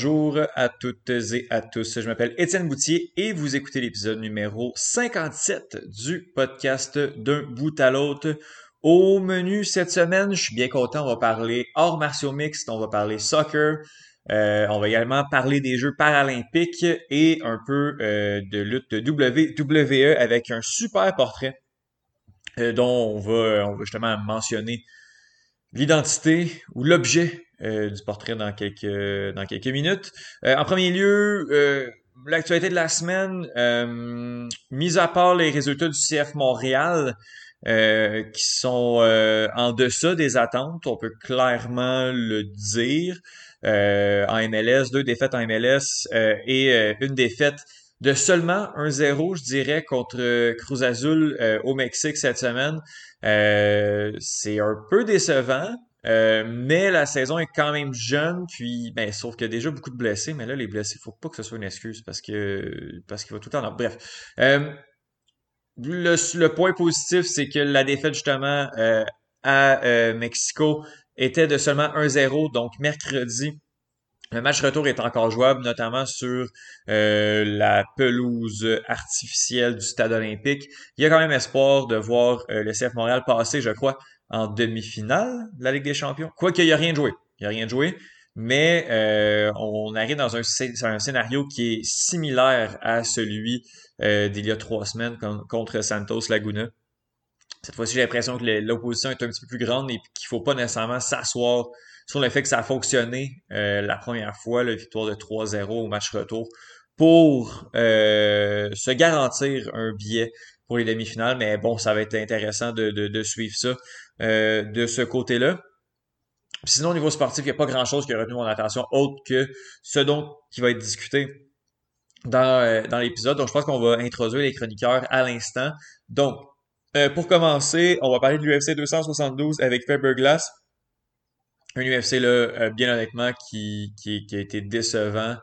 Bonjour à toutes et à tous. Je m'appelle Étienne Boutier et vous écoutez l'épisode numéro 57 du podcast d'un bout à l'autre. Au menu cette semaine, je suis bien content, on va parler hors martiaux mixtes, on va parler soccer, euh, on va également parler des Jeux paralympiques et un peu euh, de lutte WWE avec un super portrait euh, dont on va, on va justement mentionner l'identité ou l'objet euh, du portrait dans quelques, dans quelques minutes. Euh, en premier lieu, euh, l'actualité de la semaine, mis à part les résultats du CF Montréal, qui sont en deçà des attentes, on peut clairement le dire. en MLS, deux défaites en MLS et une défaite de seulement 1-0, je dirais, contre Cruz Azul au Mexique cette semaine. c'est un peu décevant. Euh, mais la saison est quand même jeune, puis ben, sauf qu'il y a déjà beaucoup de blessés, mais là, les blessés, il faut pas que ce soit une excuse parce que parce qu'il va tout le temps. Bref. Euh, le, point positif, c'est que la défaite justement euh, à Mexico était de seulement 1-0, donc mercredi. Le match retour est encore jouable, notamment sur la pelouse artificielle du stade olympique. Il y a quand même espoir de voir le CF Montréal passer, je crois, en demi-finale de la Ligue des Champions. Quoique, il n'y a rien de joué. Il n'y a rien de joué. Mais euh, on arrive dans un, scénario qui est similaire à celui euh, d'il y a trois semaines contre Santos Laguna. Cette fois-ci, j'ai l'impression que l'opposition est un petit peu plus grande et qu'il faut pas nécessairement s'asseoir sur le fait que ça a fonctionné euh, la première fois, la victoire de 3-0 au match retour, pour se garantir un billet pour les demi-finales. Mais bon, ça va être intéressant de, de suivre ça. Euh, de ce côté-là. Sinon, au niveau sportif, il n'y a pas grand-chose qui a retenu mon attention autre que ce dont qui va être discuté dans, euh, dans l'épisode. Donc, je pense qu'on va introduire les chroniqueurs à l'instant. Donc, euh, pour commencer, on va parler de l'UFC 272 avec Glass. Un UFC, là, bien honnêtement, qui, qui, qui, a été décevant,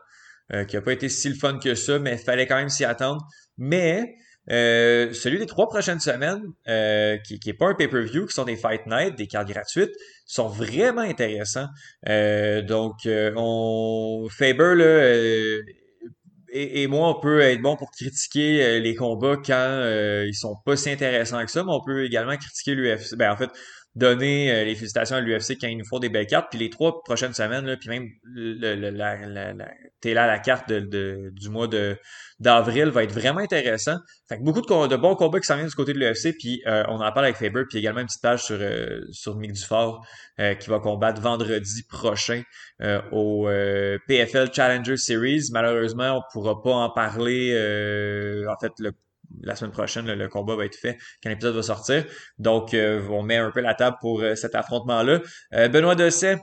qui n'a pas été si le fun que ça, mais il fallait quand même s'y attendre. Mais euh, celui des trois prochaines semaines, euh, qui n'est pas un pay-per-view, qui sont des Fight Night, des cartes gratuites, sont vraiment intéressants. Euh, donc, on Faber là, et, et, moi, on peut être bon pour critiquer les combats quand ils sont pas si intéressants que ça, mais on peut également critiquer l'UFC. Ben, en fait, donner euh, les félicitations à l'UFC quand ils nous font des belles cartes. Puis les trois prochaines semaines, là, puis même le, la, la, la, t'es là la carte de, du mois de d'avril va être vraiment intéressant. Fait que beaucoup de, de bons combats qui s'en viennent du côté de l'UFC. Puis euh, on en parle avec Faber. Puis également une petite page sur, euh, sur Mick Dufort qui va combattre vendredi prochain au PFL Challenger Series. Malheureusement, on pourra pas en parler. en fait, le la semaine prochaine, le, combat va être fait quand l'épisode va sortir. Donc, euh, on met un peu la table pour euh, cet affrontement-là. Euh, Benoît Dosset,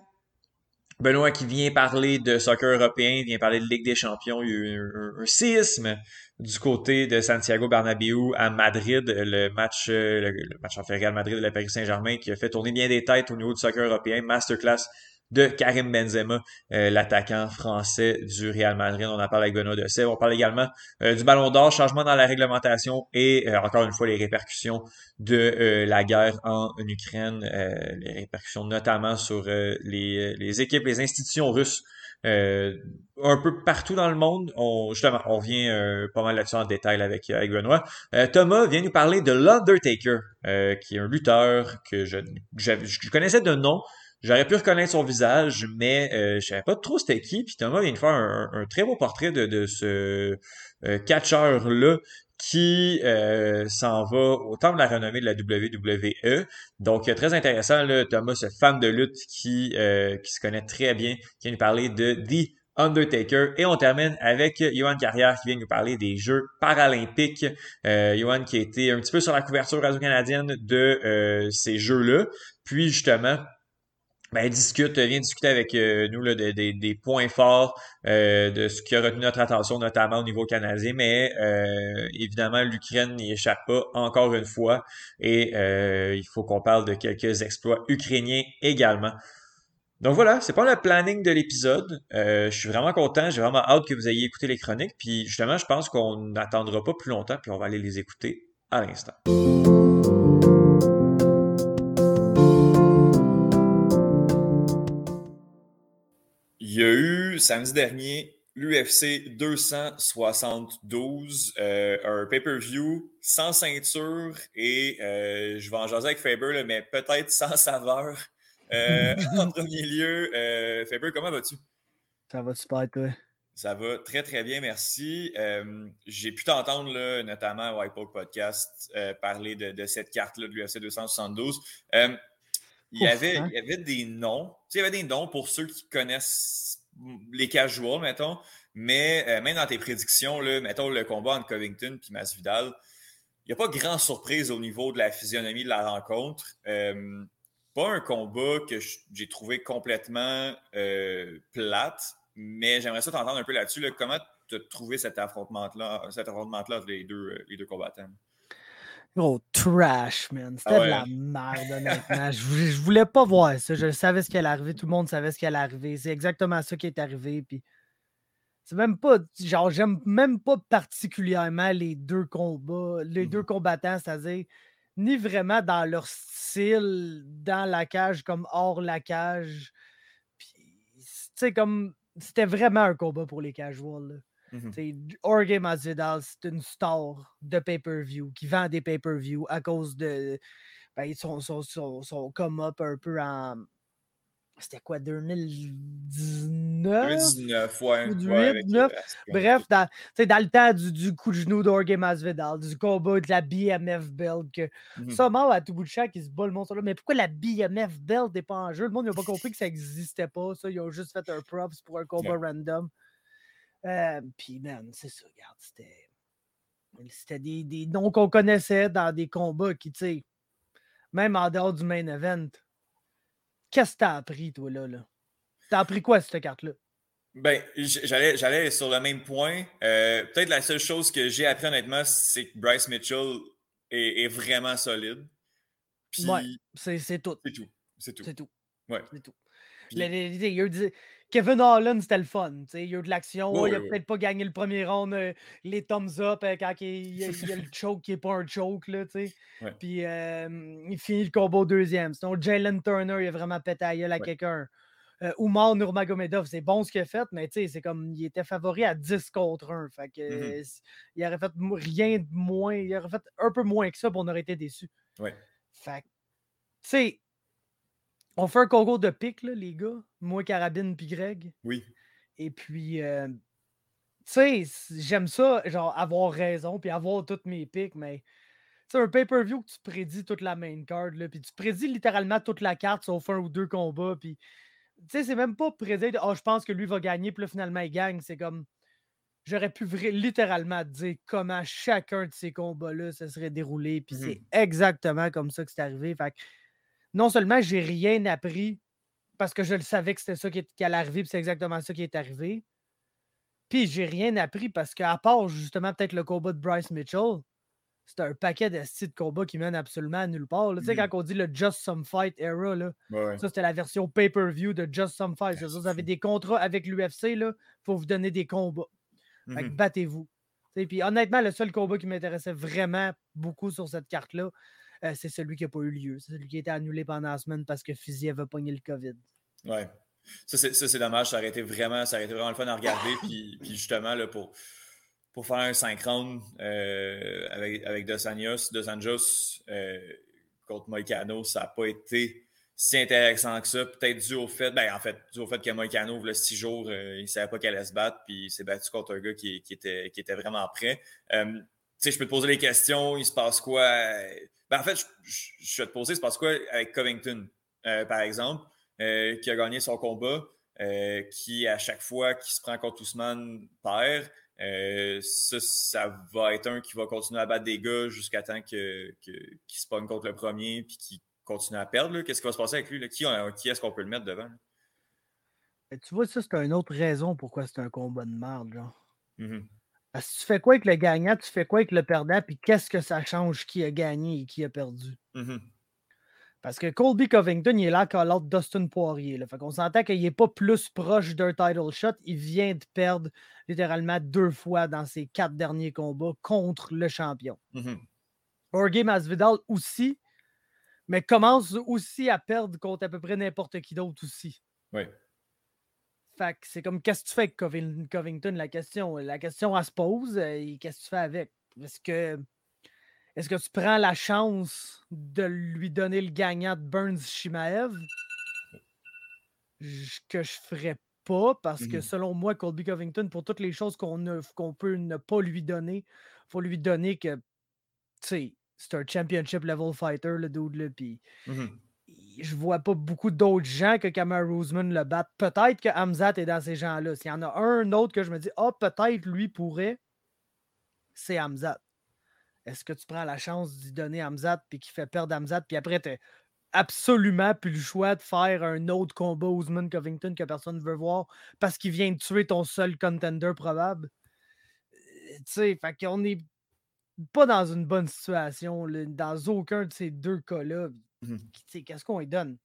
Benoît qui vient parler de soccer européen, vient parler de Ligue des Champions. Il y a eu un, séisme du côté de Santiago Bernabéu à Madrid, le match, le, match en Real Madrid de la Paris Saint-Germain qui a fait tourner bien des têtes au niveau du soccer européen. Masterclass de Karim Benzema, euh, l'attaquant français du Real Madrid. On en parle avec Benoît Dessay. On parle également euh, du Ballon d'Or, changement dans la réglementation et euh, encore une fois les répercussions de la guerre en Ukraine, les répercussions notamment sur les, équipes, les institutions russes. un peu partout dans le monde. On, justement, on vient pas mal là-dessus en détail avec, avec Benoît. Thomas vient nous parler de l'Undertaker, qui est un lutteur que je, je connaissais de nom, J'aurais pu reconnaître son visage, mais euh, je savais pas trop c'était qui. Puis Thomas vient de faire un, très beau portrait de, de ce euh, catcheur-là qui euh, s'en va au temps de la renommée de la WWE. Donc, très intéressant, là, Thomas, ce fan de lutte qui, euh, qui se connaît très bien, qui vient nous parler de The Undertaker. Et on termine avec Johan Carrière qui vient nous parler des Jeux paralympiques. Euh, Johan qui a été un petit peu sur la couverture radio-canadienne de ces Jeux-là. Puis justement, ben, discute, vient discuter avec euh, nous là, des points forts euh, de ce qui a retenu notre attention, notamment au niveau canadien. Mais euh, évidemment, l'Ukraine n'y échappe pas encore une fois. Et il faut qu'on parle de quelques exploits ukrainiens également. Donc voilà, c'est pas le planning de l'épisode. je suis vraiment content, j'ai vraiment hâte que vous ayez écouté les chroniques. Puis justement, je pense qu'on n'attendra pas plus longtemps, puis on va aller les écouter à l'instant. Samedi dernier l'UFC 272, euh, un pay-per-view sans ceinture et euh, je vais en jaser avec Faber, mais peut-être sans saveur. Euh, en premier lieu, Faber, comment vas-tu? Ça va super, toi. Ça va très, très bien, merci. J'ai pu t'entendre, notamment à White Podcast, parler de, cette carte-là de l'UFC 272. Il, y avait, il y avait des noms. il y avait des noms pour ceux qui connaissent les casuals, mettons. Mais euh, même dans tes prédictions, là, mettons le combat entre Covington et Masvidal, il n'y a pas grand surprise au niveau de la physionomie de la rencontre. Euh, pas un combat que j'ai trouvé complètement euh, plate, mais j'aimerais ça t'entendre un peu là-dessus. Comment tu as trouvé cet affrontement-là cet affrontement entre les deux, les deux combattants? Gros trash, man. C'était de la merde, honnêtement. je, je, voulais pas voir ça. Je savais ce qui allait arriver. Tout le monde savait ce qui allait arriver. C'est exactement ça qui est arrivé. Puis c'est même pas. Genre, j'aime même pas particulièrement les deux combats, les deux mmh combattants, c'est-à-dire ni vraiment dans leur style, dans la cage comme hors la cage. Puis, tu sais, comme. C'était vraiment un combat pour les casuals. Mmh Jorge Masvidal, c'est une star de pay-per-view qui vend des pay-per-view à cause de ben, son, son, son, come-up un peu en. C'était quoi, 2019? 2019, ouais. 2019. Bref, dans, dans le temps du, du coup de genou d'Orge Masvidal, du combat de la BMF belt, que mmh ça mort à tout bout de champ qui se bat le monstre là. Mais pourquoi la BMF belt n'est pas en jeu? Le monde n'a pas compris que ça n'existait pas. Ça. Ils ont juste fait un props pour un combat random. Euh, puis, man, c'est ça, regarde, c'était. C'était des, des noms qu'on connaissait dans des combats qui, tu sais, même en dehors du main event. Qu'est-ce que t'as appris, toi, là? là? T'as appris quoi, cette carte-là? Ben, j'allais, j'allais sur le même point. Euh, peut-être la seule chose que j'ai appris honnêtement, c'est que Bryce Mitchell est, vraiment solide. Puis, ouais, c'est, tout. C'est tout. C'est tout. C'est tout. Ouais. C'est tout. Kevin Holland, c'était le fun. Il y a eu de l'action. il a peut-être pas gagné le premier round, euh, les thumbs up euh, quand il, y a, le choke qui n'est pas un choke. Là, Puis euh, il finit le combat au deuxième. Sinon, Jalen Turner, il a vraiment pété à gueule à quelqu'un. Oumar Nurmagomedov, c'est bon ce qu'il a fait, mais c'est comme il était favori à 10 contre 1. Fait que, mm-hmm. Il aurait fait rien de moins. Il aurait fait un peu moins que ça, pour on aurait été déçus. Fait tu sais, on fait un concours de pics, les gars. Moi, Carabine puis Greg. Oui. Et puis, euh, tu sais, j'aime ça, genre, avoir raison puis avoir toutes mes pics, mais c'est un pay-per-view que tu prédis toute la main card, là, puis tu prédis littéralement toute la carte sauf un ou deux combats, puis tu sais, c'est même pas prédire, oh, je pense que lui va gagner, puis là, finalement, il gagne. C'est comme, j'aurais pu littéralement dire comment chacun de ces combats-là se serait déroulé, puis c'est mmh exactement comme ça que c'est arrivé. Fait que, non seulement j'ai rien appris parce que je le savais que c'était ça qui, allait arriver, puis c'est exactement ça qui est arrivé. Puis j'ai rien appris parce qu'à part justement peut-être le combat de Bryce Mitchell, c'est un paquet de de combats qui mènent absolument à nulle part. Tu sais, quand on dit le Just Some Fight era, là, ça c'était la version pay-per-view de Just Some Fight. vous avez des contrats avec l'UFC, il faut vous donner des combats. Mmh battez-vous. Puis honnêtement, le seul combat qui m'intéressait vraiment beaucoup sur cette carte-là, euh, c'est celui qui n'a pas eu lieu. C'est celui qui a été annulé pendant la semaine parce que Fiziev a pogné le COVID. Ouais. Ça, c'est dommage. Ça aurait, été vraiment, ça été vraiment le fun à regarder. puis, puis, justement, là, pour, pour faire un 5 rounds euh, avec, avec Dos Anjos, Dos euh, contre Moicano, ça n'a pas été si intéressant que ça. Peut-être dû au fait, ben, en fait, dû au fait que Moicano, il six jours, il ne savait pas qu'elle allait se battre, puis il s'est battu contre un gars qui, était, qui était vraiment prêt. Sais, je peux te poser les questions, il se passe quoi? Ben, en fait, je, vais te poser, c'est parce quoi avec Covington, euh, par exemple, euh, qui a gagné son combat, euh, qui à chaque fois qu'il se prend contre Ousmane perd. ça, ça va être un qui va continuer à battre des gars jusqu'à temps qu'il se pogne contre le premier puis qu'il continue à perdre. Qu'est-ce qui va se passer avec lui? Qui, qui est-ce qu'on peut le mettre devant? Tu vois, ça, c'est une autre raison pourquoi c'est un combat de merde. Genre. Mm-hmm tu fais quoi avec le gagnant, tu fais quoi avec le perdant, puis qu'est-ce que ça change qui a gagné et qui a perdu? Mmh Parce que Colby Covington, il est là quand l'autre Dustin Poirier. Là. Fait qu'on s'entend qu'il n'est pas plus proche d'un title shot. Il vient de perdre littéralement deux fois dans ses quatre derniers combats contre le champion. Jorge Masvidal aussi, mais commence aussi à perdre contre à peu près n'importe qui d'autre aussi. Oui. Fait que c'est comme qu'est-ce que tu fais avec Covington, la question. La question elle se pose, et qu'est-ce que tu fais avec? Est-ce que est-ce que tu prends la chance de lui donner le gagnant de Burns Shimaev? Que je ferais pas, parce que Mmh selon moi, Colby Covington, pour toutes les choses qu'on peut ne pas lui donner, il faut lui donner que, tu sais, c'est un championship level fighter, le dude, là, puis Mmh je vois pas beaucoup d'autres gens que Kamar Roseman le battent. Peut-être que Hamzat est dans ces gens-là. S'il y en a un autre que je me dis, ah, peut-être lui pourrait, c'est Hamzat. Est-ce que tu prends la chance d'y donner Hamzat puis qu'il fait perdre Hamzat, puis après, tu absolument plus le choix de faire un autre combat Ousmane Covington que personne ne veut voir parce qu'il vient de tuer ton seul contender probable? Euh, tu sais, fait qu'on n'est pas dans une bonne situation dans aucun de ces deux cas-là. Mmh Qu'est-ce qu'on lui donne?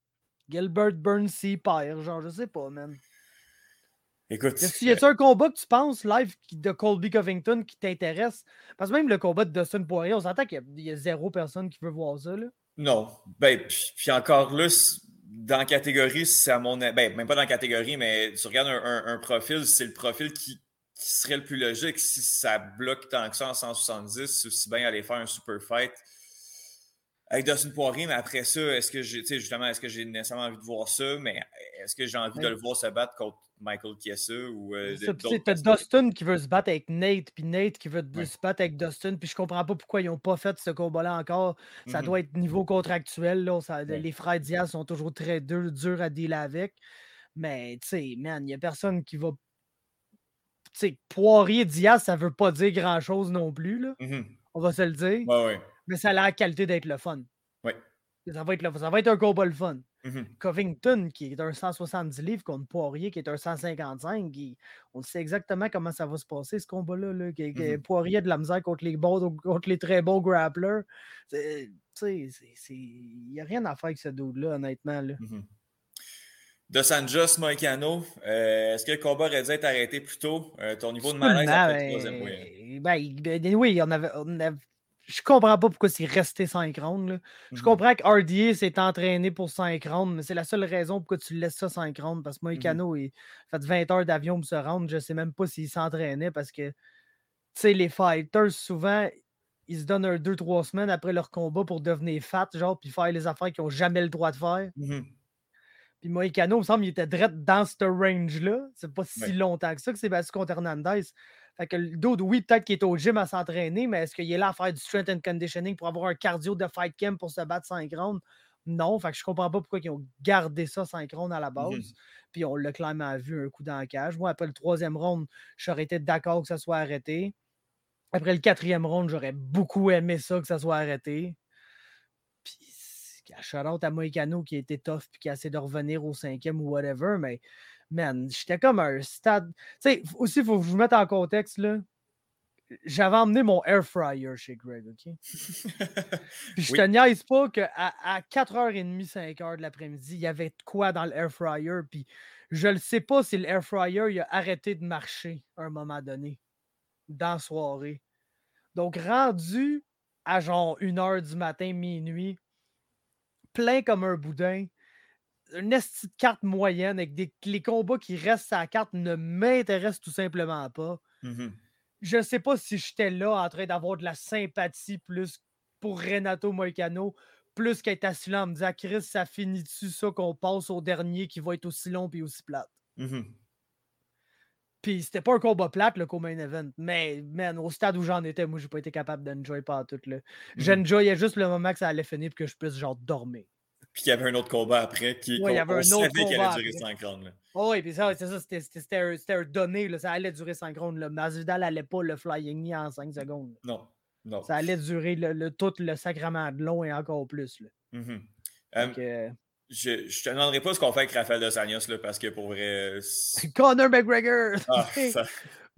Gilbert Burns, pire, genre, je sais pas, man. Écoute. Y a-t-il un combat que tu penses live de Colby Covington qui t'intéresse? Parce que même le combat de Dustin Poirier, on s'entend qu'il y, a zéro personne qui veut voir ça. Là. Non. Ben, puis, encore là, dans la catégorie, c'est à mon ben, même pas dans la catégorie, mais tu regardes un, profil, c'est le profil qui, serait le plus logique. Si ça bloque tant que ça en 170, c'est aussi bien aller faire un super fight avec Dustin Poirier, mais après ça, est-ce que j'ai, justement, est-ce que j'ai nécessairement envie de voir ça, mais est-ce que j'ai envie de le voir se battre contre Michael Kiesa ou euh, C'est Dustin qui veut se battre avec Nate, puis Nate qui veut se battre avec Dustin, puis je comprends pas pourquoi ils n'ont pas fait ce combat-là encore. Ça mm-hmm. doit être niveau contractuel, là, les frères Diaz sont toujours très durs, à dealer avec, mais tu sais, man, il n'y a personne qui va... Tu sais, Poirier Diaz, ça veut pas dire grand-chose non plus, là. Mm-hmm. On va se le dire. Ouais, ouais. Mais ça a la qualité d'être le fun. Oui. Ça va être, ça va être un combat le fun. Mmh Covington, qui est un 170 livres, contre Poirier, qui est un 155, on sait exactement comment ça va se passer, ce combat-là. Là, mmh Poirier de la misère contre les, bons, contre les très bons grapplers. Il n'y a rien à faire avec ce dude-là, honnêtement. Là. Mmh Dos Anjos, Moicano, euh, est-ce que le combat aurait dû être arrêté plus tôt? Euh, ton niveau de malaise après le troisième ben, ben, ben, oui, on avait, on avait je comprends pas pourquoi c'est resté 5 rounds. Je mmh comprends que RDA s'est entraîné pour 5 rounds, mais c'est la seule raison pourquoi tu laisses ça 5 rounds. Parce que moi, mmh il fait 20 heures d'avion pour se rendre. Je sais même pas s'il s'entraînait parce que, tu sais, les fighters, souvent, ils se donnent un 2-3 semaines après leur combat pour devenir fat, genre, puis faire les affaires qu'ils n'ont jamais le droit de faire. Mmh puis Moïcano, il me semble, il était direct dans ce range-là. C'est pas si longtemps que ça que c'est battu contre Hernandez. Fait que le dude, oui, peut-être qu'il est au gym à s'entraîner, mais est-ce qu'il est là à faire du strength and conditioning pour avoir un cardio de fight camp pour se battre 5 rounds? Non, fait que je comprends pas pourquoi ils ont gardé ça 5 rounds à la mmh base. Puis on l'a clairement vu un coup dans la cage. Moi, après le troisième round, j'aurais été d'accord que ça soit arrêté. Après le quatrième round, j'aurais beaucoup aimé ça que ça soit arrêté. Puis, shout out à Moïcano qui a été tough puis qui a essayé de revenir au cinquième ou whatever, mais man, j'étais comme un stade. Tu sais, aussi, il faut que je vous mette en contexte, là. J'avais emmené mon air fryer chez Greg, OK? Puis je te niaise pas qu'à à 4h30, 5h de l'après-midi, il y avait quoi dans l'air fryer. Puis je ne sais pas si l'air fryer il a arrêté de marcher à un moment donné, dans la soirée. Donc, rendu à genre 1h du matin, minuit, plein comme un boudin, une de carte moyenne avec des, les combats qui restent à la carte ne m'intéressent tout simplement pas. Mmh je ne sais pas si j'étais là en train d'avoir de la sympathie plus pour Renato Moicano, plus qu'être assis là en me disant Chris, ça finit-tu ça qu'on passe au dernier qui va être aussi long et aussi plate? Mmh puis c'était pas un combat plate, le co-main event. Mais, man, au stade où j'en étais, moi, j'ai pas été capable d'enjoy pas tout. Là. Mmh J'enjoyais juste le moment que ça allait finir pour que je puisse, genre, dormir puis qu'il y avait un autre combat après qui ouais, il y avait un autre savait qu'il allait durer 5 rounds. Oh, oui, puis ça, c'est ça, c'était un, un, donné, là, ça allait durer 5 rounds. Là. Masvidal n'allait pas le flying knee en 5 secondes. Non, non. Ça allait durer le, tout le sacrement de long et encore plus. Là. Mm -hmm. um, je, ne te demanderai pas ce qu'on fait avec Rafael Dos Anjos, là, parce que pour vrai. Conor McGregor! Ah, ça...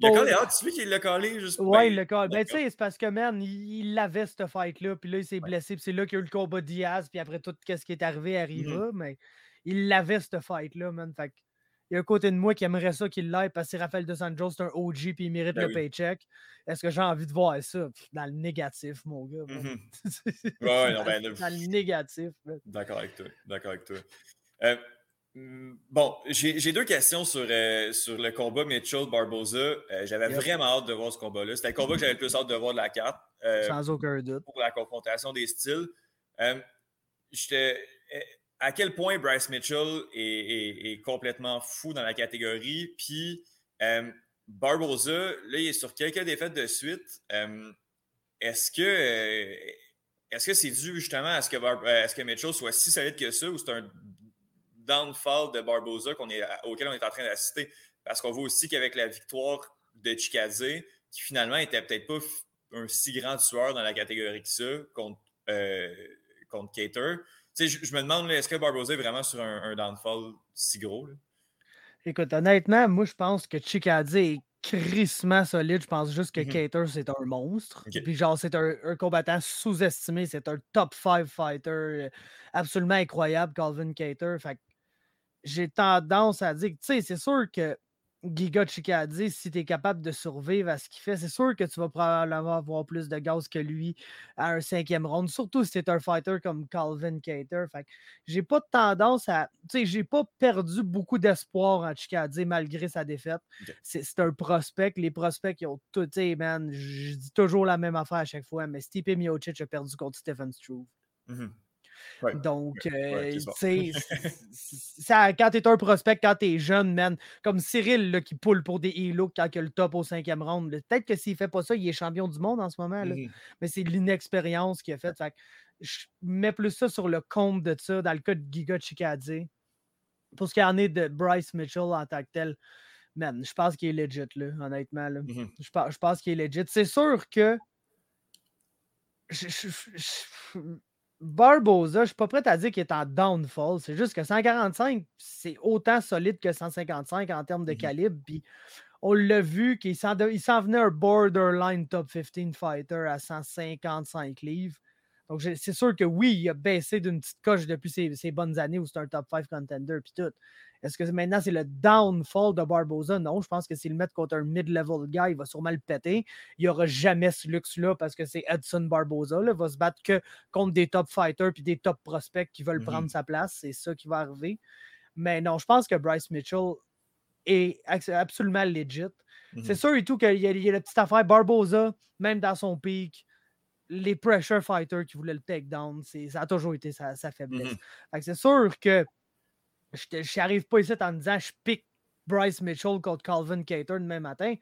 Il a collé, ah, tu sais qu'il l'a collé juste Ouais, il l'a collé. Ben, tu sais, c'est parce que, man, il, l'avait, cette fight-là, puis là, il s'est blessé, puis c'est là qu'il y a eu le combat Diaz, puis après tout, ce qui est arrivé arriva, mm-hmm. mais il l'avait, cette fight-là, man. Fait il y a un côté de moi qui aimerait ça qu'il l'aille parce que Raphaël Dos Anjos, c'est un OG puis il mérite ben le paycheck. Est-ce que j'ai envie de voir ça? Dans le négatif, mon gars. Ouais, non, ben, dans le négatif. D'accord avec toi. D'accord avec toi. Euh, Hmm, bon, j'ai deux questions sur, euh, sur le combat Mitchell-Barboza. Euh, j'avais vraiment hâte de voir ce combat-là. C'était le combat que j'avais le plus hâte de voir de la carte. Sans aucun doute. Pour la confrontation des styles. À quel point Bryce Mitchell est, complètement fou dans la catégorie. Puis Barboza, là, il est sur quelques défaites de suite. Est-ce que est-ce que c'est dû justement à ce que, à ce que Mitchell soit si solide que ça ou c'est un downfall de Barbosa qu'on est, auquel on est en train d'assister? Parce qu'on voit aussi qu'avec la victoire de Chikadze, qui finalement était peut-être pas un si grand tueur dans la catégorie que ça contre, euh, contre Cater. Je, je me demande, est-ce que Barbosa est vraiment sur un, downfall si gros? Écoute, honnêtement, moi, je pense que Chikadze est crissement solide. Je pense juste que. Cater, c'est un monstre. Puis genre, c'est un, combattant sous-estimé. C'est un top 5 fighter euh, absolument incroyable, Calvin Cater. Fait j'ai tendance à dire, tu sais, c'est sûr que Giga dit si tu es capable de survivre à ce qu'il fait, c'est sûr que tu vas probablement avoir plus de gaz que lui à un cinquième round, surtout si tu es un fighter comme Calvin Cater. Fait j'ai pas de tendance à. Tu sais, j'ai pas perdu beaucoup d'espoir en Chikadze malgré sa défaite. C'est un prospect. Les prospects qui ont tout. Tu sais, man, je dis toujours la même affaire à chaque fois, mais Stipe Miocic a perdu contre Stephen Struve. Donc, euh, tu sais, quand tu es un prospect, quand tu es jeune, man, comme Cyril là, qui poule pour des helos quand il a le top au cinquième round, peut-être que s'il fait pas ça, il est champion du monde en ce moment. Là. Mmh Mais c'est l'inexpérience qu'il a faite. Fait je mets plus ça sur le compte de ça dans le cas de Giga Chikadze. Pour ce qui en est de Bryce Mitchell en tant que tel, man, je pense qu'il est legit, là, honnêtement. Là. Mmh je, je, pense qu'il est legit. C'est sûr que. je, Barbosa, je suis pas prêt à dire qu'il est en downfall. C'est juste que 145, c'est autant solide que 155 en termes de mmh calibre. Puis on l'a vu qu'il s'en, venait un borderline top 15 fighter à 155 livres. Donc c'est sûr que oui, il a baissé d'une petite coche depuis ses, bonnes années où c'est un top 5 contender. Puis tout. Est-ce que maintenant c'est le downfall de Barbosa? Non, je pense que s'il le met contre un mid-level guy, il va sûrement le péter. Il n'y aura jamais ce luxe-là parce que c'est Edson Barbosa. Il va se battre que contre des top fighters puis des top prospects qui veulent prendre mm-hmm. sa place. C'est ça qui va arriver. Mais non, je pense que Bryce Mitchell est absolument legit. C'est mm-hmm. sûr et tout qu'il y, a la petite affaire Barbosa, même dans son pic, les pressure fighters qui voulaient le takedown, ça a toujours été sa, faiblesse. Mm-hmm. C'est sûr que je n'arrive pas ici en me disant je pique Bryce Mitchell contre Calvin Cater demain matin.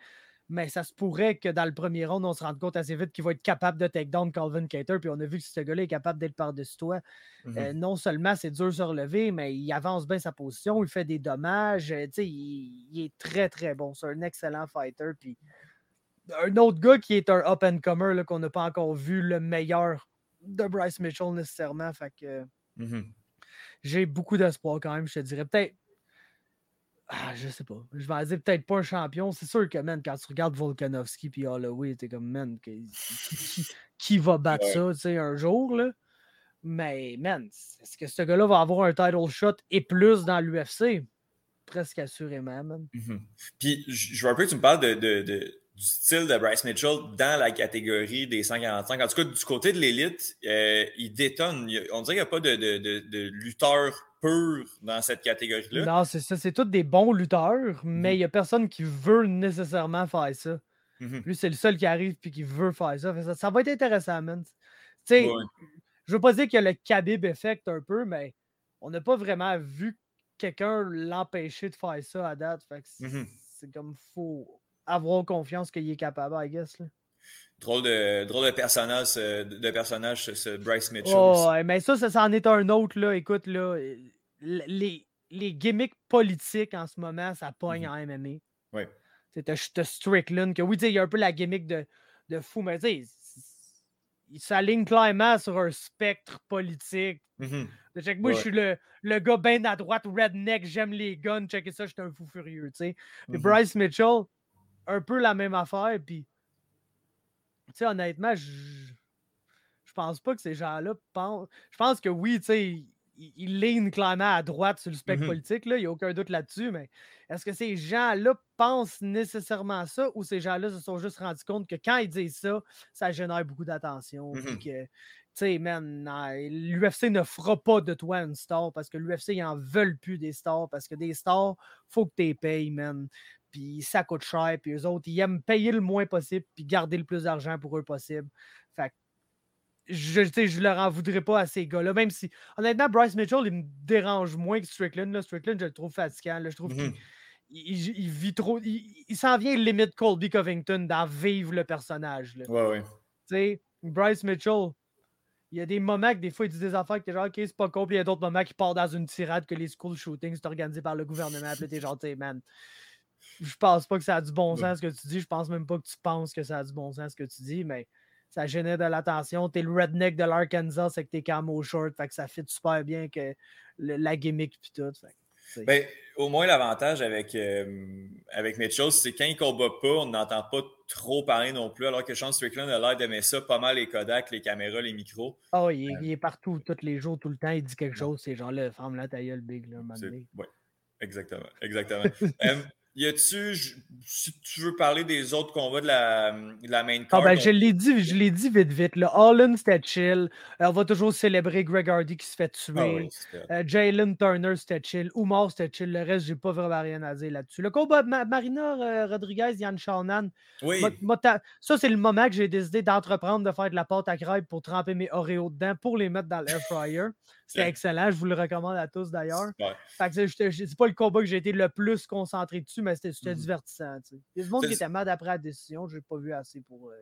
Mais ça se pourrait que dans le premier round, on se rende compte assez vite qu'il va être capable de take down Calvin Cater. Puis on a vu que ce gars-là est capable d'être par-dessus toi. Euh, mm-hmm. non seulement c'est dur de se relever, mais il avance bien sa position, il fait des dommages. Euh, il, il, est très, très bon. C'est un excellent fighter. Puis un autre gars qui est un up-and-comer qu'on n'a pas encore vu, le meilleur de Bryce Mitchell nécessairement. Fait que. Mm-hmm j'ai beaucoup d'espoir quand même, je te dirais. Peut-être. Ah, je sais pas. Je vais dire peut-être pas un champion. C'est sûr que, man, quand tu regardes Volkanovski puis Holloway, t'es comme, man, qui, va battre ça, tu sais, un jour, là? Mais, man, est-ce que ce gars-là va avoir un title shot et plus dans l'UFC? Presque assurément, man. Mm-hmm. Puis, je veux un peu que tu me parles de du style de Bryce Mitchell dans la catégorie des 145. En tout cas, du côté de l'élite, euh, il détonne. on dirait qu'il n'y a pas de, de, de, lutteur pur dans cette catégorie-là. Non, c'est ça. C'est tous des bons lutteurs, mais il n'y a personne qui veut nécessairement faire ça. Mhm. Lui, c'est le seul qui arrive et qui veut faire ça. ça. va être intéressant, man. Tu sais, je veux pas dire qu'il y a le Khabib effect un peu, mais on n'a pas vraiment vu quelqu'un l'empêcher de faire ça à date. Mhm. c'est comme faux avoir confiance qu'il est capable, I guess. Là. Drôle de, drôle de personnage, de personnage ce Bryce Mitchell. Oh, mais ça, ça en est un autre. Là. Écoute, là, les, les gimmicks politiques en ce moment, ça pogne mm-hmm. en MMA. Oui. T'as Strickland, que oui, il y a un peu la gimmick de, de fou, mais tu sais, il s'aligne clairement sur un spectre politique. Mm-hmm. moi, je suis le, le gars bien à droite, redneck, j'aime les guns, check ça, je suis un fou furieux, tu sais. Mm-hmm. Bryce Mitchell, un peu la même affaire. Puis, tu sais, honnêtement, je, pense pas que ces gens-là pensent. Je pense que oui, tu sais, ils lignent clairement à droite sur le spectre mmh politique, il n'y a aucun doute là-dessus, mais est-ce que ces gens-là pensent nécessairement ça ou ces gens-là se sont juste rendus compte que quand ils disent ça, ça génère beaucoup d'attention? Mmh que, sais, man, l'UFC ne fera pas de toi une star parce que l'UFC, ils en veulent plus des stars parce que des stars, faut que tu les payes, man. Puis ça coûte cher, puis eux autres, ils aiment payer le moins possible puis garder le plus d'argent pour eux possible. Fait je, je leur en voudrais pas à ces gars-là, même si, honnêtement, Bryce Mitchell, il me dérange moins que Strickland. Strickland, je le trouve fatigant. Je trouve qu'il mmh vit trop. Il, s'en vient limite Colby Covington d'en vivre le personnage. Là. Ouais, ouais. Tu sais, Bryce Mitchell, il y a des moments que des fois, il dit des affaires que t'es genre, OK, c'est pas con. Puis il y a d'autres moments qui part dans une tirade que les school shootings sont organisés par le gouvernement. Puis t'es genre, tu man, je pense pas que ça a du bon sens ce que tu dis. Je pense même pas que tu penses que ça a du bon sens ce que tu dis, mais ça génère de l'attention. T'es le redneck de l'Arkansas, c'est que t'es camo short. Fait que ça fit super bien que la gimmick puis tout. Ben, au moins, l'avantage avec, euh, avec Mitchell, c'est quand il combat pas, on n'entend pas trop parler non plus, alors que Sean Strickland a l'air d'aimer ça, pas mal les Kodak, les caméras, les micros. Oh, il est, partout, tous les jours, tout le temps, il dit quelque chose, ces gens-là, ferme-la ta gueule, big, là, Oui, exactement, exactement. Y a-tu, si tu veux parler des autres combats de la, de la main card? Ah ben, je l'ai dit, je l'ai dit vite, vite. Là. Holland, c'était chill. on va toujours célébrer Greg Hardy qui se fait tuer. Ah euh, Jalen Turner, c'était chill. Umar, c'était chill. Le reste, j'ai pas vraiment rien à dire là-dessus. Le combat Marina euh, Rodriguez, Yann Shannon. Oui. ça, c'est le moment que j'ai décidé d'entreprendre de faire de la pâte à crêpes pour tremper mes Oreos dedans pour les mettre dans l'air fryer. C'était excellent. Je vous le recommande à tous d'ailleurs. C'est pas le combat que j'ai été le plus concentré dessus, mais c'était mm-hmm. divertissant. Il y a du monde qui était mad après la décision. Je n'ai pas vu assez pour. Euh,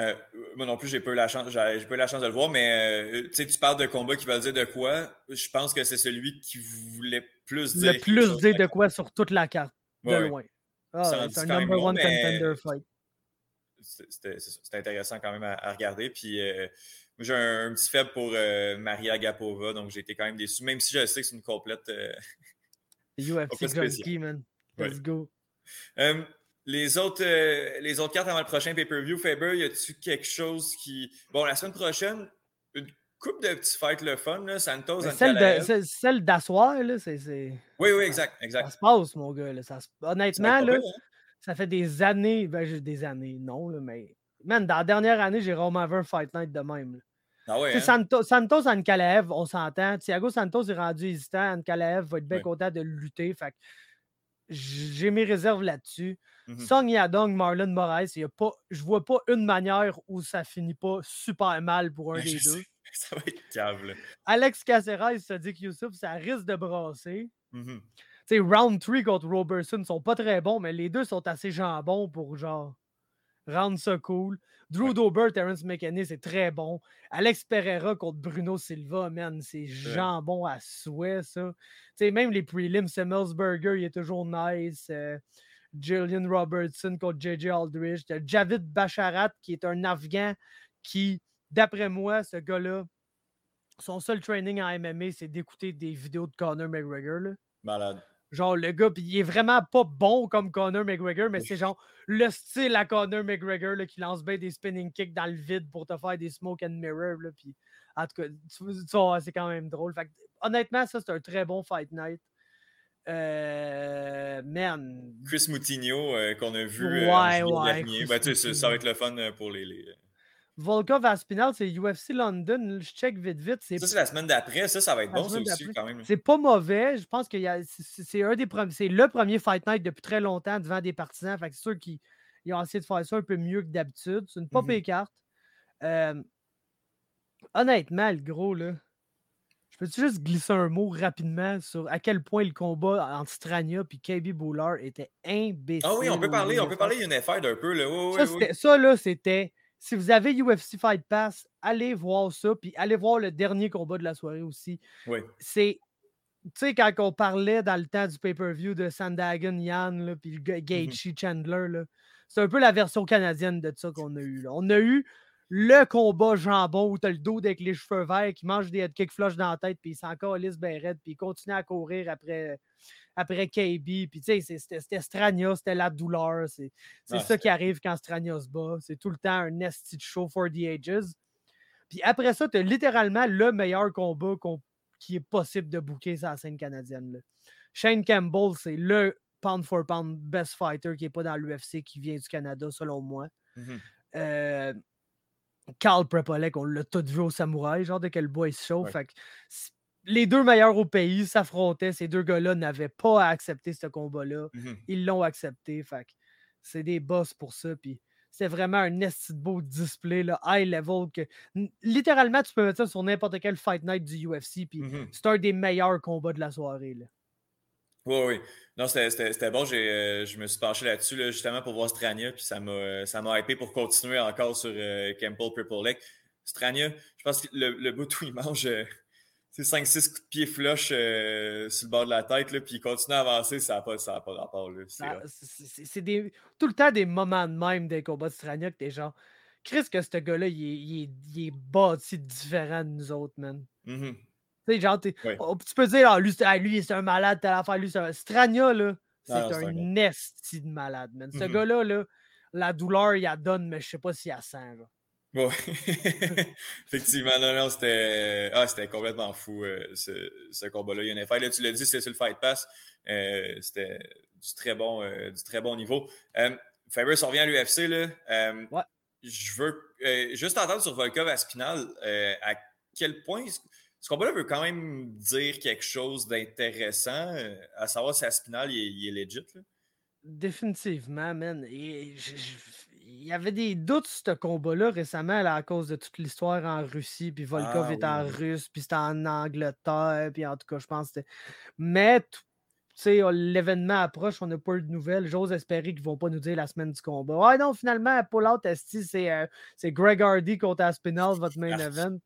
euh, moi non plus, j'ai pas eu la chance, j'ai pas eu la chance de le voir, mais euh, tu parles de combat qui va dire de quoi. Je pense que c'est celui qui voulait plus dire. Le plus dire de quoi sur toute la carte, de loin. Ah, c'est un number one contender fight. C'était intéressant quand même à, regarder. Puis j'ai un, petit faible pour euh, Maria Gapova, donc j'ai été quand même déçu, même si je sais que c'est une complète. Euh, UFC Gunski, man. Let's go. Euh, les, autres, euh, les autres cartes avant le prochain pay-per-view, Faber, y a-tu quelque chose qui. Bon, la semaine prochaine, une coupe de petits fights le fun, là, Santos, Celle, celle d'asseoir, là, c'est. Oui, oui, exact, exact. Ça se passe, mon gars. Là, ça Honnêtement, là, hein? ça fait des années, ben, des années, non, là, mais. Man, dans la dernière année, j'ai vraiment vu un fight night de même. Là. Ah ouais, hein? Santos, Santos Ankalaev, on s'entend. Thiago Santos est rendu hésitant. Ankalaev va être bien content de lutter. Fait j'ai mes réserves là-dessus. Mm-hmm. Song Yadong, Marlon Moraes, y a pas, je vois pas une manière où ça finit pas super mal pour un des deux. Ça va être câble. Alex Caceres se dit que Youssouf, ça risque de brasser. Mm round 3 contre Robertson sont pas très bons, mais les deux sont assez jambons pour genre rendre ça cool. Drew Dober, Terence McKinney, c'est très bon. Alex Pereira contre Bruno Silva, man, c'est jambon à souhait, ça. sais, même les prelims, Semmelsberger, il est toujours nice. Euh, Jillian Robertson contre JJ Aldridge. Javid Bacharat, qui est un Afghan qui, d'après moi, ce gars-là, son seul training en MMA, c'est d'écouter des vidéos de Conor McGregor. Là. Malade. Genre, le gars, puis il est vraiment pas bon comme Conor McGregor, mais c'est genre le style à Conor McGregor là, qui lance bien des spinning kicks dans le vide pour te faire des smoke and mirror. Là, en tout cas, c'est quand même drôle. Fait honnêtement, ça, c'est un très bon fight night. Euh, man. Chris Moutinho, euh, qu'on a vu euh, ouais, ouais, dernier. Ben, ça va être le fun pour les... les... Volkov Aspinal, c'est UFC London. Je check vite, vite. Ça, c'est la semaine d'après. Ça, ça va être bon, aussi, quand même. C'est pas mauvais. Je pense que c'est un des C'est le premier Fight Night depuis très longtemps devant des partisans. Fait que c'est sûr qu'ils ont essayé de faire ça un peu mieux que d'habitude. C'est une pop mm carte. Euh, honnêtement, le gros, là. Je peux-tu juste glisser un mot rapidement sur à quel point le combat entre Strania et KB Bowler était imbécile? Ah oui, on peut parler, on peut parler affaire d'un peu. Là. ça, ça, là, c'était si vous avez UFC Fight Pass, allez voir ça, puis allez voir le dernier combat de la soirée aussi. Oui. C'est, tu sais, quand on parlait dans le temps du pay-per-view de Sandagon, Yann, puis mm-hmm. Gaethje Chandler, c'est un peu la version canadienne de ça qu'on a eu. On a eu le combat jambon où tu as le dos avec les cheveux verts qui mange des head kick flush dans la tête, puis il s'en calisse ben raide, puis il continue à courir après, après KB. Puis, tu sais, c'était Strania, c'était la douleur. C'est ah, ça qui arrive quand Strania se bat. C'est tout le temps un nesty show for the ages. Puis après ça, tu as littéralement le meilleur combat qui est possible de booker sur la scène canadienne. Shane Campbell, c'est le pound for pound best fighter qui n'est pas dans l'UFC, qui vient du Canada, selon moi. Mm-hmm. Euh, Carl Prepolek, on l'a tout vu au Samouraï, genre de quel bois il se chauffe. les deux meilleurs au pays s'affrontaient. Ces deux gars-là n'avaient pas à accepter ce combat-là. Mmh ils l'ont accepté. Fait c'est des boss pour ça. Puis c'est vraiment un esti beau display, là, high level. Que, littéralement, tu peux mettre ça sur n'importe quel fight night du UFC. Puis mmh c'est un des meilleurs combats de la soirée. Là. Oui, oui. Non, c'était bon. Euh, je me suis penché là-dessus justement pour voir Strania. Puis ça m'a hypé pour continuer encore sur euh, Campbell Purple Lake. Strania, je pense que le, le bout où il mange. Euh, c'est 5-6 coups de pied flush euh, sur le bord de la tête, là, puis il continue à avancer, ça n'a pas, pas rapport. C'est tout le temps des moments de même des combats de Strania que t'es genre, Chris, que ce gars-là, il, il, il, est bâti différent de nous autres, man. Mm-hmm. Oh, tu peux dire, ah, lui, lui c'est un malade, telle affaire, lui, c'est un. Strania, là, c'est un, nest de malade, man. Ce mm-hmm. gars-là, là, la douleur, il a donne, mais je sais pas s'il a sent, là. Oui, effectivement, non, non, c'était ah, complètement fou euh, ce, ce combat-là. Il y a un Là, tu l'as dit, c'est sur le Fight Pass. Euh, c'était du très bon, euh, du très bon niveau. Faber, ça revient à l'UFC. Ouais. Je veux juste entendre sur Volkov à Spinal à quel point ce combat-là veut quand même dire quelque chose d'intéressant, à savoir si Aspinal il est, il est legit. Là. Définitivement, man. Et il y avait des doutes sur ce combat-là récemment à cause de toute l'histoire en Russie, puis Volkov ah est en russe, puis c'était en Angleterre, puis en tout cas, je pense que Mais, tu sais, l'événement approche, on n'a pas eu de nouvelles. J'ose espérer qu'ils ne vont pas nous dire la semaine du combat. Ah non, finalement, Paul Out c'est euh, Greg Hardy contre Aspinall, votre main event.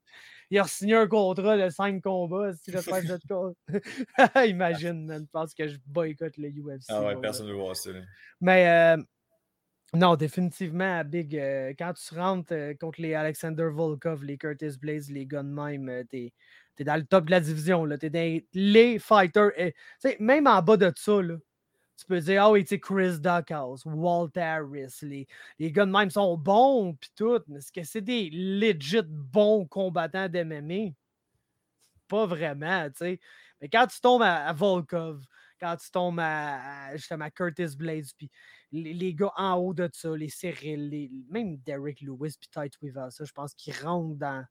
Il a signé un contrat de 5 combats. Si je Imagine, man. Je pense que je boycotte le UFC. Ah ouais, personne ne veut voir ça. Mais euh, non, définitivement, Big. Euh, quand tu rentres euh, contre les Alexander Volkov, les Curtis Blaze, les Gunmime, t'es es dans le top de la division. T'es dans les fighters. même en bas de ça, là, tu peux dire, ah oh, oui, tu Chris Duckhouse, Walt Harris, les, les Gunmime sont bons, puis tout, mais est-ce que c'est des legit bons combattants d'MMA? Pas vraiment, tu sais. Mais quand tu tombes à, Volkov, quand tu tombes à, justement Curtis Blaze, puis les, gars en haut de ça, les Cyril, même Derek Lewis puis Tite Weaver, ça, je pense qu'ils rentrent dans,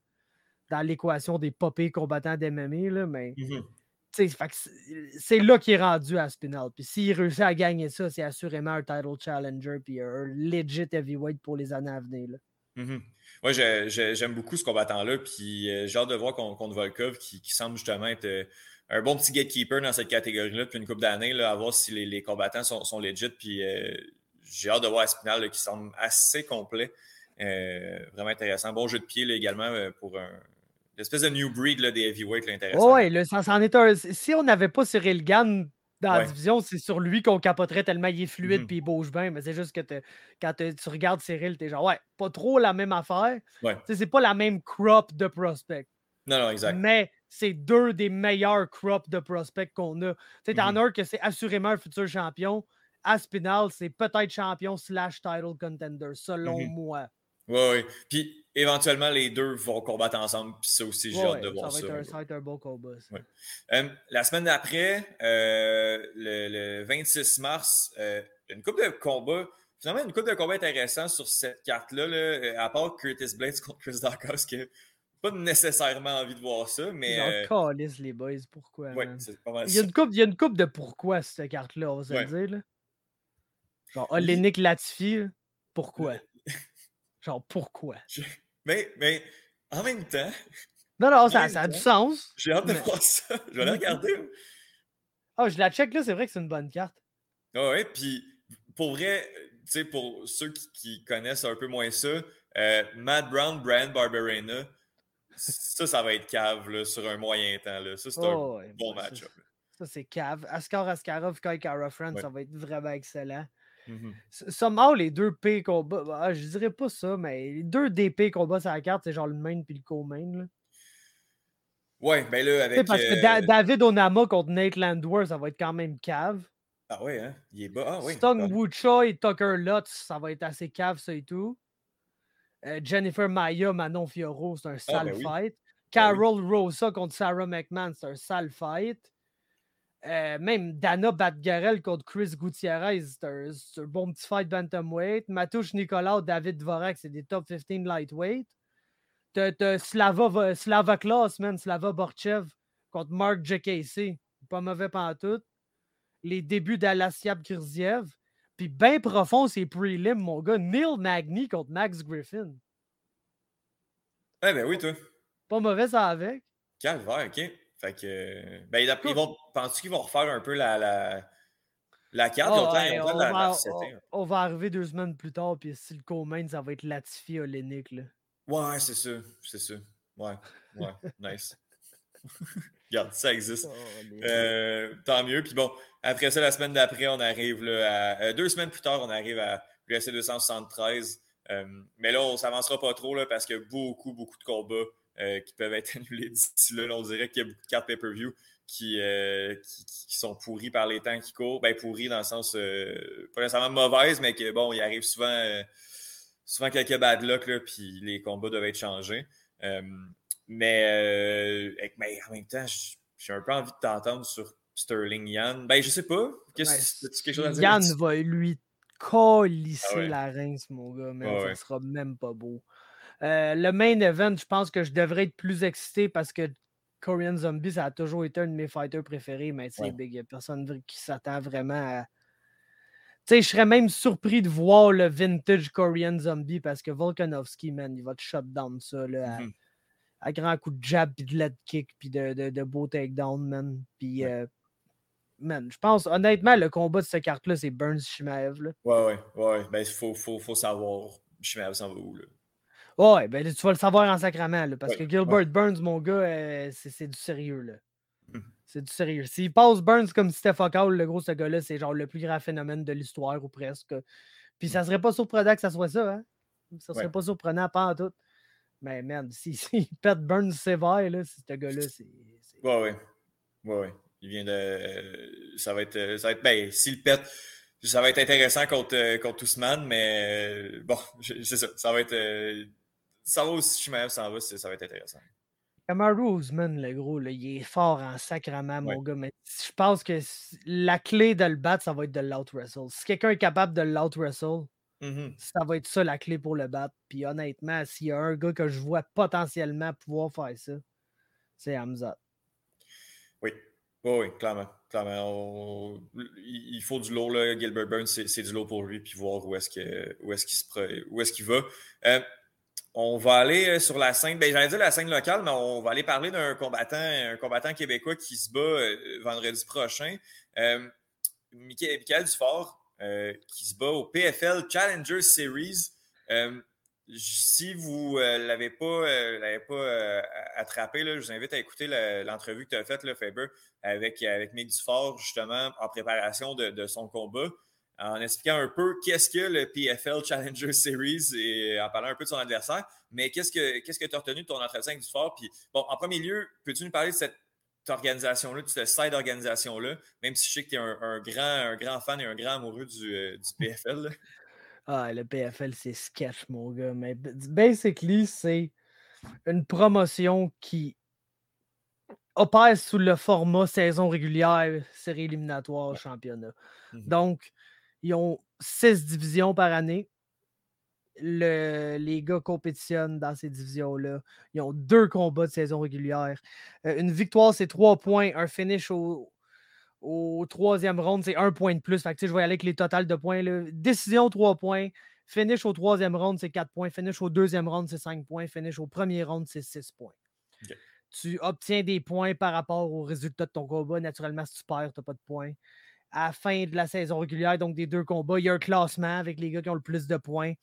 dans l'équation des popés combattants d'MMA, là, mais mmh c'est là qu'il est rendu à Spinal. Puis s'il réussit à gagner ça, c'est assurément un title challenger puis un legit heavyweight pour les années à venir. Là. Mmh Moi, j'aime beaucoup ce combattant-là. Puis euh, j'ai hâte de voir contre, Volkov qui, semble justement être euh, un bon petit gatekeeper dans cette catégorie-là depuis une couple d'années, à voir si les, combattants sont, sont legit. Puis euh, j'ai hâte de voir Espinal qui semble assez complet. Vraiment intéressant. Bon jeu de pied également pour un, une espèce de new breed là, des heavyweights intéressant. Oui, ça, en est un. Si on n'avait pas Cyril Gann dans la division, c'est sur lui qu'on capoterait tellement il est fluide et mm-hmm. il bouge bien. Mais c'est juste que quand tu regardes Cyril, tu es genre, ouais, pas trop la même affaire. Ouais. C'est pas la même crop de prospect. Non, non, exact. Mais c'est deux des meilleurs crops de prospects qu'on a. Tu sais, t'en mm-hmm. as un que c'est assurément un futur champion. Aspinal, c'est peut-être champion slash title contender, selon mm-hmm. moi. Oui, oui. Puis éventuellement, les deux vont combattre ensemble. Puis ça aussi, j'ai hâte de voir ça. Va ça va être un beau combat. Euh, la semaine d'après, euh, le, 26 mars, euh, une coupe de combats. Finalement, une coupe de combats intéressante sur cette carte-là, à part Curtis Blades contre Chris Dawkins, qui pas nécessairement envie de voir ça, mais. Euh... les boys, pourquoi? Ouais, c'est pas mal il, y a une coupe, il y a une coupe de pourquoi cette carte-là, on va se dire. Là. Genre, Olenik Latifi, pourquoi? Genre, pourquoi? Mais, mais en même temps. Non, non, ça, ça a du sens. J'ai hâte de voir ça. Je vais la regarder. Ah, oh, je la check là, c'est vrai que c'est une bonne carte. Ah ouais, puis pour vrai, tu sais, pour ceux qui, connaissent un peu moins ça, euh, Matt Brown, Brand Barberena, ça, ça va être cave là, sur un moyen temps. Là. Ça, c'est un oh, bon match-up. Ça, c'est cave. Askar Askarov, Kai Kara France, ça va être vraiment excellent. Mm -hmm. les deux P combats, bah, je dirais pas ça, mais les deux DP combats sur la carte, c'est genre le main puis le co-main. Ouais, ben là, avec. Parce que euh, David Onama contre Nate Landwehr, ça va être quand même cave. Ah ouais, hein? Il est bas. Ah, oui. Stung Wucha et Tucker Lutz, ça va être assez cave, ça et tout. Euh, Jennifer Maya, Manon Fioro, c'est un ah, sale ben fight. Ben Carol Rosa contre Sarah McMahon, c'est un sale fight. Euh, même Dana Batgarel contre Chris Gutierrez, c'est un, bon petit fight bantamweight. Matouche Nicolas, David Dvorak, c'est des top 15 lightweight. T'as Slava, Slava Klaus, man, Slava Borchev contre Mark JKC. Pas mauvais pantoute. Les débuts d'Alasiab Kirziev. Puis bien profond, c'est prelim, mon gars. Neil Magny contre Max Griffin. Eh ben oui, toi. Pas mauvais ça avec. Calvaire, ok. Fait que. Ben, ils vont. Penses-tu qu'ils vont refaire un peu la. la... La carte, oh, on, va, la, on, on, va arriver deux semaines plus tard, puis si le co-main, ça va être Latifi Olenek. Là. Ouais, c'est ça. C'est ça. Ouais, ouais, nice. Regarde, ça existe. Oh, euh, tant mieux. Puis bon, après ça, la semaine d'après, on arrive là, à. Euh, deux semaines plus tard, on arrive à l'UFC 273. Euh, mais là, on ne s'avancera pas trop là, parce qu'il y a beaucoup, beaucoup de combats qui peuvent être annulés d'ici là. On dirait qu'il y a beaucoup de cartes pay-per-view qui, qui, sont pourries par les temps qui courent. Ben, pourries dans le sens pas nécessairement mauvaises, mais que bon, il arrive souvent souvent quelques bad luck, là, puis les combats doivent être changés. Euh, mais, euh, mais, en même temps, j'ai un peu envie de t'entendre sur Sterling Yann. Ben, je sais pas. Qu'est-ce que quelque chose à dire? Yann va lui colisser ah la rince, mon gars, mais ça sera même pas beau. Euh, le main event, je pense que je devrais être plus excité parce que Korean Zombie, ça a toujours été un de mes fighters préférés, mais tu sais, il n'y a personne qui s'attend vraiment à sais, je serais même surpris de voir le vintage Korean Zombie parce que Volkanovski, man, il va te shut down ça là, à, mmh grands coups de jab, puis de lead kick, puis de, de, de beau takedown, man. Puis, euh, man, je pense, honnêtement, le combat de cette carte-là, c'est Burns Shimaev. Là. Ouais, ouais, ouais. Ben, il faut, faut, faut savoir Shimaev s'en va où, là. Ouais, ben tu vas le savoir en sacrament, là, parce que Gilbert Burns, mon gars, euh, c'est du sérieux. Là. C'est du sérieux. S'il passe Burns comme si c'était focal, le gros, ce gars-là, c'est genre le plus grand phénomène de l'histoire ou presque. Puis ça mmh. serait pas surprenant que ça soit ça, hein? Ça serait pas surprenant, pas en tout. Mais merde, s'il si, pète Burns sévère, là, ce gars-là, c'est. Ouais, ouais. Ouais, ouais. Il vient de. Ça va être. Ça va être. Ben, s'il pète. Ça va être intéressant contre, contre Ousmane, mais bon, c'est ça. Ça va être. Ça va aussi, je ça va, ça va être intéressant. Kamaru Usman, le gros, là, il est fort en sacrament, mon gars. Mais je pense que la clé de le battre, ça va être de l'out-wrestle. Si quelqu'un est capable de l'out-wrestle, mmh ça va être ça la clé pour le battre. Puis honnêtement, s'il y a un gars que je vois potentiellement pouvoir faire ça, c'est Hamza. Oui. Oui, oui, clairement. clairement. Il faut du lourd, là. Gilbert Burns, c'est du lourd pour lui, puis voir où est-ce qu'il est, est qu'il va. Euh, on va aller euh, sur la scène, ben, j'allais dire la scène locale, mais on va aller parler d'un combattant, un québécois qui se bat euh, vendredi prochain. Euh, Michael, Dufort, qui se bat au PFL Challenger Series. si vous ne l'avez pas, pas attrapé, je vous invite à écouter l'entrevue que tu as faite, Faber, avec, avec Mick Dufort, justement, en préparation de son combat en expliquant un peu qu'est-ce que le PFL Challenger Series et en parlant un peu de son adversaire. Mais qu'est-ce que tu que as retenu de ton entretien avec du fort? Puis, bon, en premier lieu, peux-tu nous parler de cette organisation-là, de cette side organisation-là, même si je sais que tu es un, grand, un grand fan et un grand amoureux du, euh, PFL? Ah, le PFL, c'est sketch, mon gars. Mais basically, c'est une promotion qui opère sous le format saison régulière, série éliminatoire, championnat. Mmh Donc, ils ont six divisions par année. les gars compétitionnent dans ces divisions-là. Ils ont deux combats de saison régulière. Euh, une victoire, c'est trois points. Un finish au, troisième round, c'est un point de plus. Fait que, je vais aller avec les totals de points. Décision, trois points. Finish au troisième round, c'est quatre points. Finish au deuxième round, c'est cinq points. Finish au premier round, c'est six points. Tu obtiens des points par rapport au résultat de ton combat. Naturellement, si tu perds, tu n'as pas de points à la fin de la saison régulière, donc des deux combats. Il y a un classement avec les gars qui ont le plus de points.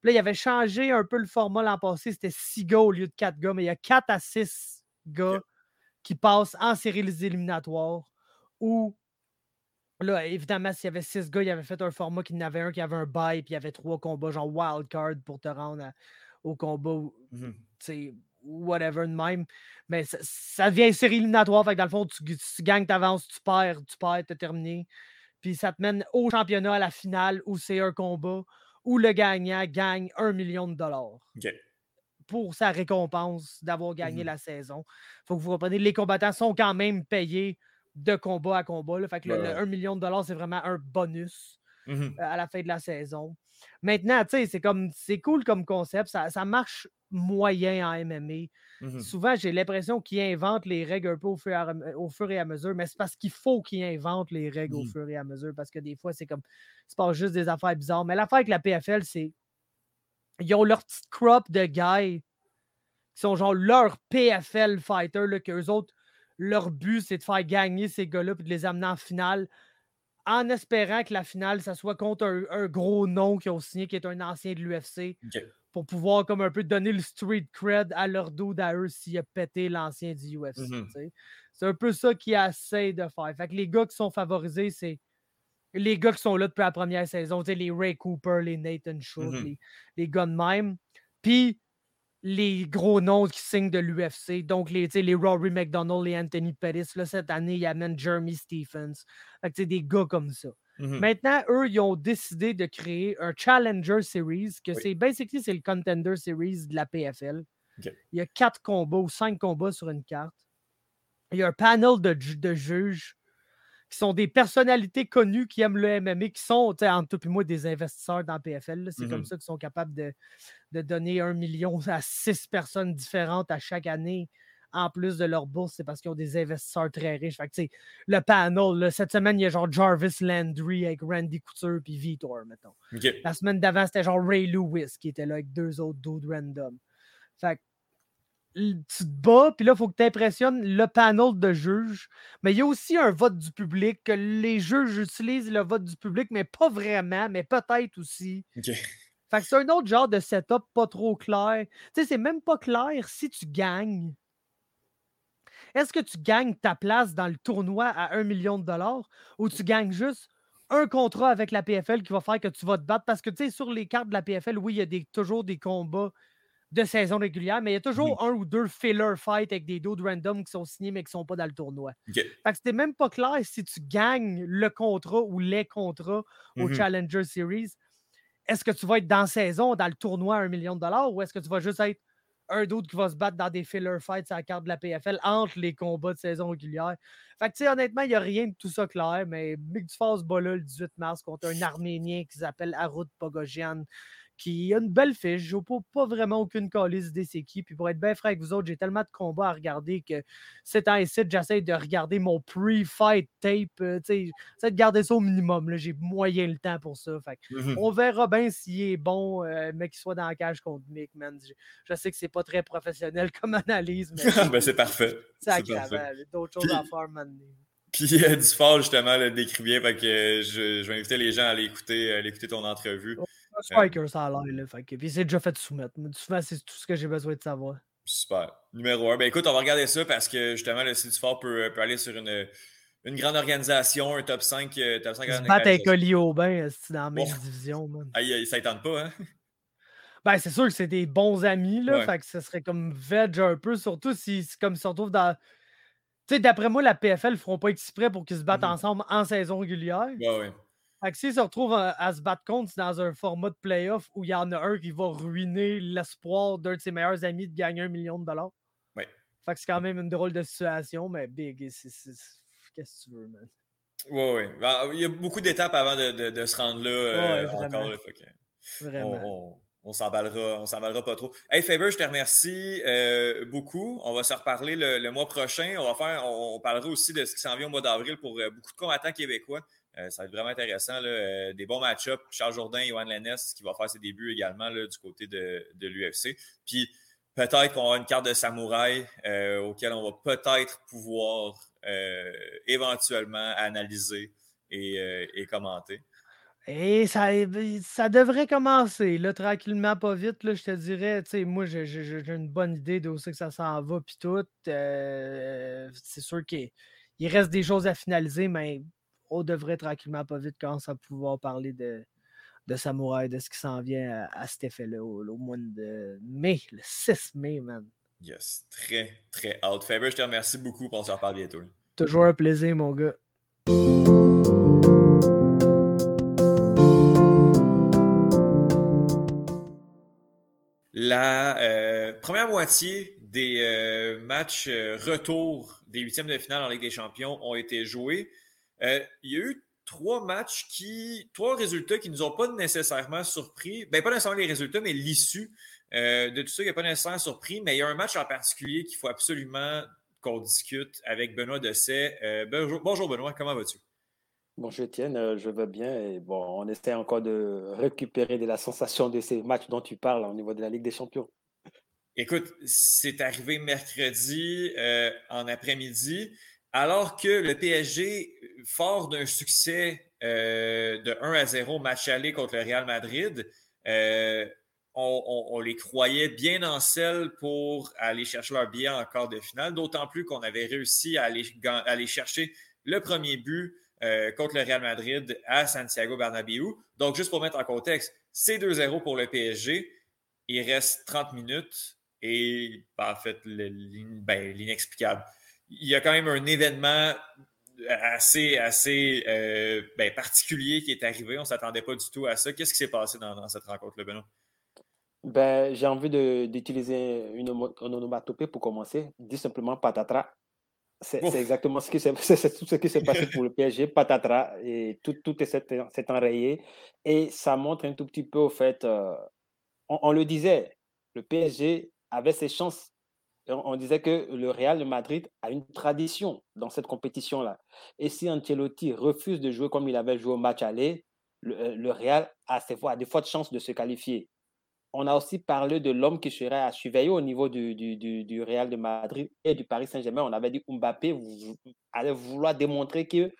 Puis là, il avait changé un peu le format l'an passé. C'était six gars au lieu de quatre gars, mais il y a quatre à six gars qui passent en séries éliminatoires où, là, évidemment, s'il y avait six gars, il avait fait un format qui n'avait un qui avait un bye, puis il y avait trois combats, genre wild card pour te rendre au combat. Mmh whatever de même. Mais ça, devient série éliminatoire. Fait que dans le fond, tu, gagnes, tu avances, tu perds, tu perds, tu terminé. Puis ça te mène au championnat, à la finale, où c'est un combat, où le gagnant gagne un million de dollars. Pour sa récompense d'avoir gagné mmh la saison. faut que vous compreniez, les combattants sont quand même payés de combat à combat. Fait que le, 1 million de dollars, c'est vraiment un bonus mmh à la fin de la saison. Maintenant, tu sais, c'est comme c'est cool comme concept. Ça, ça marche moyen en MMA. Souvent, j'ai l'impression qu'ils inventent les règles un peu au fur et à, au fur et à mesure, mais c'est parce qu'il faut qu'ils inventent les règles au mmh fur et à mesure, parce que des fois, c'est comme, c'est pas juste des affaires bizarres. Mais l'affaire avec la PFL, c'est, ils ont leur petite crop de guys qui sont genre leur PFL fighter, là, qu'eux autres, leur but, c'est de faire gagner ces gars-là et de les amener en finale en espérant que la finale, ça soit contre un, gros nom qui ont signé, qui est un ancien de l'UFC, pour pouvoir comme un peu donner le street cred à leur dos à eux s'il a pété l'ancien du UFC. Mmh c'est un peu ça qu'ils essaient de faire. Fait que les gars qui sont favorisés, c'est les gars qui sont là depuis la première saison, les Ray Cooper, les Nathan Schultz, mmh les, les gars de même. Puis les gros noms qui signent de l'UFC. Donc, les, les Rory McDonald, les Anthony Pettis. Là, cette année, ils amènent Jeremy Stephens. Fait des gars comme ça. Mmh Maintenant, eux, ils ont décidé de créer un Challenger Series, que c'est basically c'est le Contender Series de la PFL. Il y a quatre combats ou cinq combats sur une carte. Il y a un panel de, de juges qui sont des personnalités connues qui aiment le MMA, qui sont, entre toi et moi, des investisseurs dans PFL. C'est comme mmh ça qu'ils sont capables de, de, donner un million à six personnes différentes à chaque année en plus de leur bourse, c'est parce qu'ils ont des investisseurs très riches. Fait le panel, cette semaine, il y a genre Jarvis Landry avec Randy Couture puis Vitor, mettons. La semaine d'avant, c'était genre Ray Lewis qui était là avec deux autres dudes random. Fait tu te bats, puis là, il faut que tu impressionnes le panel de juges. Mais il y a aussi un vote du public, que les juges utilisent le vote du public, mais pas vraiment, mais peut-être aussi. Fait que c'est un autre genre de setup pas trop clair. Tu sais, c'est même pas clair si tu gagnes. Est-ce que tu gagnes ta place dans le tournoi à un million de dollars ou tu gagnes juste un contrat avec la PFL qui va faire que tu vas te battre? Parce que, tu sais, sur les cartes de la PFL, oui, il y a des, toujours des combats de saison régulière, mais il y a toujours un ou deux filler fights avec des dos random qui sont signés mais qui ne sont pas dans le tournoi. Fait que c'était même pas clair si tu gagnes le contrat ou les contrats au mmh Challenger Series. Est-ce que tu vas être dans saison, dans le tournoi à un million de dollars, ou est-ce que tu vas juste être un d'autre qui va se battre dans des filler fights à la carte de la PFL entre les combats de saison régulière? Fait que, tu sais, honnêtement, il n'y a rien de tout ça clair, mais Mick Dufour bat là le 18 mars contre un Arménien qui s'appelle Arut Pogoshian qui a une belle fiche. Je joue pas, vraiment aucune calice des équipes. Puis pour être bien frais avec vous autres, j'ai tellement de combats à regarder que c'est temps ci j'essaie de regarder mon pre-fight tape. Euh, sais, j'essaie de garder ça au minimum. J'ai moyen le temps pour ça. Fait mmh On verra bien s'il est bon, euh, mais qu'il soit dans la cage contre Mick, man. Je, sais que c'est pas très professionnel comme analyse, mais. ben, c'est parfait. C'est agréable. D'autres choses à faire maintenant. Puis euh, du fort, justement, le décrit bien. Fait que je, je, vais inviter les gens à aller écouter, à aller écouter ton entrevue. Striker, ça a l'air. Puis c'est déjà fait soumettre. Souvent, c'est tout ce que j'ai besoin de savoir. Super. Numéro 1. Ben écoute, on va regarder ça parce que justement, le site fort peut, peut aller sur une, une grande organisation, un top 5. Euh, top 5 se battre avec Oli Aubin c'est dans la même division. Man. Aïe, ça étend pas, hein? Ben, c'est sûr que c'est des bons amis, là. Fait que ce serait comme veg un peu, surtout si comme se retrouvent dans. Tu sais, d'après moi, la PFL ne feront pas exprès pour qu'ils se battent mm-hmm. ensemble en saison régulière. Ouais, ouais. Fait que s'ils se retrouvent à, se battre contre dans un format de playoff où il y en a un qui va ruiner l'espoir d'un de ses meilleurs amis de gagner un million de dollars. Oui. Fait que c'est quand même une drôle de situation, mais big, qu'est-ce que tu veux, man? Oui, oui. Ben, il y a beaucoup d'étapes avant de, de, se rendre là euh, encore. vraiment. On, s'emballera, on s'emballera pas trop. Hey Faber, je te remercie euh, beaucoup. On va se reparler le, mois prochain. On va faire, on, parlera aussi de ce qui s'en vient au mois d'avril pour euh, beaucoup de combattants québécois. Euh, ça va être vraiment intéressant. Euh, des bons match-ups. Charles Jourdain, Johan Lennes qui va faire ses débuts également du côté de, l'UFC. Puis peut-être qu'on aura une carte de samouraï euh, auquel on va peut-être pouvoir éventuellement analyser et, commenter. Et ça, ça devrait commencer, là, tranquillement, pas vite. Là, je te dirais, tu sais, moi, j'ai une bonne idée d'où c'est que ça s'en va, puis tout. c'est sûr qu'il reste des choses à finaliser, mais on devrait tranquillement pas vite commencer à pouvoir parler de, de Samouraï, de ce qui s'en vient à, cet effet-là au, mois de mai, le 6 mai, man. Yes, très, très out. Faber, je te remercie beaucoup. On se reparle bientôt. Toujours un plaisir, mon gars. La euh, première moitié des euh, matchs euh, retour des huitièmes de finale en Ligue des Champions ont été joués. Euh, il y a eu trois matchs qui, trois résultats qui ne nous ont pas nécessairement surpris. Ben, pas nécessairement les résultats, mais l'issue Euh, de tout ça, il n'y a pas nécessairement surpris, mais il y a un match en particulier qu'il faut absolument qu'on discute avec Benoît Dessay. Euh, bonjour, Benoît, comment vas-tu? Bonjour Étienne, je vais bien. Et bon, on essaie encore de récupérer de la sensation de ces matchs dont tu parles au niveau de la Ligue des Champions. Écoute, c'est arrivé mercredi en après-midi, alors que le PSG, fort d'un succès de 1 à 0 match aller contre le Real Madrid, on, les croyait bien en selle pour aller chercher leur billet en quart de finale, d'autant plus qu'on avait réussi à aller, chercher le premier but euh, contre le Real Madrid à Santiago Bernabéu. Donc, juste pour mettre en contexte, c'est 2-0 pour le PSG. Il reste 30 minutes et, ben, en fait, ben, l'inexplicable. Il y a quand même un événement assez, assez euh, ben, particulier qui est arrivé. On ne s'attendait pas du tout à ça. Qu'est-ce qui s'est passé dans, dans cette rencontre-là, Benoît? Ben, j'ai envie d'utiliser une onomatopée pour commencer. Dis simplement patatra. C'est exactement ce qui s'est tout ce qui s'est passé pour le PSG, patatra, et tout, tout s'est enrayé. Et ça montre un tout petit peu, au fait, euh, on, le disait, le PSG avait ses chances. On, disait que le Real de Madrid a une tradition dans cette compétition-là. Et si Ancelotti refuse de jouer comme il avait joué au match aller, le, euh, Real a, ses fois, a des fortes chances de se qualifier on a aussi parlé de l'homme qui serait à surveiller au niveau du, du, Real de Madrid et du Paris Saint-Germain. On avait dit Mbappé allait vouloir démontrer qu'il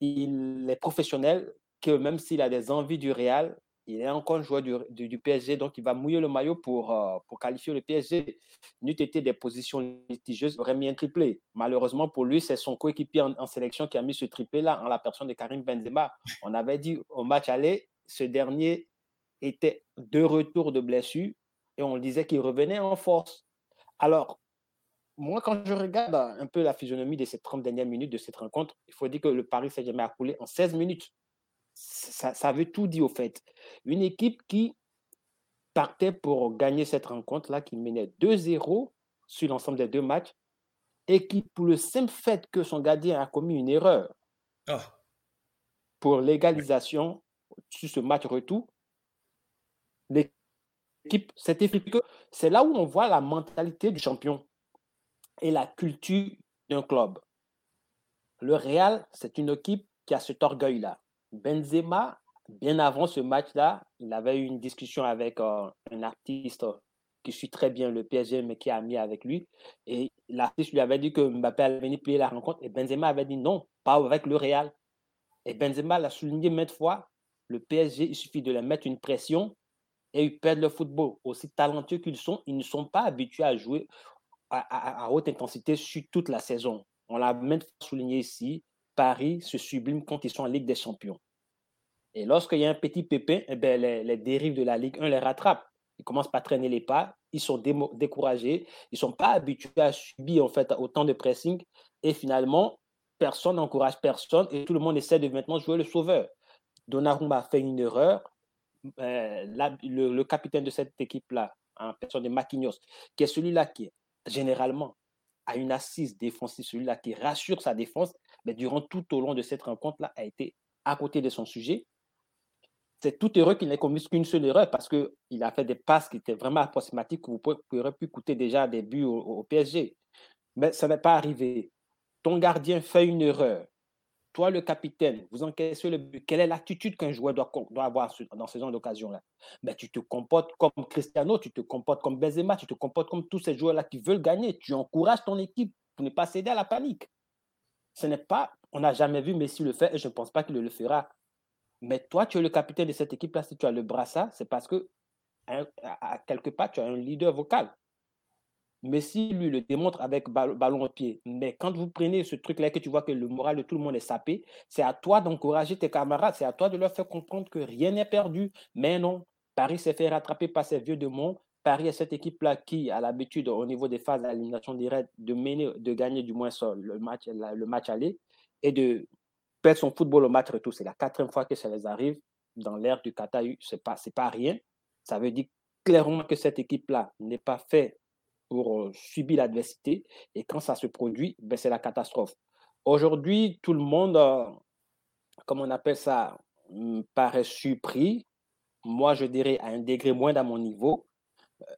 est professionnel, que même s'il a des envies du Real, il est encore joueur du, PSG, donc il va mouiller le maillot pour, euh, qualifier le PSG. N'eût été des positions litigieuses, il aurait mis un triplé. Malheureusement pour lui, c'est son coéquipier en, sélection qui a mis ce triplé-là en la personne de Karim Benzema. On avait dit au match aller, ce dernier était de retour de blessure et on disait qu'il revenait en force. Alors, moi, quand je regarde un peu la physionomie de ces 30 dernières minutes de cette rencontre, il faut dire que le Paris Saint-Germain a en 16 minutes. Ça, ça veut tout dire au fait. Une équipe qui partait pour gagner cette rencontre-là, qui menait 2-0 sur l'ensemble des deux matchs, et qui, pour le simple fait que son gardien a commis une erreur ah. pour l'égalisation sur ce match retour, l'équipe que C'est là où on voit la mentalité du champion et la culture d'un club. Le Real, c'est une équipe qui a cet orgueil-là. Benzema, bien avant ce match-là, il avait eu une discussion avec euh, un artiste qui suit très bien le PSG, mais qui a mis avec lui. Et l'artiste lui avait dit que Mbappé allait venir plier la rencontre. Et Benzema avait dit non, pas avec le Real. Et Benzema l'a souligné maintes fois. Le PSG, il suffit de leur mettre une pression et ils perdent le football. Aussi talentueux qu'ils sont, ils ne sont pas habitués à jouer à, haute intensité sur toute la saison. On l'a même souligné ici, Paris se sublime quand ils sont en Ligue des Champions. Et lorsqu'il y a un petit pépin, eh ben, les, dérives de la Ligue 1 les rattrapent. Ils commencent par traîner les pas, ils sont découragés, ils ne sont pas habitués à subir en fait, autant de pressing. Et finalement, personne n'encourage personne et tout le monde essaie de maintenant jouer le sauveur. Donnarumma a fait une erreur, euh, le, capitaine de cette équipe-là, en personne de Maquinhos, qui est celui-là qui, généralement, a une assise défensive, celui-là qui rassure sa défense, mais durant tout au long de cette rencontre-là, a été à côté de son sujet. C'est tout heureux qu'il n'ait commis qu'une seule erreur parce qu'il a fait des passes qui étaient vraiment approximatives qui, auraient pu coûter déjà des buts au PSG. Mais ça n'est pas arrivé. Ton gardien fait une erreur toi, le capitaine, vous encaissez le but, quelle est l'attitude qu'un joueur doit, doit, avoir dans ce genre d'occasion-là? Ben, Tu te comportes comme Cristiano, tu te comportes comme Benzema, tu te comportes comme tous ces joueurs-là qui veulent gagner. Tu encourages ton équipe pour ne pas céder à la panique. Ce n'est pas, on n'a jamais vu Messi le faire et je ne pense pas qu'il le fera. Mais toi, tu es le capitaine de cette équipe-là. Si tu as le brassard, c'est parce que, à quelque part, tu as un leader vocal. Messi, lui, le démontre avec ballon au pied. Mais quand vous prenez ce truc-là que tu vois que le moral de tout le monde est sapé, c'est à toi d'encourager tes camarades, c'est à toi de leur faire comprendre que rien n'est perdu. Mais non, Paris s'est fait rattraper par ses vieux démons. Paris est cette équipe-là qui a l'habitude, au niveau des phases d'élimination directe, de gagner du moins le match, le match aller et de perdre son football au match retour. C'est la quatrième fois que ça les arrive dans l'ère du Qatar. Ce n'est pas, pas rien. Ça veut dire clairement que cette équipe-là n'est pas faite pour subir l'adversité. Et quand ça se produit, ben, c'est la catastrophe. Aujourd'hui, tout le monde, comme on appelle ça, me paraît surpris. Moi, je dirais à un degré moins dans mon niveau.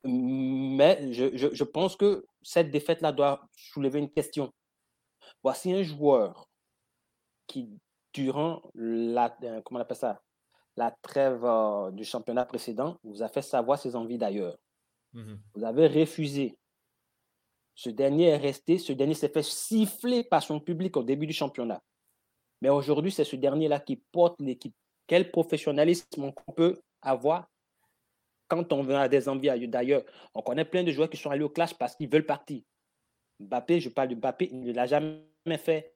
Mais je, je, je pense que cette défaite-là doit soulever une question. Voici un joueur qui, durant la, euh, comment on appelle ça, la trêve euh, du championnat précédent, vous a fait savoir ses envies d'ailleurs. Mmh vous avez refusé. Ce dernier est resté, ce dernier s'est fait siffler par son public au début du championnat. Mais aujourd'hui, c'est ce dernier-là qui porte l'équipe. Quel professionnalisme on peut avoir quand on a des envies d'ailleurs. On connaît plein de joueurs qui sont allés au clash parce qu'ils veulent partir. Mbappé, je parle de Mbappé, il ne l'a jamais fait.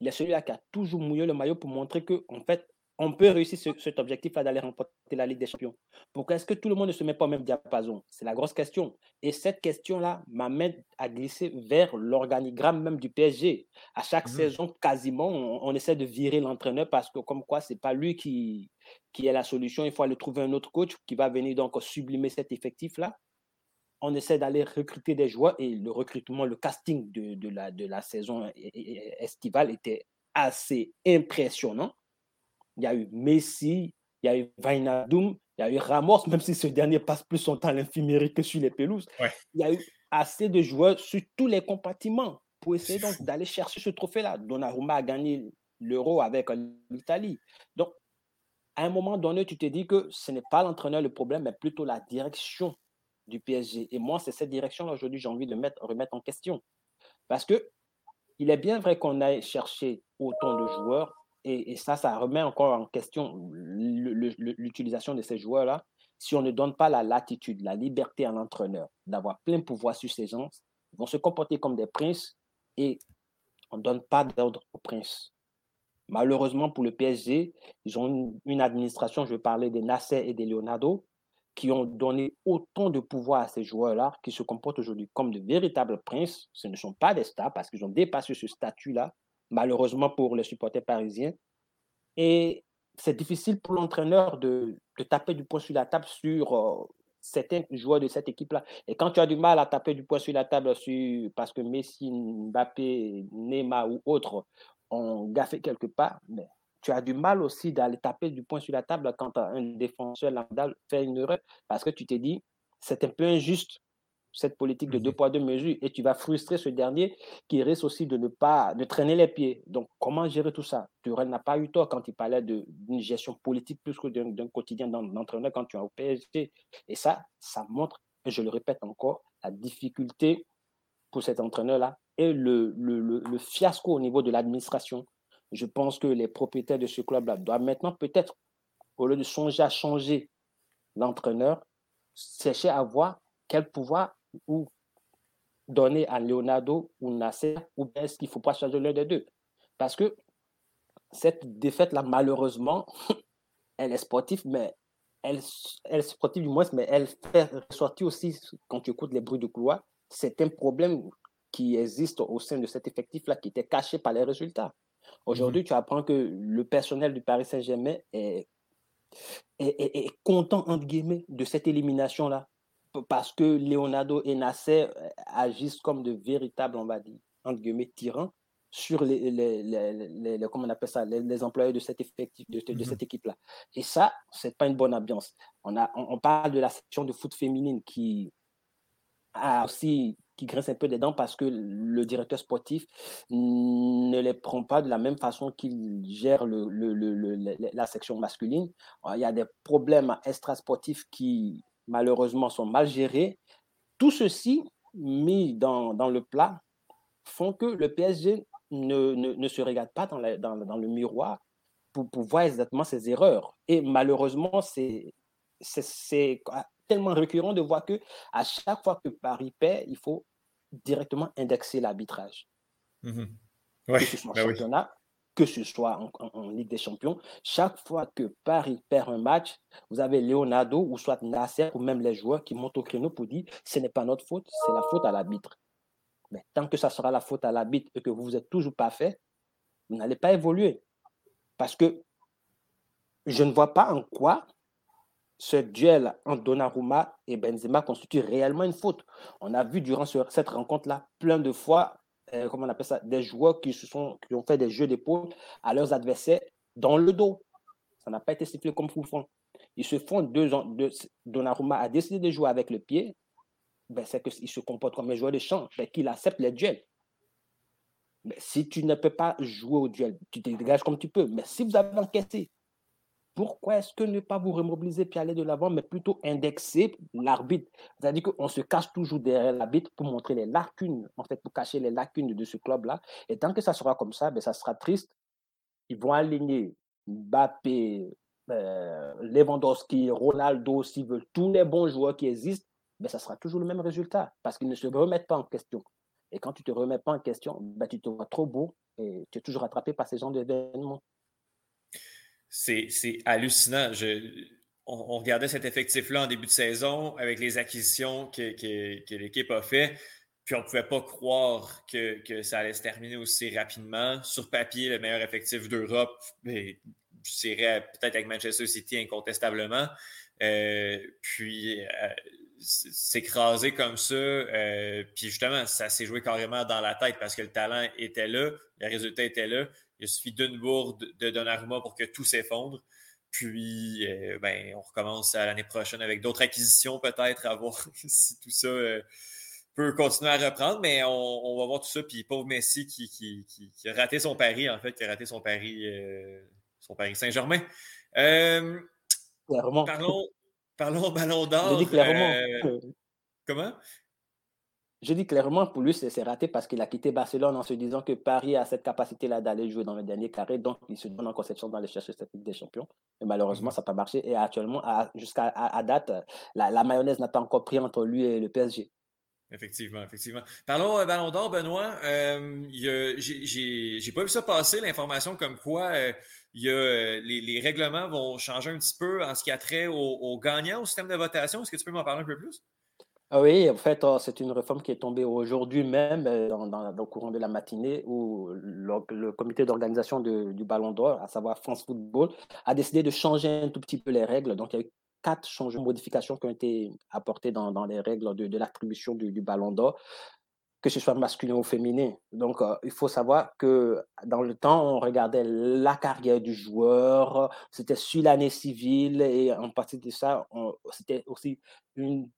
Il est celui-là qui a toujours mouillé le maillot pour montrer que, en fait, on peut réussir cet objectif-là d'aller remporter la Ligue des Champions. Pourquoi est-ce que tout le monde ne se met pas au même diapason? C'est la grosse question. Et cette question-là m'amène à glisser vers l'organigramme même du PSG. À chaque mmh saison, quasiment, on, essaie de virer l'entraîneur parce que, comme quoi, ce n'est pas lui qui, qui est la solution. Il faut aller trouver un autre coach qui va venir donc sublimer cet effectif-là. On essaie d'aller recruter des joueurs et le recrutement, le casting de, de, la, de la saison estivale était assez impressionnant. Il y a eu Messi, il y a eu Vainadoum, il y a eu Ramos, même si ce dernier passe plus son temps à l'infirmerie que sur les pelouses. Il y a eu assez de joueurs sur tous les compartiments pour essayer donc d'aller chercher ce trophée-là. Donnarumma a gagné l'Euro avec l'Italie. Donc, à un moment donné, tu te dis que ce n'est pas l'entraîneur le problème, mais plutôt la direction du PSG. Et moi, c'est cette direction-là aujourd'hui, j'ai envie de mettre, remettre en question. Parce que il est bien vrai qu'on aille chercher autant de joueurs, et, ça, ça remet encore en question l'utilisation de ces joueurs-là. Si on ne donne pas la latitude, la liberté à l'entraîneur d'avoir plein pouvoir sur ces gens, ils vont se comporter comme des princes et on ne donne pas d'ordre aux princes. Malheureusement pour le PSG, ils ont une, administration, je parler des Nasser et des Leonardo, qui ont donné autant de pouvoir à ces joueurs-là, qui se comportent aujourd'hui comme de véritables princes. Ce ne sont pas des stars parce qu'ils ont dépassé ce statut-là malheureusement pour les supporters parisiens. Et c'est difficile pour l'entraîneur de, taper du poing sur la table sur euh, certains joueurs de cette équipe-là. Et quand tu as du mal à taper du poing sur la table sur, parce que Messi, Mbappé, Neymar ou autres ont gaffé quelque part, mais tu as du mal aussi d'aller taper du poing sur la table quand un défenseur lambda fait une erreur parce que tu t'es dit, c'est un peu injuste cette politique de deux mmh poids, deux mesures, et tu vas frustrer ce dernier qui risque aussi de ne pas de traîner les pieds. Donc, comment gérer tout ça? Turel n'a pas eu tort quand il parlait d'une gestion politique plus que d'un quotidien d'entraîneur quand tu es au PSG. Et ça, ça montre, et je le répète encore, la difficulté pour cet entraîneur-là et le, fiasco au niveau de l'administration. Je pense que les propriétaires de ce club-là doivent maintenant peut-être, au lieu de songer à changer l'entraîneur, chercher à voir quel pouvoir ou donner à Leonardo ou Nasser, ou bien est-ce qu'il ne faut pas changer l'un des deux Parce que cette défaite-là, malheureusement, elle est sportive, mais elle, elle est sportive du moins, mais elle fait ressortir aussi, quand tu écoutes les bruits de couloir, c'est un problème qui existe au sein de cet effectif-là, qui était caché par les résultats. Aujourd'hui, mmh tu apprends que le personnel du Paris Saint-Germain est, est, est, content, entre guillemets, de cette élimination-là parce que Leonardo et Nasser euh, agissent comme de véritables, on va dire, entre guillemets, tyrans sur les, les, les, les comment on appelle ça, les, employés de cet effectif, de, de mmh cette équipe-là. Et ça, c'est pas une bonne ambiance. On, a, on, parle de la section de foot féminine qui aussi qui grince un peu des dents parce que le directeur sportif ne les prend pas de la même façon qu'il gère le, le, le, la section masculine. Il y a des problèmes extra-sportifs qui malheureusement, sont mal gérés. Tout ceci, mis dans, dans le plat, font que le PSG ne, ne, ne se regarde pas dans, dans, dans, le miroir pour, pour voir exactement ses erreurs. Et malheureusement, c'est tellement récurrent de voir que à chaque fois que Paris perd, il faut directement indexer l'arbitrage. Mmh que ce soit bah championnat, que ce soit en, Ligue des Champions, chaque fois que Paris perd un match, vous avez Leonardo ou soit Nasser ou même les joueurs qui montent au créneau pour dire ce n'est pas notre faute, c'est la faute à l'arbitre. Mais tant que ça sera la faute à l'arbitre et que vous n'êtes toujours pas fait, vous n'allez pas évoluer. Parce que je ne vois pas en quoi ce duel entre Donnarumma et Benzema constitue réellement une faute. On a vu durant cette rencontre-là plein de fois euh, comment on appelle ça, des joueurs qui, se sont, qui ont fait des jeux d'épaule à leurs adversaires dans le dos. Ça n'a pas été sifflé comme Foufon. ils se font deux. Deux, Donnarumma a décidé de jouer avec le pied, ben, c'est qu'il se comporte comme un joueur de champ, ben, qu'il accepte les duels. Mais si tu ne peux pas jouer au duel, tu te dégages comme tu peux. Mais si vous avez encaissé, pourquoi est-ce que ne pas vous remobiliser puis aller de l'avant, mais plutôt indexer l'arbitre? C'est-à-dire qu'on se cache toujours derrière l'arbitre pour montrer les lacunes, en fait, pour cacher les lacunes de ce club-là. Et tant que ça sera comme ça, ben, ça sera triste. Ils vont aligner Mbappé, euh, Lewandowski, Ronaldo, s'ils veulent tous les bons joueurs qui existent, ben, ça sera toujours le même résultat parce qu'ils ne se remettent pas en question. Et quand tu ne te remets pas en question, ben, tu te vois trop beau et tu es toujours attrapé par ces gens d'événements. C'est hallucinant. on, regardait cet effectif-là en début de saison avec les acquisitions que, l'équipe a fait. Puis on ne pouvait pas croire que, ça allait se terminer aussi rapidement. Sur papier, le meilleur effectif d'Europe, je dirais peut-être avec Manchester City incontestablement. Euh, puis euh, s'écraser comme ça, euh, puis justement, ça s'est joué carrément dans la tête parce que le talent était là, le résultat était là. Il suffit d'une bourde de Donnarumma pour que tout s'effondre. Puis, ben, on recommence à l'année prochaine avec d'autres acquisitions peut-être, à voir si tout ça peut continuer à reprendre, mais on, va voir tout ça. Puis, pauvre Messi qui, qui, a raté son pari, en fait, qui a raté son pari son Paris Saint-Germain. Euh, parlons, parlons Ballon d'Or. Clairement. Euh, comment? Je dis clairement, pour lui, c'est raté parce qu'il a quitté Barcelone en se disant que Paris a cette capacité-là d'aller jouer dans le dernier carré. Donc, il se donne en conception d'aller chercher cette Ligue des Champions. Et malheureusement, mhm. ça n'a pas marché. Et actuellement, jusqu'à à, date, la, la mayonnaise n'a pas encore pris entre lui et le PSG. Effectivement, effectivement. Parlons euh, Ballon d'Or, Benoît. Euh, J'ai pas vu ça passer, l'information comme quoi euh, y a, euh, les, les, règlements vont changer un petit peu en ce qui a trait aux, gagnants au système de votation. Est-ce que tu peux m'en parler un peu plus? Ah oui, en fait, oh, c'est une réforme qui est tombée aujourd'hui même, dans, dans, le courant de la matinée, où le, comité d'organisation du Ballon d'Or, à savoir France Football, a décidé de changer un tout petit peu les règles. Donc, il y a eu quatre changements, modifications qui ont été apportées dans, les règles de, l'attribution du, du, ballon d'or, que ce soit masculin ou féminin. Donc, euh, il faut savoir que dans le temps, on regardait la carrière du joueur, c'était sur l'année civile, et en partie de ça, c'était aussi une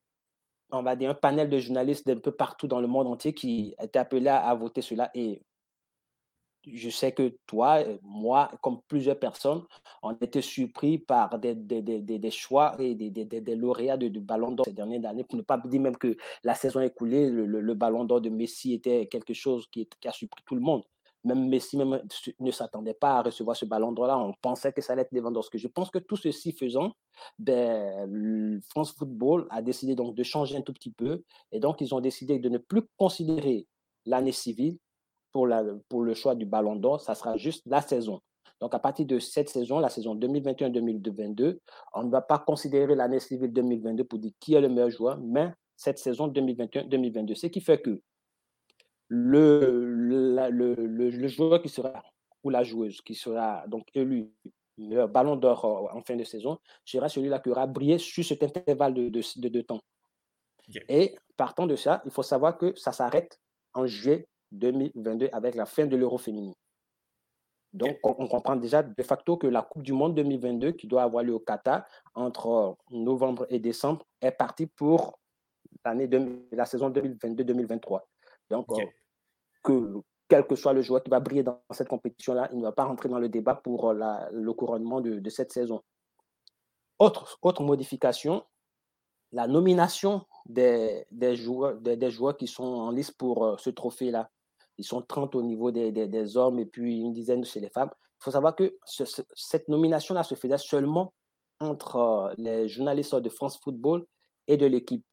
on va dire, un panel de journalistes d'un peu partout dans le monde entier qui étaient appelés à, à voter cela. Et je sais que toi, moi, comme plusieurs personnes, on était surpris par des, des, des, des choix et des, lauréats du Ballon d'Or ces dernières années, pour ne pas dire même que la saison écoulée, le, le, Ballon d'Or de Messi était quelque chose qui, a surpris tout le monde. Même Messi même, ne s'attendait pas à recevoir ce Ballon d'Or-là. On pensait que ça allait être vendeurs. Je pense que tout ceci faisant, ben, France Football a décidé donc de changer un tout petit peu. Et donc, ils ont décidé de ne plus considérer l'année civile pour, la, pour le choix du ballon d'or, ça sera juste la saison. Donc, à partir de cette saison, la saison 2021-2022, on ne va pas considérer l'année civile 2022 pour dire qui est le meilleur joueur, mais cette saison 2021-2022. Ce qui fait que le, le, le, joueur qui sera, ou la joueuse qui sera donc élu le ballon d'or en fin de saison, sera celui-là qui aura brillé sur cet intervalle de, de, de, temps. Et partant de ça, il faut savoir que ça s'arrête en juillet 2022 avec la fin de l'euro féminin. Donc, on, comprend déjà de facto que la Coupe du Monde 2022, qui doit avoir lieu au Qatar entre novembre et décembre, est partie pour l'année la saison 2022-2023. Donc, que quel que soit le joueur qui va briller dans cette compétition-là, il ne va pas rentrer dans le débat pour euh, la, le couronnement de, cette saison. Autre, autre modification, la nomination des, des joueurs, des, des, joueurs qui sont en liste pour euh, ce trophée-là. Ils sont 30 au niveau des, des, hommes et puis une dizaine chez les femmes. Il faut savoir que cette nomination-là se faisait seulement entre euh, les journalistes de France Football et de l'équipe.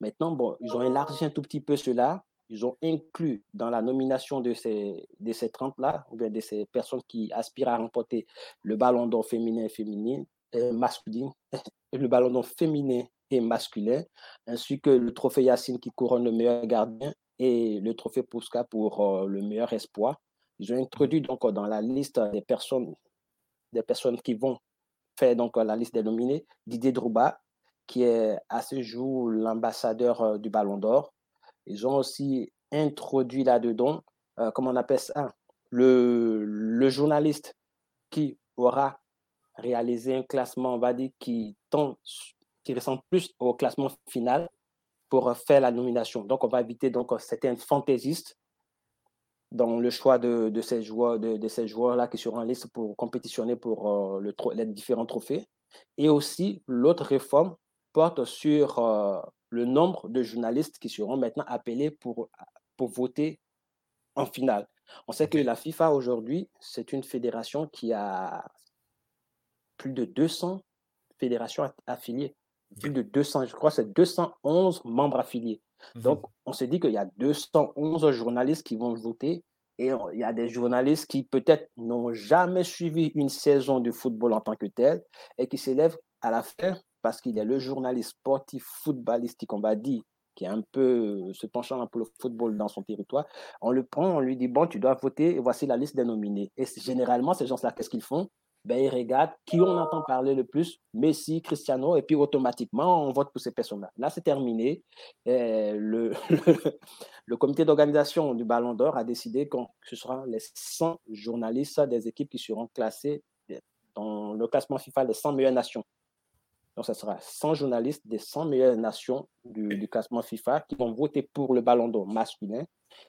Maintenant, bon, ils ont élargi un tout petit peu cela. Ils ont inclus dans la nomination de ces, de ces 30-là, ou bien de ces personnes qui aspirent à remporter le ballon d'or féminin et féminin, euh, masculin, le ballon d'or féminin et masculin, ainsi que le trophée Yacine qui couronne le meilleur gardien et le trophée Pouska pour euh, le meilleur espoir. Ils ont introduit donc dans la liste des personnes, des personnes qui vont faire donc la liste des nominés Didier Drouba, qui est à ce jour l'ambassadeur euh, du Ballon d'Or. Ils ont aussi introduit là-dedans, euh, comment on appelle ça, le, le journaliste qui aura réaliser un classement, on va dire, qui, tend, qui ressemble plus au classement final pour faire la nomination. Donc, on va éviter donc certains fantaisistes dans le choix de, de ces joueurs de ces joueurs là qui seront en liste pour compétitionner pour euh, le, les différents trophées et aussi l'autre réforme porte sur euh, le nombre de journalistes qui seront maintenant appelés pour pour voter en finale. On sait que la FIFA aujourd'hui c'est une fédération qui a plus de 200 fédérations affiliées. Plus de 200 je crois c'est 211 membres affiliés. Mmh Donc, on s'est dit qu'il y a 211 journalistes qui vont voter et il y a des journalistes qui peut-être n'ont jamais suivi une saison de football en tant que tel et qui s'élèvent à la fin parce qu'il est le journaliste sportif footballistique, on va dire, qui est un peu se penchant pour le football dans son territoire. On le prend, on lui dit, bon, tu dois voter et voici la liste des nominés. Et généralement, ces gens-là, qu'est-ce qu'ils font? Ben, ils regardent qui on entend parler le plus, Messi, Cristiano, et puis automatiquement, on vote pour ces personnes-là. Là, c'est terminé. le, le, comité d'organisation du Ballon d'Or a décidé que ce sera les 100 journalistes des équipes qui seront classés dans le classement FIFA des 100 meilleures nations. Donc, ce sera 100 journalistes des 100 meilleures nations du, classement FIFA qui vont voter pour le ballon d'or masculin.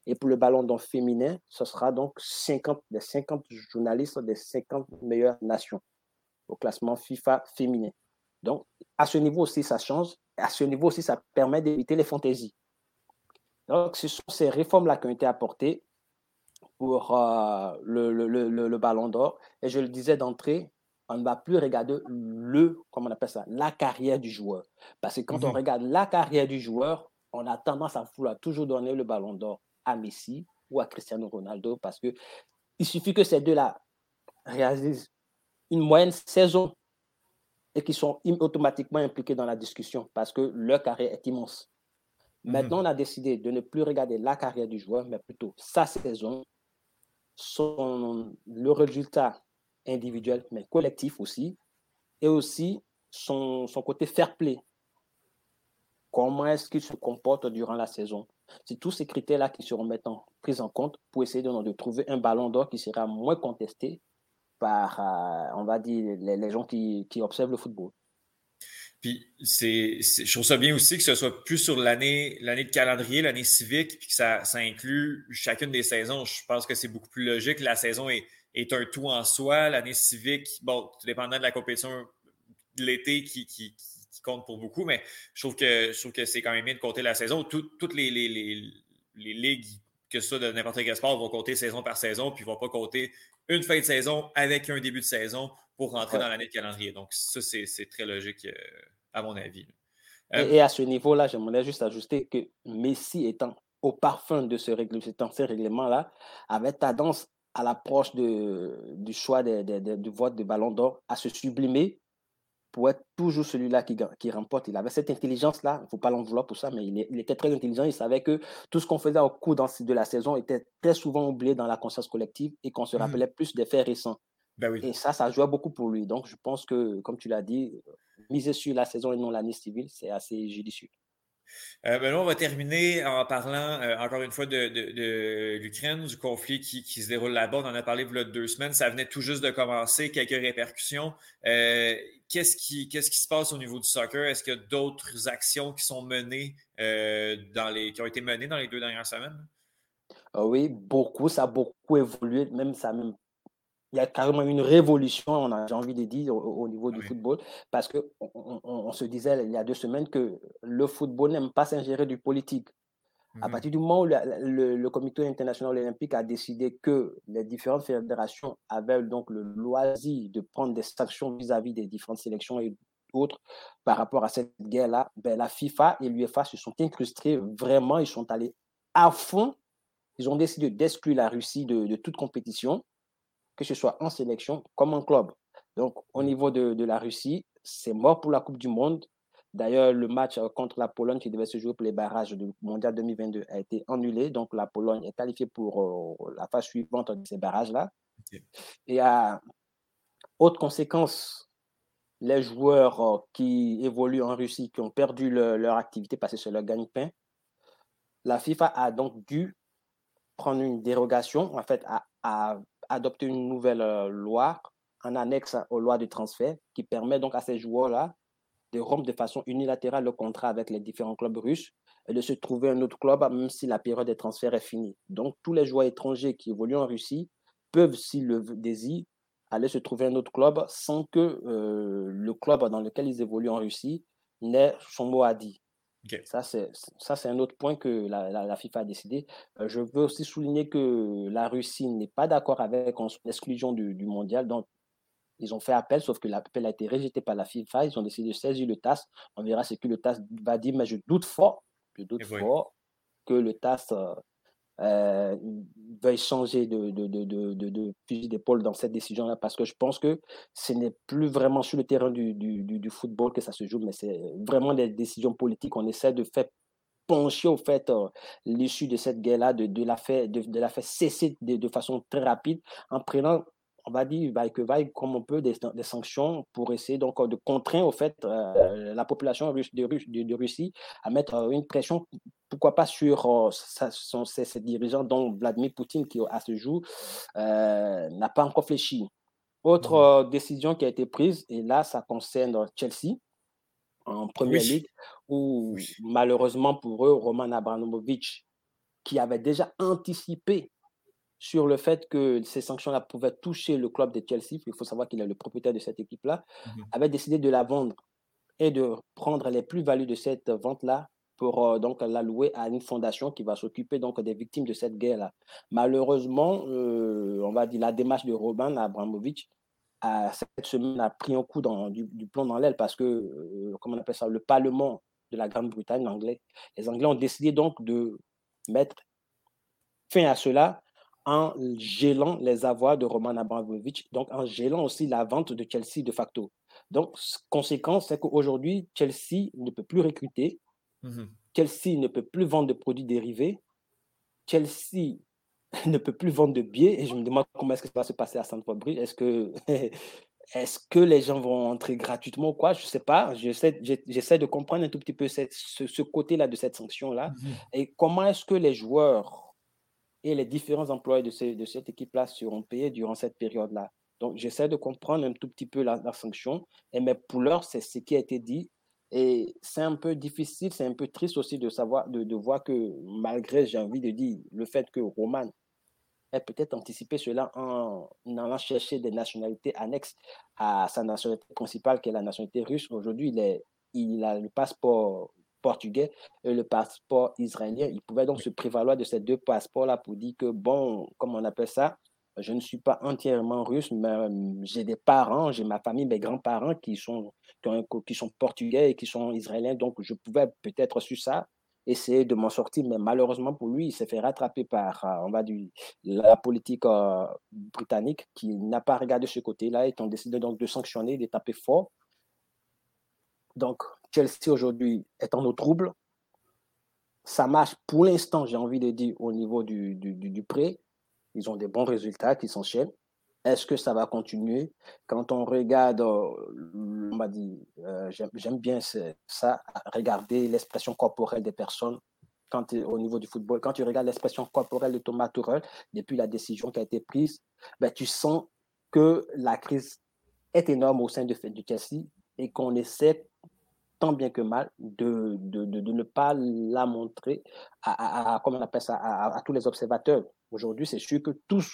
Et pour le ballon d'or féminin, ce sera donc 50, des 50 journalistes des 50 meilleures nations au classement FIFA féminin. Donc, à ce niveau aussi, ça change. À ce niveau aussi, ça permet d'éviter les fantaisies. Donc, ce sont ces réformes-là qui ont été apportées pour euh, le, ballon d'or. Et je le disais d'entrée, on ne va plus regarder le, comment on appelle ça, la carrière du joueur. Parce que quand on mhm. regarde la carrière du joueur, on a tendance à vouloir toujours donner le ballon d'or à Messi ou à Cristiano Ronaldo parce que il suffit que ces deux-là réalisent une moyenne saison et qu'ils sont automatiquement impliqués dans la discussion parce que leur carrière est immense. Mhm. Maintenant, on a décidé de ne plus regarder la carrière du joueur, mais plutôt sa saison, son, le résultat individuel, mais collectif aussi, et aussi son, son côté fair play. Comment est-ce qu'il se comporte durant la saison? C'est tous ces critères-là qui seront maintenant pris en compte pour essayer de, de trouver un ballon d'or qui sera moins contesté par, euh, on va dire, les, les gens qui, qui, observent le football. Puis, c'est, je trouve ça bien aussi que ce soit plus sur l'année, l'année de calendrier, l'année civique, puis que ça, ça inclut chacune des saisons. Je pense que c'est beaucoup plus logique. La saison est, est un tout en soi. L'année civique, bon, tout dépendant de la compétition de l'été qui, qui, compte pour beaucoup, mais je trouve que, je trouve que c'est quand même bien de compter la saison. toutes les, les, les, les, ligues, que ce soit de n'importe quel sport, vont compter saison par saison, puis ne vont pas compter une fin de saison avec un début de saison pour rentrer dans l'année de calendrier. Donc, ça, c'est très logique, euh, à mon avis. Euh, et, à ce niveau-là, j'aimerais juste ajouter que Messi étant au parfum de ce règlement, ces règlements-là, avait tendance à l'approche du choix du vote de Ballon d'Or à se sublimer pour être toujours celui-là qui, qui, remporte. Il avait cette intelligence-là, il ne faut pas l'en vouloir pour ça, mais il, était très intelligent. Il savait que tout ce qu'on faisait au cours de la saison était très souvent oublié dans la conscience collective et qu'on se mmh rappelait plus des faits récents. Ben et ça, ça jouait beaucoup pour lui. Donc, je pense que, comme tu l'as dit, miser sur la saison et non l'année civile, c'est assez judicieux. Euh, ben on va terminer en parlant euh, encore une fois de, l'Ukraine, du conflit qui, se déroule là-bas. On en a parlé il y a deux semaines. Ça venait tout juste de commencer, quelques répercussions. Euh, qu'est-ce, qui, se passe au niveau du soccer? Est-ce qu'il y a d'autres actions qui sont menées dans les, qui ont été menées dans les deux dernières semaines? Ah oui, beaucoup. Ça a beaucoup évolué. Même ça a même il y a carrément une révolution, j'ai envie de dire, au, niveau du football, parce qu'on on, se disait il y a deux semaines que le football n'aime pas s'ingérer du politique. À mmh partir du moment où le, Comité international olympique a décidé que les différentes fédérations avaient donc le loisir de prendre des sanctions vis-à-vis des différentes sélections et autres par rapport à cette guerre-là, ben la FIFA et l'UEFA se sont incrustés vraiment, ils sont allés à fond. Ils ont décidé d'exclure la Russie de toute compétition que ce soit en sélection comme en club. Donc, au niveau de, la Russie, c'est mort pour la Coupe du Monde. D'ailleurs, le match euh, contre la Pologne qui devait se jouer pour les barrages du Mondial 2022 a été annulé. Donc, la Pologne est qualifiée pour euh, la phase suivante de ces barrages-là. Et à autre conséquence, les joueurs euh, qui évoluent en Russie, qui ont perdu leur activité parce que c'est leur gagne-pain, la FIFA a donc dû prendre une dérogation, en fait, à, à adopter une nouvelle euh, loi en annexe aux lois de transfert qui permet donc à ces joueurs-là de rompre de façon unilatérale le contrat avec les différents clubs russes et de se trouver un autre club même si la période des transferts est finie. Donc tous les joueurs étrangers qui évoluent en Russie peuvent, s'ils le désirent, aller se trouver un autre club sans que euh, le club dans lequel ils évoluent en Russie n'ait son mot à dire. Ça, c'est un autre point que la, la, FIFA a décidé. Euh, je veux aussi souligner que la Russie n'est pas d'accord avec l'exclusion du, du, mondial. Donc, ils ont fait appel, sauf que l'appel a été rejeté par la FIFA. Ils ont décidé de saisir le TAS. On verra ce que le TAS va dire, mais je doute fort, je doute fort que le TAS euh, euh, veuille changer de, de, de, de, fusil d'épaule dans cette décision-là, parce que je pense que ce n'est plus vraiment sur le terrain du, du, football que ça se joue, mais c'est vraiment des décisions politiques. On essaie de faire pencher au fait euh, l'issue de cette guerre-là, de, de, la faire, de la faire cesser de, de façon très rapide en prenant on va dire, vaille que vaille, comme on peut, des, des, sanctions pour essayer donc de contraindre au fait euh, la population russe, de, de, Russie à mettre euh, une pression, pourquoi pas sur euh, ces, dirigeants dont Vladimir Poutine, qui à ce jour n'a pas encore fléchi. Autre mmh. décision qui a été prise, et là, ça concerne Chelsea en Première Ligue, où malheureusement pour eux, Roman Abramovich, qui avait déjà anticipé sur le fait que ces sanctions-là pouvaient toucher le club de Chelsea, il faut savoir qu'il est le propriétaire de cette équipe-là, mmh avait décidé de la vendre et de prendre les plus-values de cette vente-là pour euh, donc l'allouer à une fondation qui va s'occuper donc des victimes de cette guerre-là. Malheureusement, euh, on va dire la démarche de Robin Abramovich à, cette semaine a pris un coup dans, du, plomb dans l'aile parce que, euh, comment on appelle ça, le Parlement de la Grande-Bretagne, anglais, les Anglais ont décidé donc de mettre fin à cela en gelant les avoirs de Roman Abramovich, donc en gelant aussi la vente de Chelsea de facto. Donc, conséquence, c'est qu'aujourd'hui, Chelsea ne peut plus recruter, mmh Chelsea ne peut plus vendre de produits dérivés, Chelsea ne peut plus vendre de billets, et je me demande comment est-ce que ça va se passer à Stamford Bridge. Est-ce que, est que les gens vont entrer gratuitement ou quoi? Je ne sais pas. J'essaie, j'essaie de comprendre un tout petit peu cette, ce, côté-là de cette sanction-là. Mmh et comment est-ce que les joueurs et les différents employés de, cette équipe-là seront payés durant cette période-là. Donc, j'essaie de comprendre un tout petit peu la, sanction. Et mais pour l'heure, c'est ce qui a été dit. Et c'est un peu difficile, c'est un peu triste aussi de savoir, de, voir que malgré, j'ai envie de dire, le fait que Roman ait peut-être anticipé cela en, allant chercher des nationalités annexes à sa nationalité principale, qui est la nationalité russe. Aujourd'hui, il a le passeport portugais et le passeport israélien. Il pouvait donc se prévaloir de ces deux passeports-là pour dire que, bon, comme on appelle ça, je ne suis pas entièrement russe, mais euh, j'ai des parents, j'ai ma famille, mes grands-parents qui sont, qui, sont portugais et qui sont israéliens. Donc, je pouvais peut-être sur ça essayer de m'en sortir, mais malheureusement pour lui, il s'est fait rattraper par, euh, on va dire, la politique euh, britannique qui n'a pas regardé ce côté-là et qui ont décidé donc de sanctionner, de taper fort. Donc, Chelsea aujourd'hui est en eau trouble. Ça marche pour l'instant, j'ai envie de dire, au niveau du, du, prêt. Ils ont des bons résultats qui s'enchaînent. Est-ce que ça va continuer? Quand on regarde, euh, on m'a dit, euh, j'aime bien ça, regarder l'expression corporelle des personnes quand au niveau du football. Quand tu regardes l'expression corporelle de Thomas Tuchel depuis la décision qui a été prise, ben, tu sens que la crise est énorme au sein de, du Chelsea et qu'on essaie tant bien que mal de, de, de, ne pas la montrer à, à, on appelle ça, à, tous les observateurs. Aujourd'hui, c'est sûr que tous,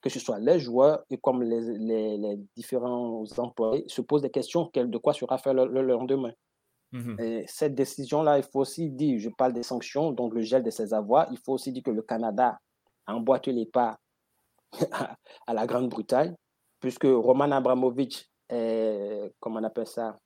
que ce soit les joueurs et comme les, les, les différents employés, se posent des questions de quoi sera fait le, lendemain. Mmh et cette décision-là, il faut aussi dire, je parle des sanctions, donc le gel de ses avoirs, il faut aussi dire que le Canada a emboîté les pas à, la Grande-Bretagne, puisque Roman Abramovich est, comment on appelle ça,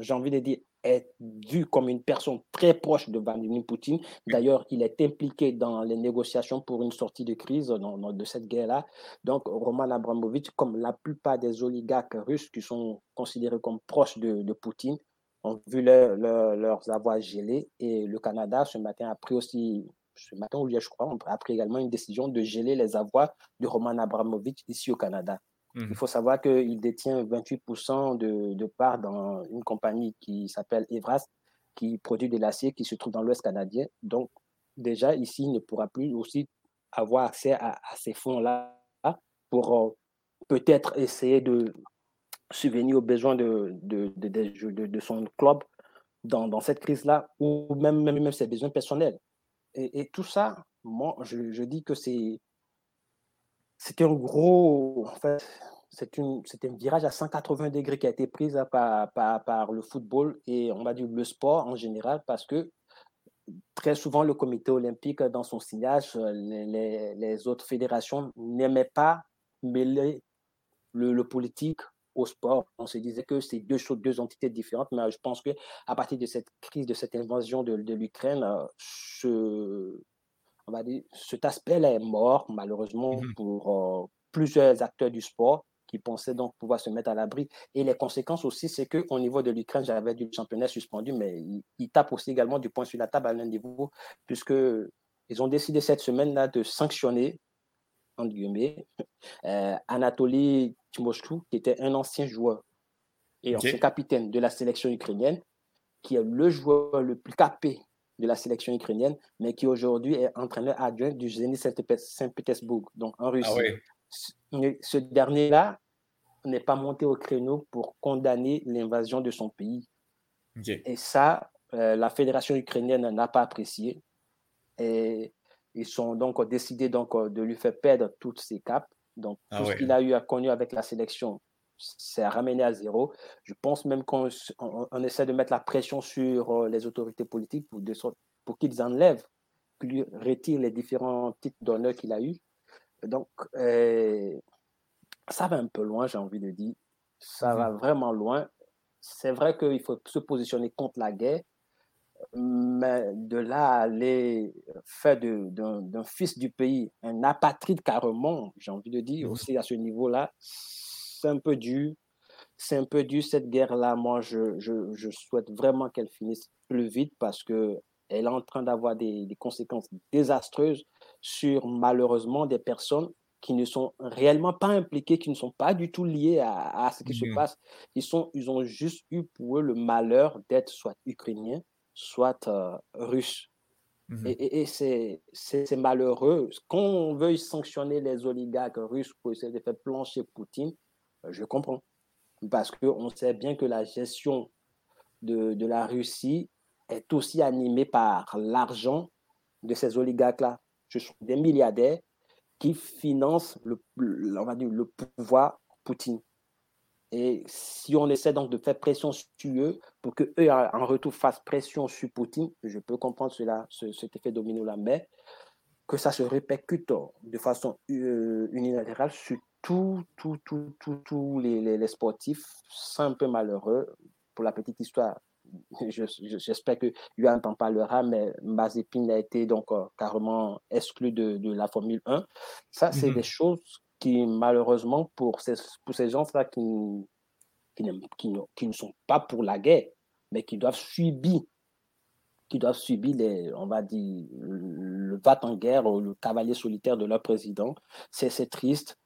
j'ai envie de dire, est vu comme une personne très proche de Vladimir Poutine. D'ailleurs, il est impliqué dans les négociations pour une sortie de crise de cette guerre-là. Donc, Roman Abramovich, comme la plupart des oligarques russes qui sont considérés comme proches de, Poutine, ont vu leurs avoirs gelés. Et le Canada, ce matin, a pris aussi, ce matin ou hier, je crois, a pris également une décision de geler les avoirs de Roman Abramovich ici au Canada. Il mmh. faut savoir qu'il détient 28% de, de parts dans une compagnie qui s'appelle Evras, qui produit de l'acier qui se trouve dans l'Ouest canadien. Donc, déjà, ici, il ne pourra plus aussi avoir accès à, ces fonds-là pour, euh, peut-être essayer de subvenir aux besoins de, de, de, de son club dans, dans cette crise-là, ou même, même, même, ses besoins personnels. Et, et tout ça, moi, je, je dis que c'est c'est un gros, en fait, c'est un virage à 180 degrés qui a été pris par, par, par, le football et on va dire le sport en général parce que très souvent le comité olympique dans son signage, les, les, autres fédérations n'aimaient pas mêler le, politique au sport. On se disait que c'est deux choses, deux entités différentes, mais je pense que à partir de cette crise, de cette invasion de, l'Ukraine, ce, on va dire, cet aspect-là est mort, malheureusement, mmh pour euh, plusieurs acteurs du sport qui pensaient donc pouvoir se mettre à l'abri. Et les conséquences aussi, c'est qu'au niveau de l'Ukraine, j'avais du championnat suspendu, mais ils, tapent aussi également du point sur la table à l'un niveau, puisqu'ils ont décidé cette semaine-là de sanctionner, entre guillemets, euh, Anatoly Timoshkou, qui était un ancien joueur et ancien capitaine de la sélection ukrainienne, qui est le joueur le plus capé de la sélection ukrainienne, mais qui aujourd'hui est entraîneur adjoint du Zénith Saint-Pétersbourg, donc en ah Russie. Ce dernier-là n'est pas monté au créneau pour condamner l'invasion de son pays. Et ça, euh, la fédération ukrainienne n'a pas apprécié. Et ils sont donc décidés donc de lui faire perdre toutes ses capes. Donc, ah tout ce qu'il a eu à connu avec la sélection, c'est ramené à zéro. Je pense même qu'on on, essaie de mettre la pression sur euh, les autorités politiques pour, pour qu'ils enlèvent, qu'ils retirent les différents titres d'honneur qu'il a eu. Donc, euh, ça va un peu loin, j'ai envie de dire. Ça va mhm. vraiment loin. C'est vrai qu'il faut se positionner contre la guerre, mais de là à aller faire d'un fils du pays un apatride carrément, j'ai envie de dire, aussi à ce niveau-là, c'est un peu dur. C'est un peu dur cette guerre-là. Moi, je, je, je souhaite vraiment qu'elle finisse plus vite parce que elle est en train d'avoir des, des, conséquences désastreuses sur malheureusement des personnes qui ne sont réellement pas impliquées, qui ne sont pas du tout liées à, à ce qui se mmh passe. Ils, sont, ils ont juste eu pour eux le malheur d'être soit ukrainiens, soit euh, russes. Mmh et, et, c'est malheureux. Qu'on veuille sanctionner les oligarques russes pour essayer de faire plancher Poutine, euh, je comprends. Parce qu'on sait bien que la gestion de, de la Russie est aussi animée par l'argent de ces oligarques-là. Ce sont des milliardaires qui financent le, on va dire, le pouvoir Poutine. Et si on essaie donc de faire pression sur eux pour qu'eux, en retour, fassent pression sur Poutine, je peux comprendre cela, cet effet domino-là, mais que ça se répercute de façon euh, unilatérale sur tous tout, tout, tout, les, les, sportifs, c'est un peu malheureux. Pour la petite histoire, j'espère que Yuan en parlera, mais Mazepin a été donc euh, carrément exclu de, de, la Formule 1. Ça, c'est mhm. des choses qui, malheureusement, pour ces, pour ces gens-là qui, qui, qui, qui, ne sont pas pour la guerre, mais qui doivent subir qui doivent subir les, on va dire, le va en guerre ou le cavalier solitaire de leur président. C'est triste.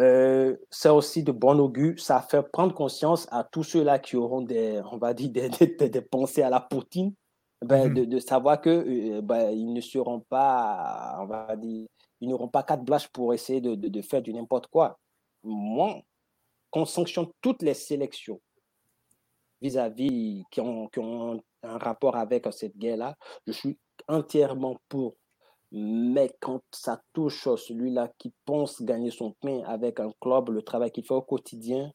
Euh, c'est aussi de bon augure. Ça fait prendre conscience à tous ceux-là qui auront des, on va dire, des, des, pensées à la Poutine, ben, mhm. de, de, savoir que euh, ben, ils ne seront pas, on va dire, ils n'auront pas quatre blanches pour essayer de, de, de faire du n'importe quoi. Moi, qu'on sanctionne toutes les sélections vis-à-vis qui, ont, qui ont un rapport avec cette guerre-là, je suis entièrement pour mais quand ça touche celui-là qui pense gagner son pain avec un club, le travail qu'il fait au quotidien,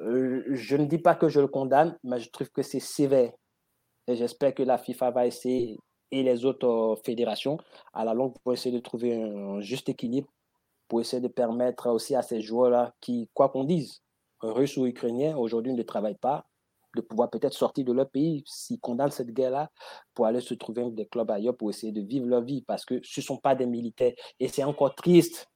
euh, je ne dis pas que je le condamne, mais je trouve que c'est sévère. Et j'espère que la FIFA va essayer, et les autres euh, fédérations, à la longue, pour essayer de trouver un juste équilibre, pour essayer de permettre aussi à ces joueurs-là qui, quoi qu'on dise, russes ou ukrainiens, aujourd'hui ne travaillent pas, de pouvoir peut-être sortir de leur pays s'ils condamnent cette guerre-là pour aller se trouver des clubs ailleurs pour essayer de vivre leur vie parce que ce ne sont pas des militaires. Et c'est encore triste,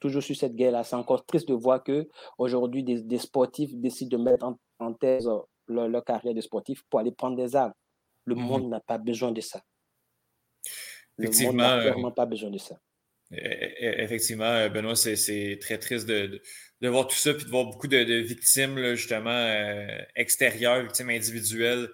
toujours sur cette guerre-là, c'est encore triste de voir que aujourd'hui des, des, sportifs décident de mettre en, thèse leur, carrière de sportif pour aller prendre des armes. Le mmh monde n'a pas besoin de ça. Le monde n'a vraiment pas besoin de ça. E, e, effectivement, Benoît, c'est très triste de, de voir tout ça, puis de voir beaucoup de, de victimes, là, justement, euh, extérieures, victimes individuelles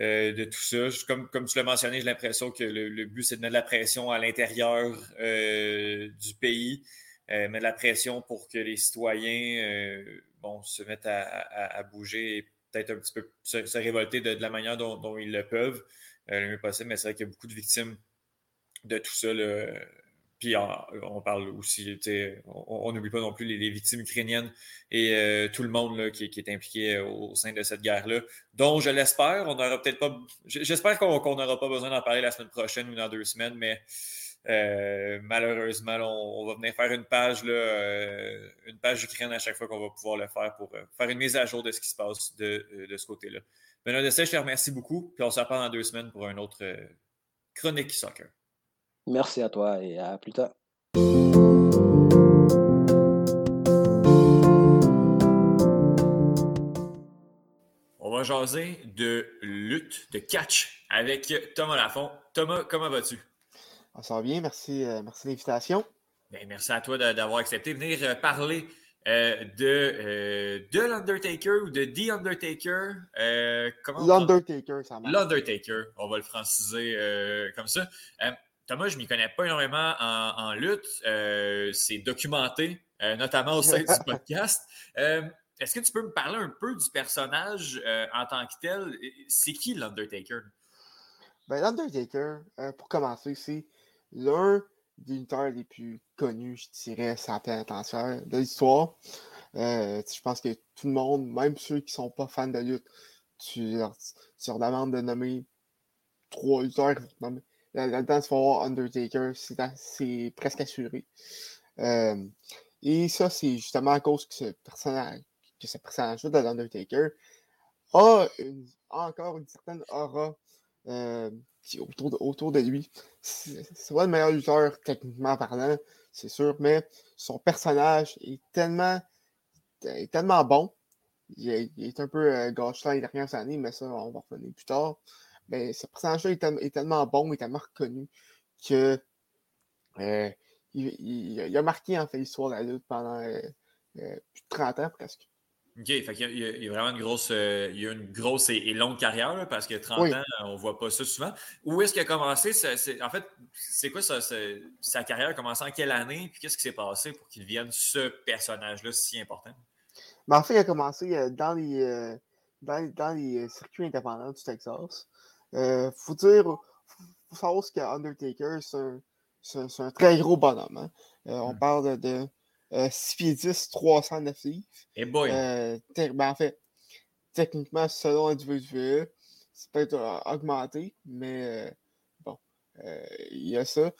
euh, de tout ça. Comme, comme tu l'as mentionné, j'ai l'impression que le, le but, c'est de mettre de la pression à l'intérieur euh, du pays met de la pression pour que les citoyens bon, se mettent à, bouger et peut-être un petit peu se, révolter de, la manière dont, ils le peuvent le mieux possible. Mais c'est vrai qu'il y a beaucoup de victimes de tout ça. Puis on, parle aussi, on n'oublie pas non plus les, victimes ukrainiennes et euh, tout le monde qui, est impliqué euh, au sein de cette guerre-là, dont je l'espère, on n'aura peut-être pas. J'espère qu'on n'aura pas besoin d'en parler la semaine prochaine ou dans deux semaines, mais euh, malheureusement, on, va venir faire une page, là, une page Ukraine à chaque fois qu'on va pouvoir le faire pour faire une mise à jour de ce qui se passe de, ce côté-là. Benoît Dessay, je te remercie beaucoup. Puis on se reparle dans deux semaines pour un autre chronique soccer. Merci à toi et à plus tard. On va jaser de lutte, de catch avec Thomas Lafont. Thomas, comment vas-tu? Ça va bien, merci, euh, merci de l'invitation. Ben, merci à toi d'avoir accepté de venir euh, parler euh, de, de l'Undertaker ou de The Undertaker. L'Undertaker, ça marche. L'Undertaker, on va le franciser comme ça. Thomas, je ne m'y connais pas énormément en, lutte. Euh, c'est documenté, euh, notamment au sein du podcast. Euh, est-ce que tu peux me parler un peu du personnage en tant que tel? C'est qui l'Undertaker? Ben, L'Undertaker, pour commencer, c'est l'un des lutteurs les plus connus, je dirais, sans planète entière de l'histoire. je pense que tout le monde, même ceux qui ne sont pas fans de lutte, tu leur, demandes de nommer trois lutteurs Là-dedans, tu Undertaker, c'est presque assuré. Euh, et ça, c'est justement à cause que ce personnage, que ce personnage-là de l'Undertaker a, encore une certaine aura euh, autour, de, autour de lui. C'est pas le meilleur lutteur, techniquement parlant, c'est sûr, mais son personnage est tellement, est tellement bon. Il est, un peu euh, gâché les dernières années, mais ça, on va revenir plus tard ben, ce personnage-là est, tellement bon et tellement reconnu que euh, il, a marqué en fait l'histoire de la lutte pendant euh, euh, plus de 30 ans presque. OK, fait il, y a, vraiment une grosse, il y a une grosse et, longue carrière parce que 30 ans, on ne voit pas ça souvent. Où est-ce qu'il a commencé? en fait, c'est quoi sa carrière a commencé en quelle année? Puis qu'est-ce qui s'est passé pour qu'il devienne ce personnage-là si important? Ben, en fait, il a commencé dans les, dans, dans, les circuits indépendants du Texas. Euh, faut dire, faut savoir ce qu'Undertaker, c'est un, très gros bonhomme. Hein. Euh, on parle de, 6 pieds 10, 309 livres. Et boy! Euh, ben, en fait, techniquement, selon WWE, c'est peut-être augmenté, mais bon, il y a ça.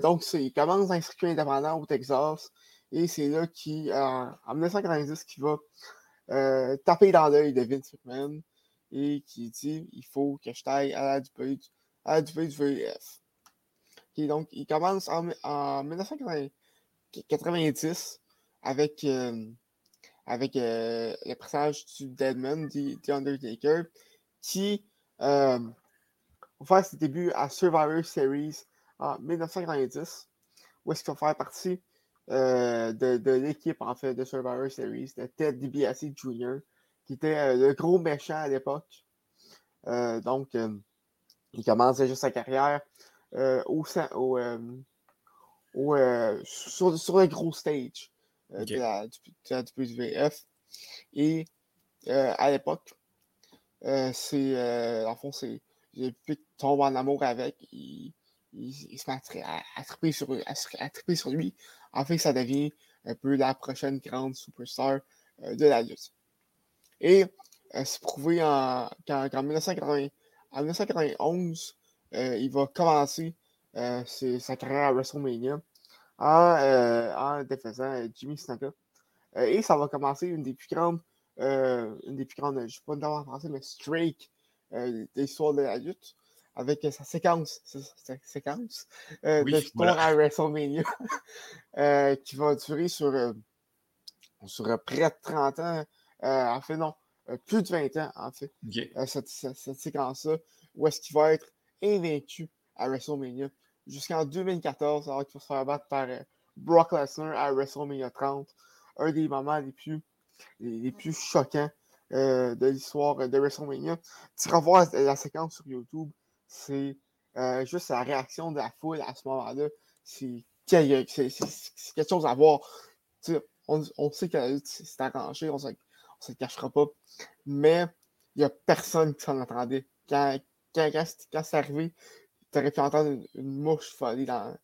donc, il commence un circuit indépendant au Texas, et c'est là qu'il, en 1990, qu'il va taper dans l'œil de Vince McMahon et qui dit il faut que je taille à la WWF. donc, il commence en, 1990 avec, euh, avec euh, le personnage du Deadman, The, Undertaker, qui euh, va faire ses débuts à Survivor Series en 1990, où est-ce qu'il va faire partie de, de l'équipe en fait de Survivor Series, de Ted DiBiase Jr., qui était euh, le gros méchant à l'époque. Euh, donc, euh, il commence déjà sa carrière au, sur, sur, le gros stage de, la, WWF. Et à l'époque, c'est, en fond, c'est, pu tomber en amour avec. Il, il, se met à, à, sur, à, sur lui. En fait, ça devient un peu la prochaine grande superstar de la lutte. Et euh, c'est prouvé en, qu'en, 1991, euh, il va commencer euh, sa carrière à WrestleMania en, défaisant Jimmy Snuka. et ça va commencer une des plus grandes, une des plus grandes, je ne sais pas en français, mais streak de l'histoire de la lutte avec sa séquence, sa, séquence de victoire à WrestleMania qui va durer sur, sur près de 30 ans euh, en fait, non, euh, plus de 20 ans, en fait, euh, cette, séquence-là, où est-ce qu'il va être invaincu à WrestleMania jusqu'en 2014, alors qu'il va se faire battre par Brock Lesnar à WrestleMania 30, un des moments les plus, les, plus choquants de l'histoire de WrestleMania. Tu revois la, la séquence sur YouTube, c'est juste la réaction de la foule à ce moment-là. C'est quelque chose à voir. On, on, sait que c'est arrangé, on ne se le cachera pas. Mais il n'y a personne qui s'en attendait. Quand, quand, quand, c'est arrivé, tu aurais pu entendre une, mouche folie dans,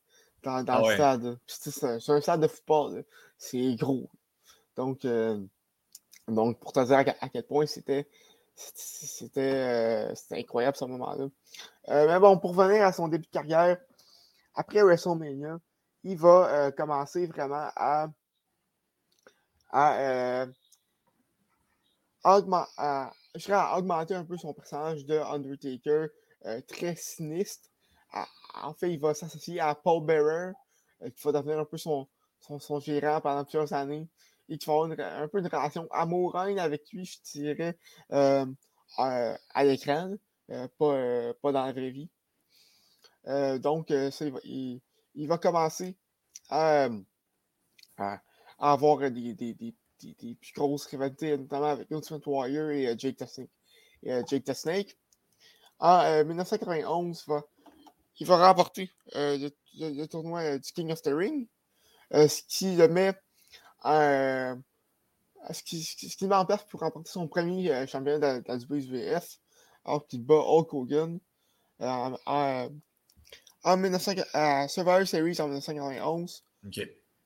dans, dans ah le stade. C'est un stade de football. C'est gros. Donc, euh, donc, pour te dire à, quel point c'était c'était incroyable ce moment-là. Euh, mais bon, pour revenir à son début de carrière, après WrestleMania, il va euh, commencer vraiment à, à, augmenter un peu son personnage de Undertaker, très sinistre. en fait, il va s'associer à Paul Bearer, qui va devenir un peu son, son, gérant pendant plusieurs années et qui va avoir un peu une relation amoureuse avec lui, je dirais, euh, à, l'écran, euh, pas, pas, dans la vraie vie. Euh, donc, il, va, commencer à, avoir des, des, des, plus grosses rivalités, notamment avec Ultimate Warrior et Jake the Snake. Et, Jake the Snake. En 1991, va, il va remporter le, tournoi du King of the Ring, ce qui le met euh, ce qui, ce pour remporter son premier euh, championnat de, la WWF, alors qu'il bat Hulk Hogan euh, en, en 1900, à Survivor Series en 1991.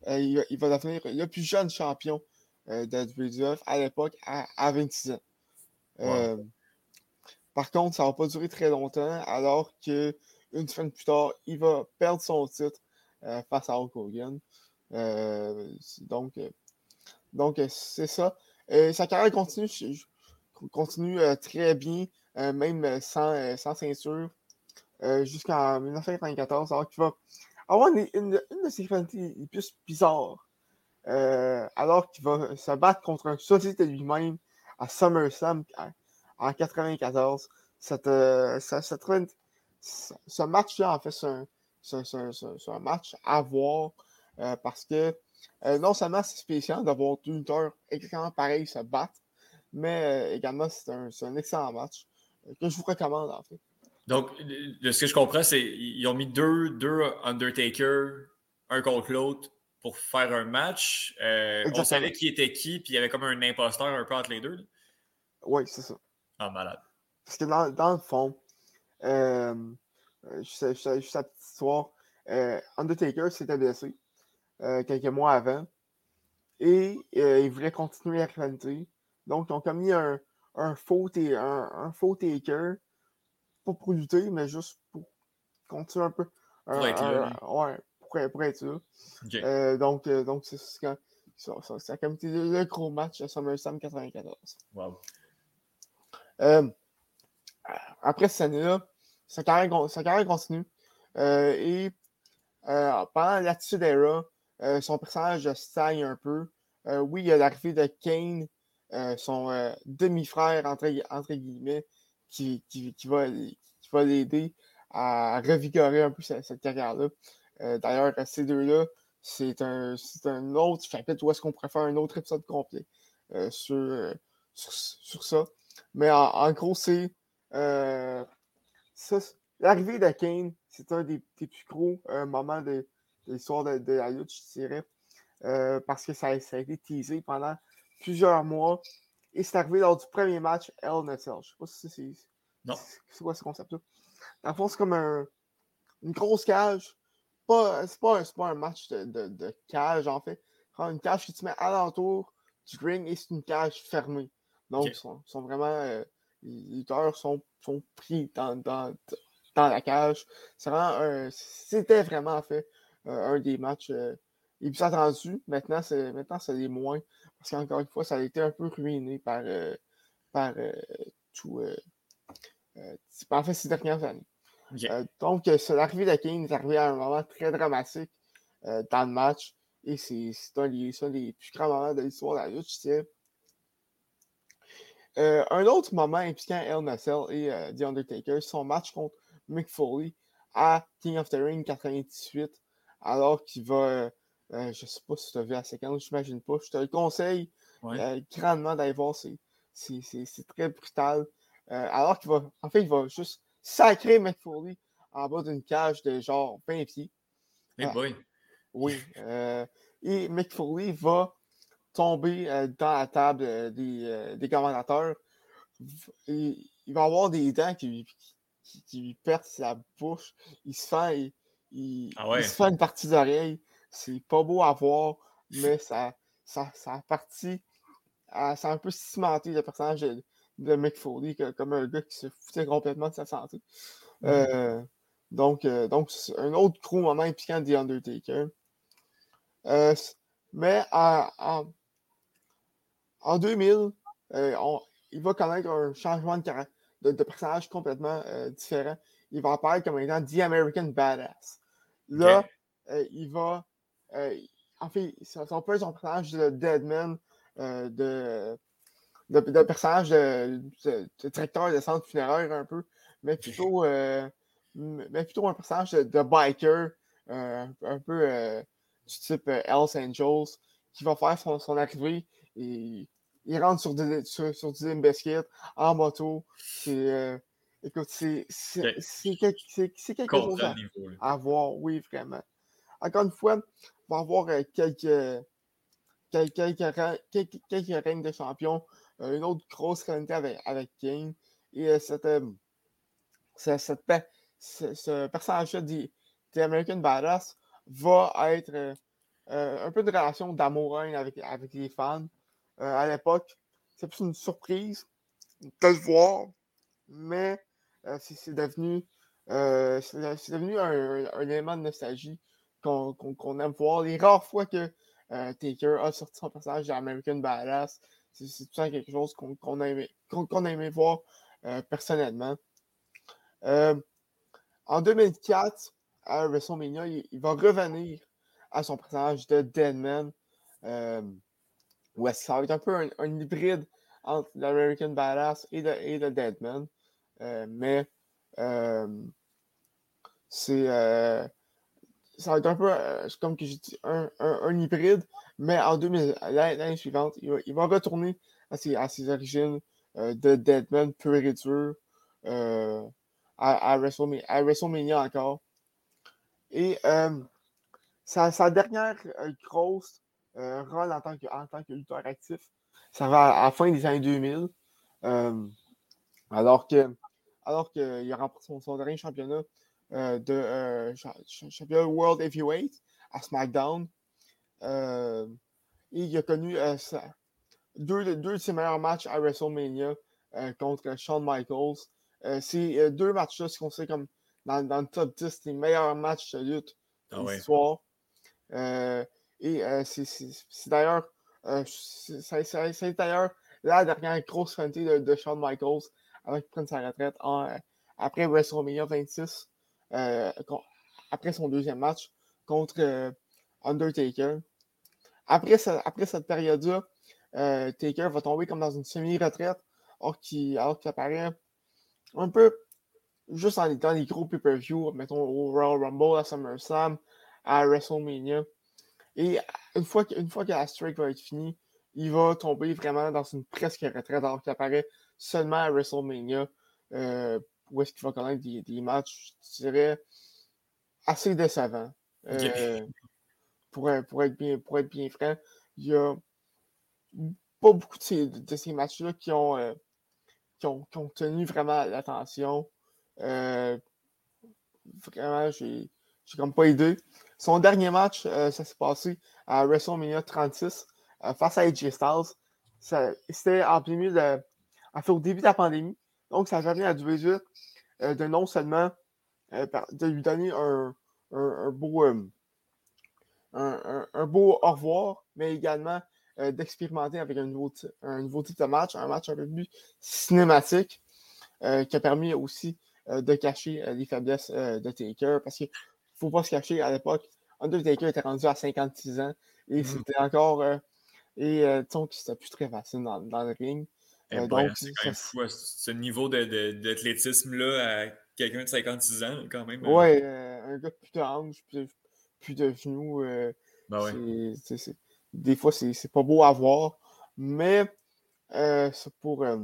il, il, va devenir le plus jeune champion de la WWF à l'époque, à, à, 26 ans. par contre, ça ne va pas durer très longtemps, alors que une semaine plus tard, il va perdre son titre face à Hulk Hogan. Euh, donc, euh, donc euh, c'est ça. sa carrière continue, continue très bien, même sans, sans ceinture, jusqu'en 1994, alors qu'il va avoir une, une, de ses qualités les plus bizarres. Alors qu'il va se battre contre un société lui-même à SummerSlam en 1994. Cette, ce match-là, en fait, c'est un, match à voir euh, parce que euh, non seulement c'est spécial d'avoir deux lutteurs exactement pareils se battre, mais euh, également c'est un, un, excellent match que je vous recommande en fait. Donc, de ce que je comprends, c'est qu'ils ont mis deux, deux Undertaker, un contre l'autre, pour faire un match. on savait qui était qui, puis il y avait comme un imposteur un peu entre les deux. Oui, c'est ça. Ah, malade. Parce que dans, dans le fond, juste, juste, la petite histoire, Undertaker s'était blessé. Euh, quelques mois avant. Et euh, ils voulaient continuer la rivalité. Donc, ils ont commis un, un, faux, un, un faux taker. Pas pour lutter, mais juste pour continuer un peu. Là. ouais, pour, pour, être. Euh, donc, donc c'est ça, ça, a comme été le, gros match à SummerSlam 94. Wow. après cette année-là, sa carrière, sa carrière continue. et pendant l'attitude era, euh, son personnage stagne un peu. Euh, oui, il y a l'arrivée de Kane, euh, son demi-frère, entre, entre, guillemets, qui, qui, qui va, qui va l'aider à revigorer un peu cette, carrière-là. D'ailleurs, ces deux-là, c'est un, un autre chapitre où est-ce qu'on pourrait faire un autre épisode complet sur, sur, ça. Mais en, gros, c'est l'arrivée de Kane, c'est un des, des, plus gros moments de, l'histoire de, la lutte, je dirais, euh, parce que ça, a été teasé pendant plusieurs mois. Et c'est arrivé lors du premier match Hell in a Cell. Je sais pas si c'est. Non. C'est quoi ce concept-là? Dans le fond, c'est comme une grosse cage. Pas, c'est, pas, pas un match de, cage, en fait. C'est une cage qui te met alentour du ring et c'est une cage fermée. Donc, ils, sont, vraiment. Euh, les lutteurs sont, sont pris dans, dans, dans la cage. Vraiment c'était vraiment fait euh, un des matchs euh, les plus attendus. Maintenant, c'est maintenant c'est les moins. Parce qu'encore une fois, ça a été un peu ruiné par, euh, par tout. en fait, ces dernières années. Donc, l'arrivée de Kane est arrivé à un moment très dramatique dans le match. Et c'est un, des plus grands moments de l'histoire de la lutte, je dirais. un autre moment impliquant El Nassel et The Undertaker, son match contre Mick Foley à King of the Ring 98 alors qu'il va. Euh, euh, je ne sais pas si tu as vu la séquence, je n'imagine pas. Je te le conseille euh, grandement d'aller voir. C'est très brutal. alors qu'il va. En fait, il va juste sacrer McFoley en bas d'une cage de genre 20 pieds. Hey boy. Oui. et Mick Foley va tomber dans la table des, des commentateurs. il va avoir des dents qui, qui, qui lui percent la bouche. Il se fait, il, ah se fait une partie d'oreille. C'est pas beau à voir, mais ça, ça, ça a parti. Ça a un peu cimenté le personnage de, de Mick Foley comme un gars qui se foutait complètement de sa santé. Euh, donc, euh, donc un autre gros moment impliquant The Undertaker. Euh, mais en, en, 2000, il va connaître un changement de, de, personnage complètement différent. Il va apparaître comme étant The American Badass. Là, il va. en fait, son, son personnage de Deadman, de, de, personnage de, de, directeur de centre funéraire un peu, mais plutôt mais plutôt un personnage de, biker, euh, un peu euh, du type euh, Hells Angels, qui va faire son, son arrivée et il rentre sur, des, sur, sur du Biscuit en moto. C'est, écoute, c'est, quelque, chose à, voir, oui, vraiment. Encore une fois, on va avoir quelques, quelques, quelques, règnes de champion, une autre grosse qualité avec, avec King. Et cette, cette, ce, personnage-là d'American Badass va être euh, euh, un peu de relation d'amour avec, avec les fans. Euh, à l'époque, c'est plus une surprise de le voir, mais c'est devenu, devenu un, élément de nostalgie qu'on aime voir. Les rares fois que Taker a sorti son personnage d'American Badass, c'est tout ça quelque chose qu'on aimé, voir personnellement. En 2004, à WrestleMania, il, va revenir à son personnage de Deadman. Euh, ça va être un peu un, hybride entre l'American Badass et le, et Deadman. Euh, mais euh, c'est. Euh, ça va être un peu, comme que j'ai dit, un, hybride. Mais en 2000, l'année suivante, il va, retourner à ses, origines de Deadman pur et dur à, WrestleMania, encore. Et euh, sa, dernière euh, grosse euh, rôle en tant que, en tant que lutteur actif, ça va à, la fin des années 2000. alors que alors qu'il a remporté son, dernier championnat de championnat World Heavyweight à SmackDown. Et il a connu deux, deux de ses meilleurs matchs à WrestleMania contre Shawn Michaels euh, ces euh, deux matchs-là sont considérés comme dans, dans, le top 10 des meilleurs matchs de lutte de ah l'histoire. Euh, et c'est d'ailleurs c'est d'ailleurs la dernière grosse finalité de, de, Shawn Michaels avant qu'il prenne sa retraite en, après WrestleMania 26, après son deuxième match contre Undertaker. Après, après cette période-là, Taker va tomber comme dans une semi-retraite, alors qu'il apparaît un peu juste en étant des gros pay-per-view, mettons au Royal Rumble, à SummerSlam, à WrestleMania. Et une fois, que, fois que la streak va être finie, il va tomber vraiment dans une presque retraite alors qu'il apparaît seulement à WrestleMania, euh, où est-ce qu'il va connaître des, matchs, je dirais, assez décevants. Euh, pour, être bien, pour être bien franc, il y a pas beaucoup de ces, de ces matchs-là qui ont, euh, qui ont, tenu vraiment l'attention. Euh, vraiment, j'ai comme pas idée. Son dernier match, euh, ça s'est passé à WrestleMania 36 euh, face à AJ Styles. C'était en plein de. Au début de la pandémie. Donc, ça permis à Dwayne de non seulement de lui donner un, un, beau. Un, un, beau au revoir, mais également euh, d'expérimenter avec un nouveau, un nouveau type de match, un match un peu plus cinématique, euh, qui a permis aussi euh, de cacher les faiblesses de Taker. Parce qu'il ne faut pas se cacher, à l'époque, Undertaker était rendu à 56 ans et mm. c'était encore. et disons que c'était plus très facile dans, le ring. Eh donc, ben, c'est quand même fou, ce niveau d'athlétisme-là à quelqu'un de 56 ans, quand même. Hein. Ouais, un gars plus de hanches, plus, plus de genoux. Ben ouais. c'est des fois, c'est pas beau à voir, mais euh, pour, euh,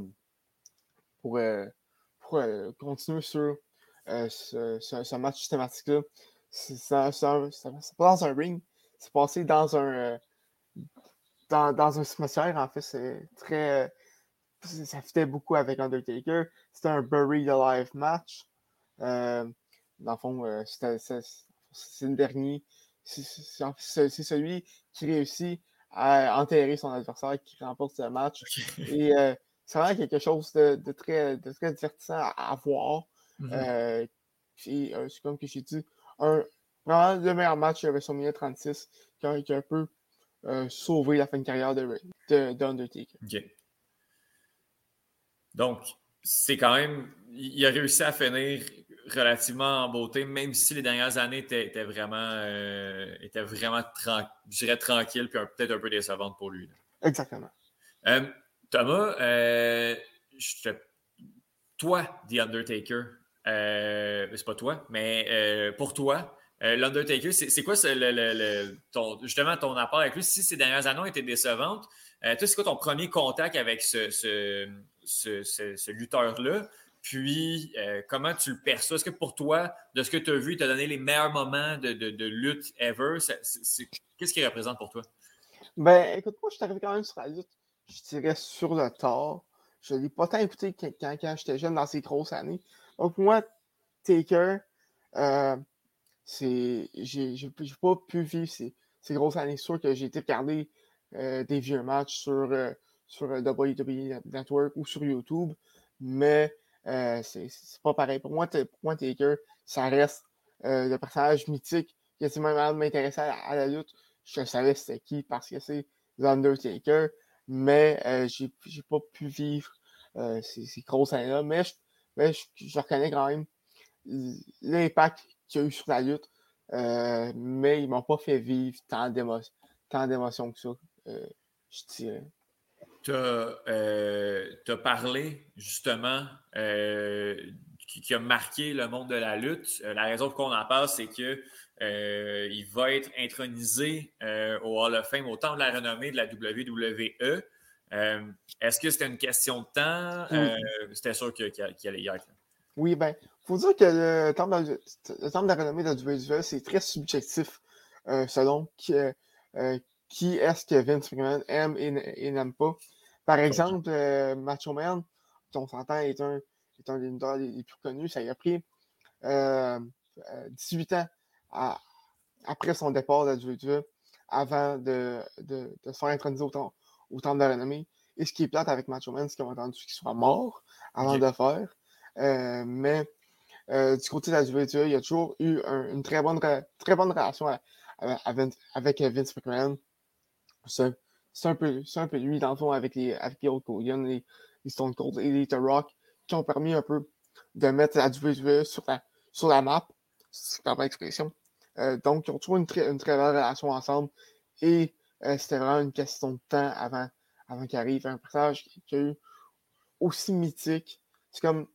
pour, euh, pour continuer sur ce, ce, match systématique-là, ça, ça, ça, passe dans un ring, c'est passé dans un. euh, dans, dans un cimetière, en fait, c'est très. euh, ça fitait beaucoup avec Undertaker. C'était un Buried Alive match. Euh, dans le fond, euh, c'était- c'est le dernier. C'est celui qui réussit à enterrer son adversaire qui remporte ce match. Et euh, c'est vraiment quelque chose de, de très, de très divertissant à, à voir. Mhm. Euh, euh, c'est comme que j'ai dit, un, vraiment le meilleur match de WrestleMania 36 qui a, qui a un peu sauvé la fin de carrière de, de, d'Undertaker. OK. Donc, c'est quand même. Il a réussi à finir relativement en beauté, même si les dernières années étaient, étaient vraiment, euh, étaient vraiment je dirais tranquilles, puis peut-être un peu décevantes pour lui. là. Exactement. Euh, Thomas, euh, je te- toi, The Undertaker, euh, c'est pas toi, mais euh, pour toi, euh, l'Undertaker, c'est quoi ce- le- le- le- ton- justement ton apport avec lui? Si ces dernières années ont été décevantes, euh, toi, c'est quoi ton premier contact avec ce, ce, ce- ce- ce lutteur-là? Puis, euh, comment tu le perçois? Est-ce que pour toi, de ce que tu as vu, il t'a donné les meilleurs moments de, de- de lutte ever? Qu'est-ce qu'il représente pour toi? Ben, écoute, moi, je suis arrivé quand même sur la lutte, je dirais sur le tard. Je l'ai pas tant écouté quand, j'étais jeune dans ces grosses années. Donc, pour moi, Taker, euh, c'est. J'ai pas pu vivre ces, grosses années. Sûr que j'ai été regarder euh, des vieux matchs sur, euh, sur WWE Network ou sur YouTube, mais euh, c'est pas pareil. Pour moi, pour moi, Taker, ça reste euh, le personnage mythique qui a même de m'intéresser à, la lutte je savais c'était qui parce que c'est l'Undertaker, mais euh, j'ai pas pu vivre euh, ces, ces grosses années-là. Mais, je, je, reconnais quand même l'impact qu'il y a eu sur la lutte, mais ils m'ont pas fait vivre tant d'émo- tant d'émotions que ça, je dirais. Tu as, parlé justement euh, qui, qui a marqué le monde de la lutte. Euh, la raison pour qu'on en parle, c'est que euh, il va être intronisé euh, au Hall of Fame au temps de la renommée de la WWE. Euh, Est-ce que c'était une question de temps? Oui. Euh, c'était sûr que- qu'il qu'il allait y être. Oui, ben, faut dire que le temple de, le temple de la renommée de la WWE, c'est très subjectif euh, selon euh, euh, qui est-ce que Vince McMahon aime et, n'aime pas? Par exemple, euh, Macho Man, on s'entend, est un, est un des lutteurs les, plus connus. Ça lui a pris euh, euh, 18 ans à- après son départ de la WWE avant de, de, de se faire introniser au, tem- au temple de la renommée. Et ce qui est plate avec Macho Man, c'est qu'on a entendu qu'il soit mort avant de le faire. Euh, mais euh, du côté de la WWE, il y a toujours eu un- une très bonne, re- très bonne relation à- à- à Vince- avec euh, Vince McMahon. C'est un, peu- un peu lui, dans le fond, avec les, avec les les, Stone Cold et les The Rock, qui ont permis un peu de mettre la WWE sur la, sur la map, si tu permets l'expression. Euh, donc, ils ont toujours une très, une très belle relation ensemble. Et euh, c'était vraiment une question de temps avant, avant qu'il arrive un personnage qui, a eu aussi mythique. C'est comme.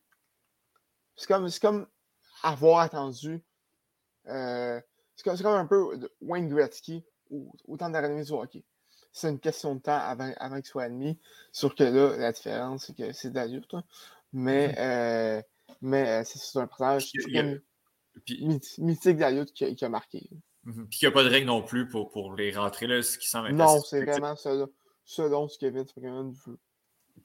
Comme, comme avoir attendu. euh, c'est comme, un peu Wayne Gretzky au, au temps du hockey. C'est une question de temps avant, avant qu'il soit admis. Sûr que là, la différence, c'est que c'est d'adulte. hein. Mais, euh, mais euh, c'est un myth- mythique d'adulte qui, a- qui a marqué. mhm. Puis qu'il n'y a pas de règle non plus pour, pour les rentrer, là, ce qui semble être Non, c'est vraiment selon, selon ce que Vince McMahon veut.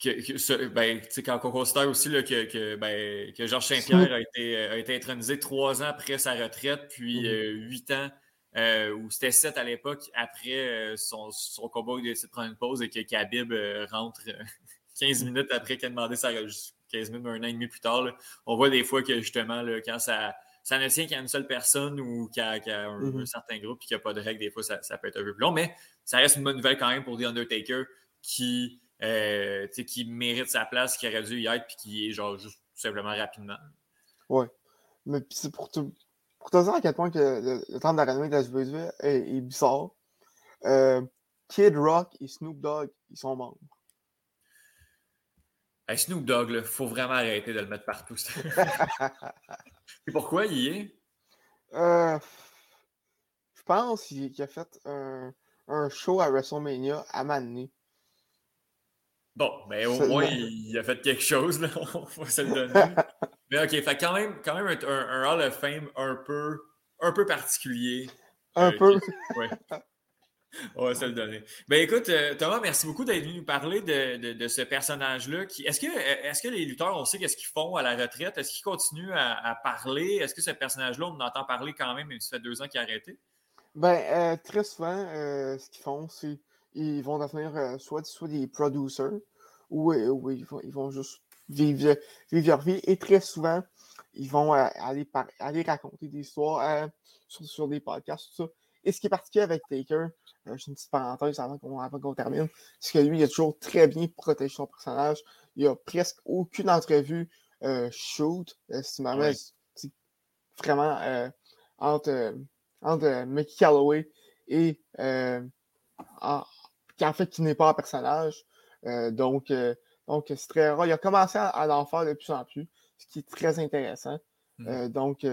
que, que ce- ben, tu sais, quand on considère aussi là, que, que, ben, que Georges Saint-Pierre a été, a été intronisé trois ans après sa retraite, puis Mhm. euh, huit ans, euh, ou c'était sept à l'époque, après euh, son, son combat il a décidé de prendre une pause et que Khabib euh, rentre euh, 15 minutes après qu'il a demandé sa 15 minutes, un an et demi plus tard. là. on voit des fois que justement, là, quand ça, ça ne tient qu'à une seule personne ou qu'à qu'à un, un certain groupe et qu'il n'y a pas de règles, des fois, ça, ça peut être un peu plus long, mais ça reste une bonne nouvelle quand même pour The Undertaker qui euh, qui mérite sa place, qui aurait dû y être, puis qui est genre juste tout simplement rapidement. Mais puis c'est pour te, pour te dire à quel point que le, le temps de la renommée de la WWE est, est bizarre. euh, Kid Rock et Snoop Dogg, ils sont membres. Hey, Snoop Dogg, il faut vraiment arrêter de le mettre partout. Et pourquoi il y est? Euh, je pense qu'il a fait un, un show à WrestleMania à Mané. Bon, mais au C'est- moins, il, il a fait quelque chose, là. on va se le donner. mais ok, fait quand même, quand même un, un- un Hall of Fame un peu, un peu particulier. Un Euh, peu. ouais. On va se le donner. Ben écoute, euh, Thomas, merci beaucoup d'être venu nous parler de, ce personnage-là. Est-ce que, euh, est que les lutteurs, on sait qu'est-ce qu'ils font à la retraite? Est-ce qu'ils continuent à, parler? Est-ce que ce personnage-là, on entend parler quand même, même si ça fait deux ans qu'il a arrêté? Ben, euh, très souvent, ce qu'ils font, c'est ils vont devenir soit, soit des producers ou, ils, vont, juste vivre, vivre, leur vie. Et très souvent, ils vont aller, aller raconter des histoires sur, sur, des podcasts, tout ça. Et ce qui est particulier avec Taker, euh, j'ai une petite parenthèse avant qu'on termine, c'est que lui, il a toujours très bien protégé son personnage. Il n'y a presque aucune entrevue euh, shoot, euh, si tu ouais. vraiment euh, entre, entre Mickey Calloway et en, en, fait qui n'est pas un personnage. donc, donc c'est très rare. Il a commencé à, l'en faire de plus en plus, ce qui est très intéressant. Mm. donc,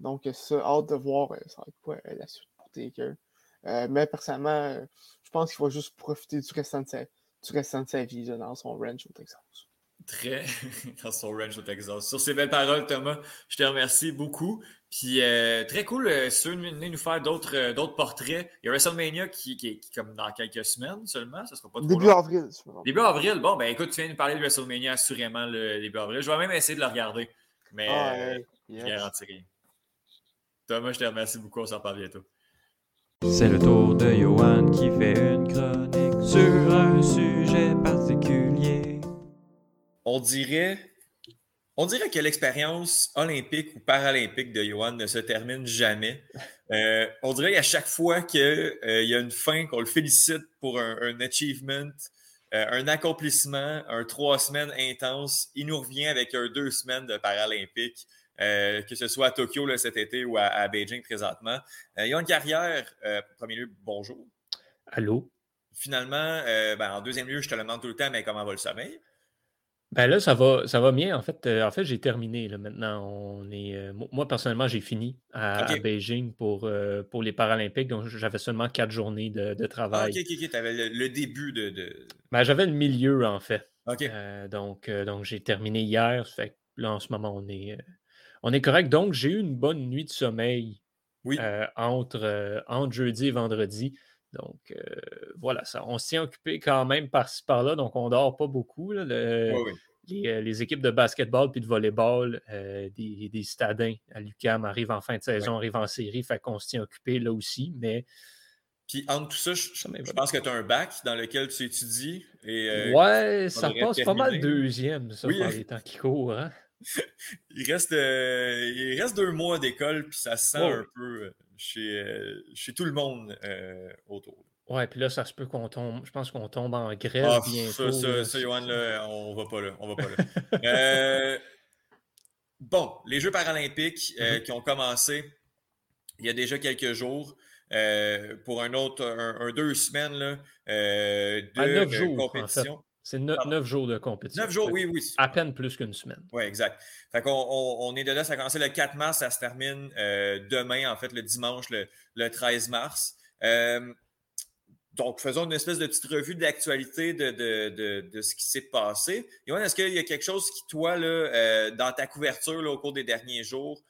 donc, ça, hâte de voir ça va être quoi la suite pour Taker. Euh, mais personnellement, euh, je pense qu'il va juste profiter du restant de sa, du restant de sa vie dans son ranch au Texas. Très dans son ranch au Texas. Sur ces belles paroles, Thomas, je te remercie beaucoup. Puis euh, très cool, si tu veux nous faire d'autres, d'autres portraits. Il y a WrestleMania qui, qui, est comme dans quelques semaines seulement. Ça sera pas trop Début avril. Début avril. Bon, ben écoute, tu viens de nous parler de WrestleMania assurément le début avril. Je vais même essayer de le regarder. Mais ah, je garantis rien. Thomas, je te remercie beaucoup. On s'en reparle bientôt. C'est le tour de Johan qui fait une chronique sur un sujet particulier. On dirait, on dirait que l'expérience olympique ou paralympique de Johan ne se termine jamais. Euh, on dirait qu'à chaque fois qu'il euh, y a une fin, qu'on le félicite pour un, achievement, euh, un accomplissement, un trois semaines intense, il nous revient avec un deux semaines de paralympique. Euh, que ce soit à Tokyo cet été ou à, Beijing présentement. Euh, il y a une carrière, euh, premier lieu, bonjour. Allô? Finalement, ben, en deuxième lieu, je te le demande tout le temps, mais comment va le sommeil? Ben là, ça va, ça va bien. En fait, en fait j'ai terminé. Là, maintenant, on est, moi, personnellement, j'ai fini à, Beijing pour, pour les Paralympiques. Donc, j'avais seulement quatre journées de, travail. Ah, ok, ok, ok. Tu avais le, début de. Ben, j'avais le milieu, en fait. OK. donc, donc j'ai terminé hier. Fait là, en ce moment, on est, on est correct. Donc, j'ai eu une bonne nuit de sommeil euh, entre, euh, entre, jeudi et vendredi. Donc, euh, voilà, ça, on s'y est occupé quand même par-ci par-là. Donc, on dort pas beaucoup. les, équipes de basketball puis de volleyball des, des stadins à l'UCAM arrivent en fin de saison, arrivent en série. Fait qu'on s'y est occupé là aussi. Mais. Puis entre tout ça, je, pense que tu as un bac dans lequel tu étudies. Et, ouais, ça passe pas mal deuxième, ça, par les temps qui courent. Hein? il, reste, euh, il reste deux mois d'école, puis ça sent un peu euh, chez, euh, chez tout le monde autour. Ouais, puis là, ça se peut qu'on tombe. Je pense qu'on tombe en grève ah, bientôt. Ça, ça, Johan, là, on va pas là. On va pas là. bon, les Jeux paralympiques mm-hmm. qui ont commencé il y a déjà quelques jours. pour un autre, un, deux semaines là, de compétition. C'est neuf, jours de compétition. Neuf jours, oui, oui. À peine plus qu'une semaine. Oui, exact. Fait qu'on on, est de là, ça a commencé le 4 mars, ça se termine euh, demain, en fait, le dimanche, le, 13 mars. Euh, donc, faisons une espèce de petite revue d'actualité de, de, ce qui s'est passé. Yoann, est-ce qu'il y a quelque chose qui, toi, là, euh, dans ta couverture au cours des derniers jours,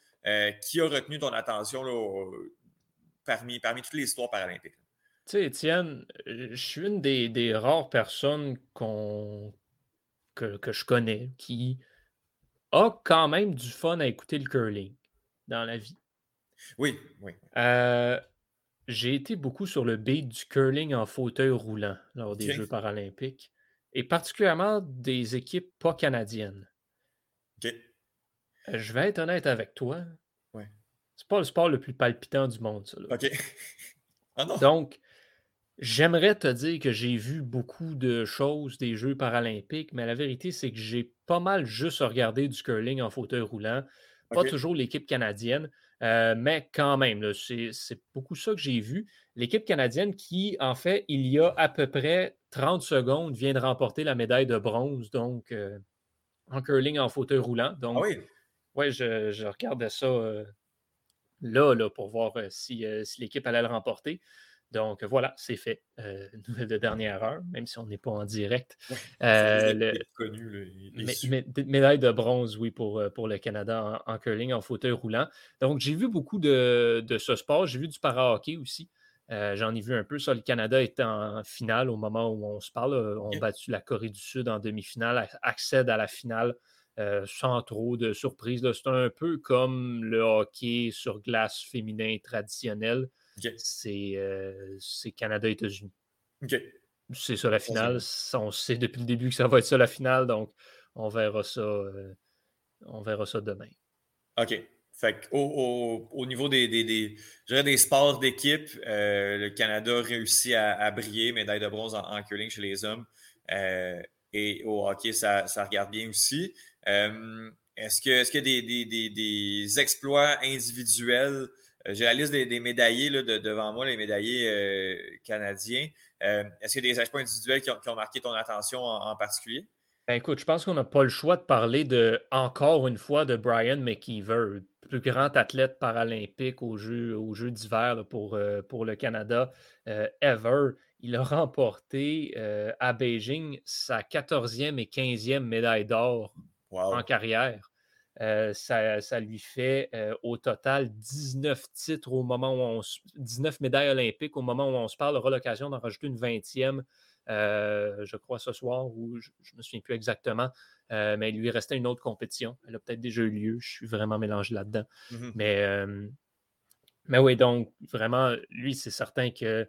qui a retenu ton attention parmi, parmi toutes les histoires paralympiques? Tu sais, Étienne, euh, je suis une des, rares personnes qu'on, que, je connais qui a quand même du fun à écouter le curling dans la vie. Oui, oui. Euh, j'ai été beaucoup sur le beat du curling en fauteuil roulant lors des Jeux paralympiques et particulièrement des équipes pas canadiennes. OK. Euh, je vais être honnête avec toi. Ouais. C'est pas le sport le plus palpitant du monde, ça. OK. Ah Donc, J'aimerais te dire que j'ai vu beaucoup de choses des Jeux paralympiques, mais la vérité, c'est que j'ai pas mal juste regardé du curling en fauteuil roulant. Pas toujours l'équipe canadienne, euh, mais quand même, c'est beaucoup ça que j'ai vu. L'équipe canadienne qui, en fait, il y a à peu près 30 secondes, vient de remporter la médaille de bronze, donc euh, en curling en fauteuil roulant. Ah donc, oui, ouais, je, je regardais ça euh, là, là, pour voir si, si l'équipe allait le remporter. Donc voilà, c'est fait. Euh, nouvelle de dernière heure, même si on n'est pas en direct. Euh, médaille de bronze, oui, pour, euh, pour le Canada en, curling, en fauteuil roulant. Donc j'ai vu beaucoup de, ce sport. J'ai vu du para-hockey aussi. J'en ai vu un peu. Ça, le Canada est en finale au moment où on se parle. On a battu la Corée du Sud en demi-finale, accède à la finale sans trop de surprise. C'est un peu comme le hockey sur glace féminin traditionnel. C'est Canada-États-Unis. C'est ça la finale. On sait depuis le début que ça va être ça la finale, donc on verra ça, euh, on verra ça demain. OK. Fait au, au, niveau des, des, des, des sports d'équipe, euh, le Canada réussit à, à, briller, médaille de bronze en, curling chez les hommes. Euh, et au hockey, ça, ça, regarde bien aussi. est-ce qu'il est y a des, des, exploits individuels? J'ai la liste des, médaillés là, devant moi, les médaillés canadiens. est-ce qu'il y a des exploits individuels qui ont, marqué ton attention en particulier? Ben, écoute, je pense qu'on n'a pas le choix de parler de, encore une fois de Brian McKeever, plus grand athlète paralympique aux Jeux, jeux d'hiver pour, euh, pour le Canada euh, ever. Il a remporté euh, à Beijing sa 14e et 15e médaille d'or en carrière. Ça, lui fait au total 19 titres au moment où on 19 médailles olympiques au moment où on se parle. Il aura l'occasion d'en rajouter une 20e euh, je crois, ce soir, ou je ne me souviens plus exactement. Euh, mais il lui restait une autre compétition. Elle a peut-être déjà eu lieu. Je suis vraiment mélangé là-dedans. Mmh mais, euh, mais oui, donc, vraiment, lui, c'est certain que,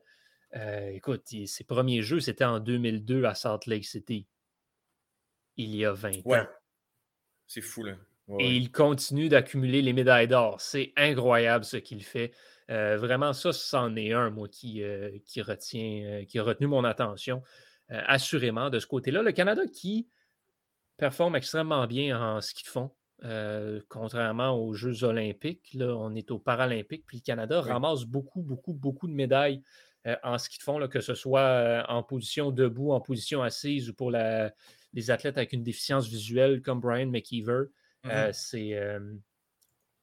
écoute, ses premiers jeux, c'était en 2002 à Salt Lake City. Il y a 20 ouais. ans. C'est fou, là. Et il continue d'accumuler les médailles d'or. C'est incroyable ce qu'il fait. Euh, vraiment, ça, c'en est un, moi, qui, euh, qui retient, euh, qui a retenu mon attention, assurément, de ce côté-là. Le Canada qui performe extrêmement bien en ski de fond. contrairement aux Jeux olympiques, là, on est aux Paralympiques, puis le Canada ramasse beaucoup, beaucoup, beaucoup de médailles en ski de fond, là, que ce soit en position debout, en position assise ou pour la, les athlètes avec une déficience visuelle comme Brian McKeever. Mmh c'est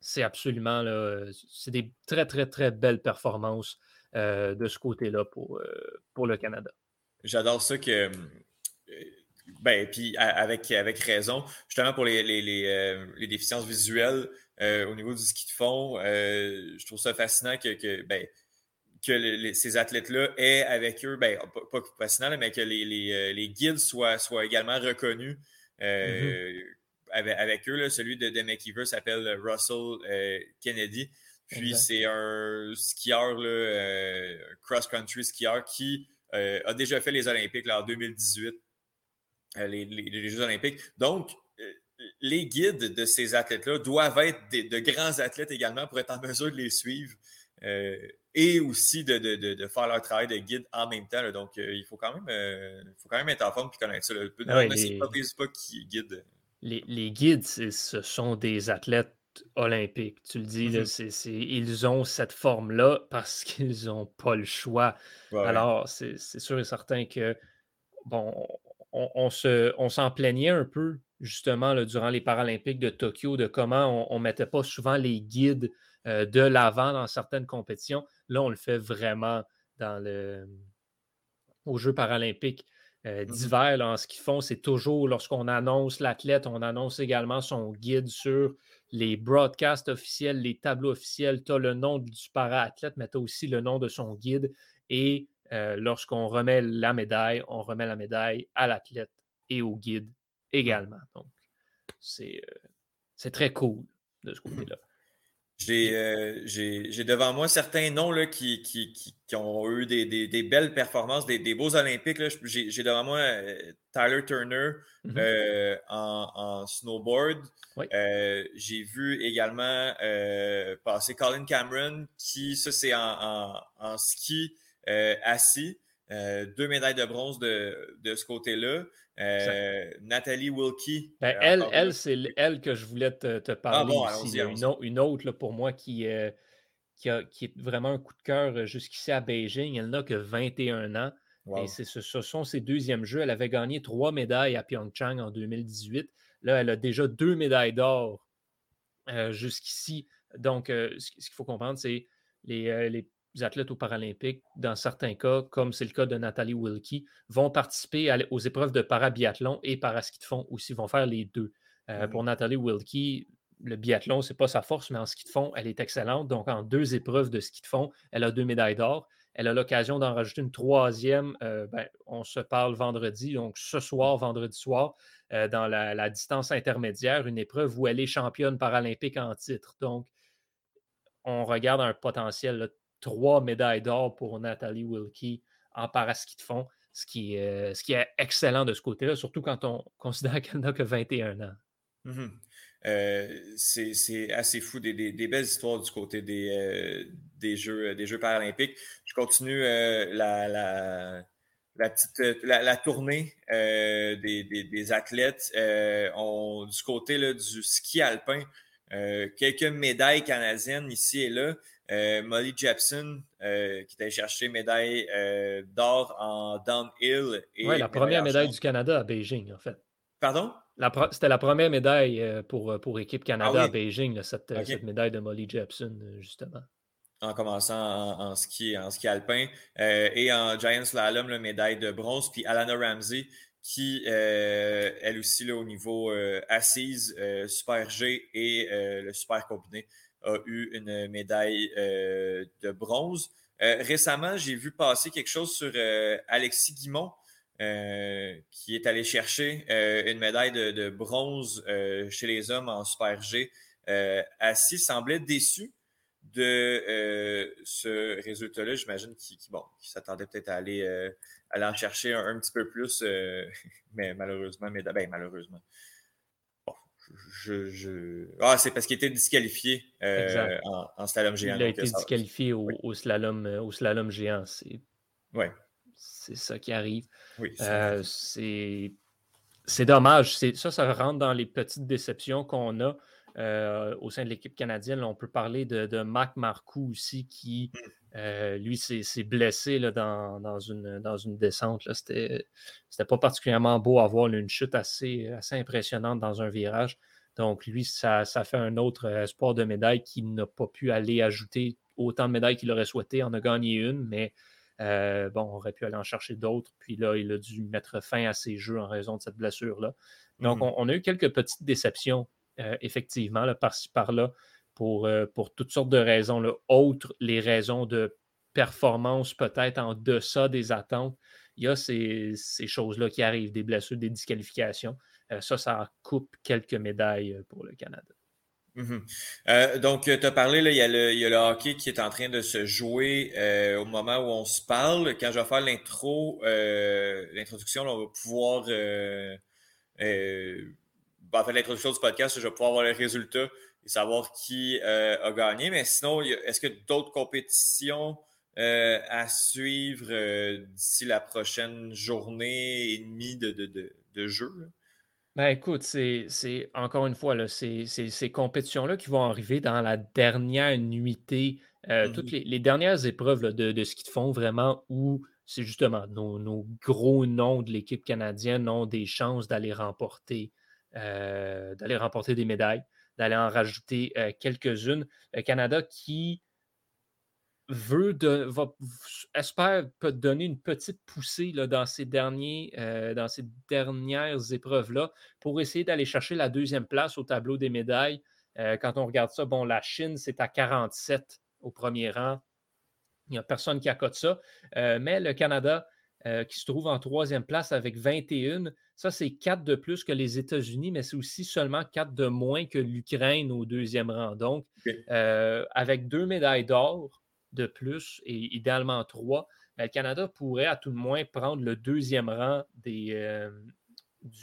c'est absolument là, c'est des très, très, très belles performances euh, de ce côté-là pour, euh, pour le Canada. J'adore ça que. Euh, ben, puis avec, avec raison, justement pour les, les, les, déficiences visuelles au niveau du ski de fond, je trouve ça fascinant que, que, ben, que ces athlètes-là aient avec eux, ben, pas, fascinant, mais que les, guides soient, soient également reconnus. Mmh avec, eux. celui de, de McKeever s'appelle Russell euh, Kennedy. Puis c'est un skieur, euh, cross-country skieur qui euh, a déjà fait les Olympiques en 2018, les, Jeux Olympiques. Donc, les guides de ces athlètes-là doivent être de grands athlètes également pour être en mesure de les suivre et aussi de, faire leur travail de guide en même temps. Donc, il faut quand, même, faut quand même être en forme et connaître ça. Ah c'est pas, pas qui guide les, guides, ce sont des athlètes olympiques. Tu le dis, mm-hmm. ils ont cette forme-là parce qu'ils n'ont pas le choix. Alors, c'est sûr et certain que, bon, on, on s'en plaignait un peu, justement, durant les Paralympiques de Tokyo, de comment on ne mettait pas souvent les guides euh, de l'avant dans certaines compétitions. Là, on le fait vraiment dans le, aux Jeux paralympiques. Euh, mmh d'hiver en ce qu'ils font, c'est toujours lorsqu'on annonce l'athlète, on annonce également son guide sur les broadcasts officiels, les tableaux officiels. Tu as le nom du para-athlète, mais tu as aussi le nom de son guide. Et euh, lorsqu'on remet la médaille, on remet la médaille à l'athlète et au guide également. Donc, c'est euh, très cool de ce côté-là. Euh, j'ai devant moi certains noms là, qui, qui, qui, ont eu des, des, belles performances, des, des beaux Olympiques. J'ai devant moi euh, Tyler Turner mm-hmm. euh, en, en, snowboard. J'ai vu également passer Colin Cameron, qui, ça, c'est en, en, ski assis. Deux médailles de bronze de, de ce côté-là. Euh, Nathalie Wilkie. Ben, elle, elle c'est elle que je voulais te, te ah parler ici. Une, autre pour moi qui, euh, qui, a, qui, est vraiment un coup de cœur euh, jusqu'ici à Beijing. Elle n'a que 21 ans. Et ce, ce, sont ses deuxièmes jeux. Elle avait gagné trois médailles à Pyeongchang en 2018. Là, elle a déjà deux médailles d'or jusqu'ici. Donc, ce, qu'il faut comprendre, c'est les, les athlètes aux Paralympiques, dans certains cas, comme c'est le cas de Nathalie Wilkie, vont participer aux épreuves de parabiathlon et paraski de fond aussi, vont faire les deux. Euh, pour Nathalie Wilkie, le biathlon, ce n'est pas sa force, mais en ski de fond, elle est excellente. Donc, en deux épreuves de ski de fond, elle a deux médailles d'or. Elle a l'occasion d'en rajouter une troisième. Ben, on se parle vendredi, donc ce soir, vendredi soir, dans la, distance intermédiaire, une épreuve où elle est championne paralympique en titre. Donc, on regarde un potentiel trois médailles d'or pour Nathalie Wilkie en paraski de fond, ce qui, est, ce qui est excellent de ce côté-là, surtout quand on considère qu'elle n'a que 21 ans. Mmh euh, c'est assez fou, des, belles histoires du côté des, euh, jeux, paralympiques. Je continue euh, la, tournée des, athlètes. Du côté du ski alpin, quelques médailles canadiennes ici et là. Molly Jepson, qui était chercher médaille d'or en downhill. Oui, la première médaille du Canada à Beijing, en fait. Pardon? C'était la première médaille euh, pour, euh, pour Équipe Canada ah à Beijing, cette, euh, cette, médaille de Molly Jepson, justement. En commençant en, ski, en ski alpin. et en Giant Slalom, la médaille de bronze. Puis Alana Ramsey, qui, elle aussi, là, au niveau assise, super G et le super combiné, a eu une médaille de bronze. récemment, j'ai vu passer quelque chose sur Alexis Guimont. Euh, qui est allé chercher euh, une médaille de, bronze euh, chez les hommes en Super G. Assis semblait déçu de ce résultat-là. J'imagine qu'il bon, s'attendait peut-être à aller, en chercher un, petit peu plus, mais malheureusement, ben, malheureusement. Je, Ah, c'est parce qu'il était disqualifié en, slalom géant. Il a été disqualifié au, au, slalom, au slalom géant. Ouais c'est ça qui arrive. Euh, c'est dommage. Ça, ça rentre dans les petites déceptions qu'on a euh, au sein de l'équipe canadienne. on peut parler de, Mac Marcoux aussi, qui, mmh. Euh, lui, s'est blessé là, dans, une, dans une descente. C'était pas particulièrement beau à voir une chute assez, assez impressionnante dans un virage. Donc, lui, ça, ça fait un autre espoir de médaille qui n'a pas pu aller ajouter autant de médailles qu'il aurait souhaité. On a gagné une, mais euh, bon, on aurait pu aller en chercher d'autres. Puis là, il a dû mettre fin à ses jeux en raison de cette blessure-là. Donc, mmh on, a eu quelques petites déceptions, euh, effectivement, par-ci, par-là, pour, euh, pour toutes sortes de raisons, là, autres les raisons de performance peut-être en deçà des attentes. Il y a ces, ces choses-là qui arrivent, des blessures, des disqualifications. ça, ça coupe quelques médailles pour le Canada. Mhm. Euh, donc, tu as parlé, là, il, y a le, il y a le hockey qui est en train de se jouer euh, au moment où on se parle. Quand je vais faire l'intro, euh, l'introduction, on va pouvoir. Ben, en fait, l'introduction du podcast, je vais pouvoir voir les résultats et savoir qui a gagné. Mais sinon, est-ce que d'autres compétitions à suivre d'ici la prochaine journée et demie de, de, de, de jeu? Ben écoute, c'est encore une fois, là, c'est ces compétitions-là qui vont arriver dans la dernière nuitée, euh, toutes les, dernières épreuves de, de ski de fond, vraiment, où c'est justement nos, gros noms de l'équipe canadienne ont des chances d'aller remporter, euh, d'aller remporter des médailles, d'aller en rajouter euh, quelques-unes. Le Canada qui veut va, espère peut donner une petite poussée là, dans, ces derniers, euh, dans ces dernières épreuves-là pour essayer d'aller chercher la deuxième place au tableau des médailles. Euh, quand on regarde ça, bon, la Chine, c'est à 47 au premier rang. Il n'y a personne qui accote ça. Mais le Canada, qui se trouve en troisième place avec 21, ça, c'est 4 de plus que les États-Unis, mais c'est aussi seulement 4 de moins que l'Ukraine au deuxième rang. Donc, avec deux médailles d'or, de plus et idéalement trois, le Canada pourrait à tout le moins prendre le deuxième rang des, euh,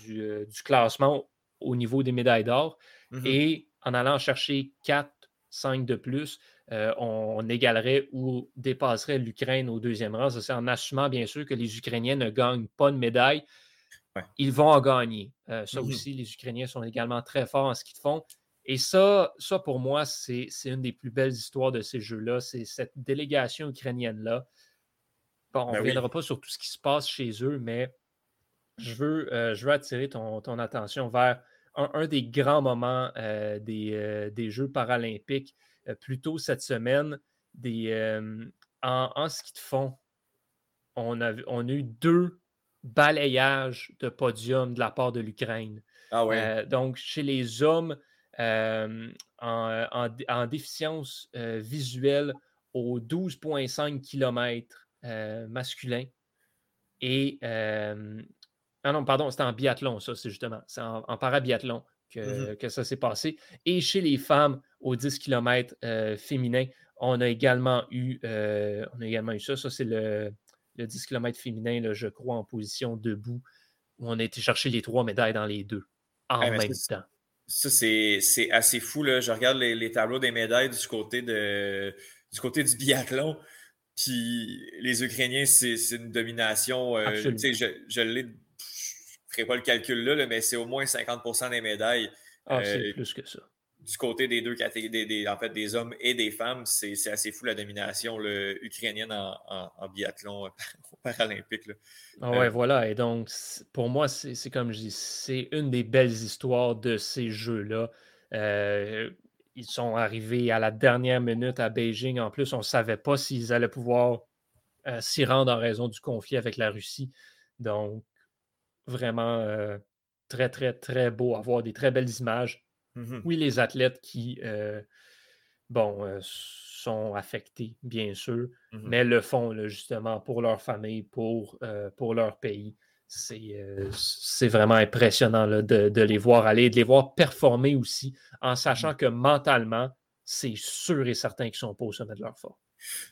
euh, du, classement au niveau des médailles d'or. Mmh et en allant chercher quatre, cinq de plus, euh, on, égalerait ou dépasserait l'Ukraine au deuxième rang. C'est en assumant bien sûr que les Ukrainiens ne gagnent pas de médaille. Ils vont en gagner. ça mmh aussi, les Ukrainiens sont également très forts en ce qu'ils font. Et ça, ça pour moi, c'est une des plus belles histoires de ces jeux-là. C'est cette délégation ukrainienne-là. Bon, on ne ben reviendra pas sur tout ce qui se passe chez eux, mais je veux, euh, je veux attirer ton, attention vers un, des grands moments euh, euh, des, Jeux paralympiques plus tôt cette semaine. Des, en, en, ski de fond, on a, on a eu deux balayages de podium de la part de l'Ukraine. Ah ouais. donc, chez les hommes, euh, en, déficience euh, visuelle, aux 12,5 km masculin. Et. ah non, pardon, c'était en biathlon, ça, c'est justement. C'est en, parabiathlon que, mmh que ça s'est passé. Et chez les femmes, aux 10 km féminin, on a également eu, on a également eu ça. Ça, c'est le, 10 km féminin, je crois, en position debout, où on a été chercher les trois médailles dans les deux en même temps. Ça, c'est assez fou. Là. Je regarde les, tableaux des médailles du côté, de, du côté du biathlon. Puis les Ukrainiens, c'est une domination. Euh, je je ne ferai pas le calcul là, mais c'est au moins 50% des médailles. Ah, c'est euh, plus que ça du côté des deux catégories, des, en fait, des hommes et des femmes, c'est assez fou la domination ukrainienne en, biathlon euh, paralympique. Ah ouais, euh, voilà. Et donc, pour moi, c'est comme je dis, c'est une des belles histoires de ces jeux-là. Ils sont arrivés à la dernière minute à Beijing. En plus, on ne savait pas s'ils allaient pouvoir s'y rendre en raison du conflit avec la Russie. Donc, vraiment très, très, très beau, avoir des très belles images. Mmh oui, les athlètes qui, euh, bon, euh, sont affectés, bien sûr, mmh mais le font justement pour leur famille, pour, euh, pour leur pays. C'est vraiment impressionnant de, les voir aller, de les voir performer aussi, en mmh sachant que mentalement, c'est sûr et certain qu'ils ne sont pas au sommet de leur forme.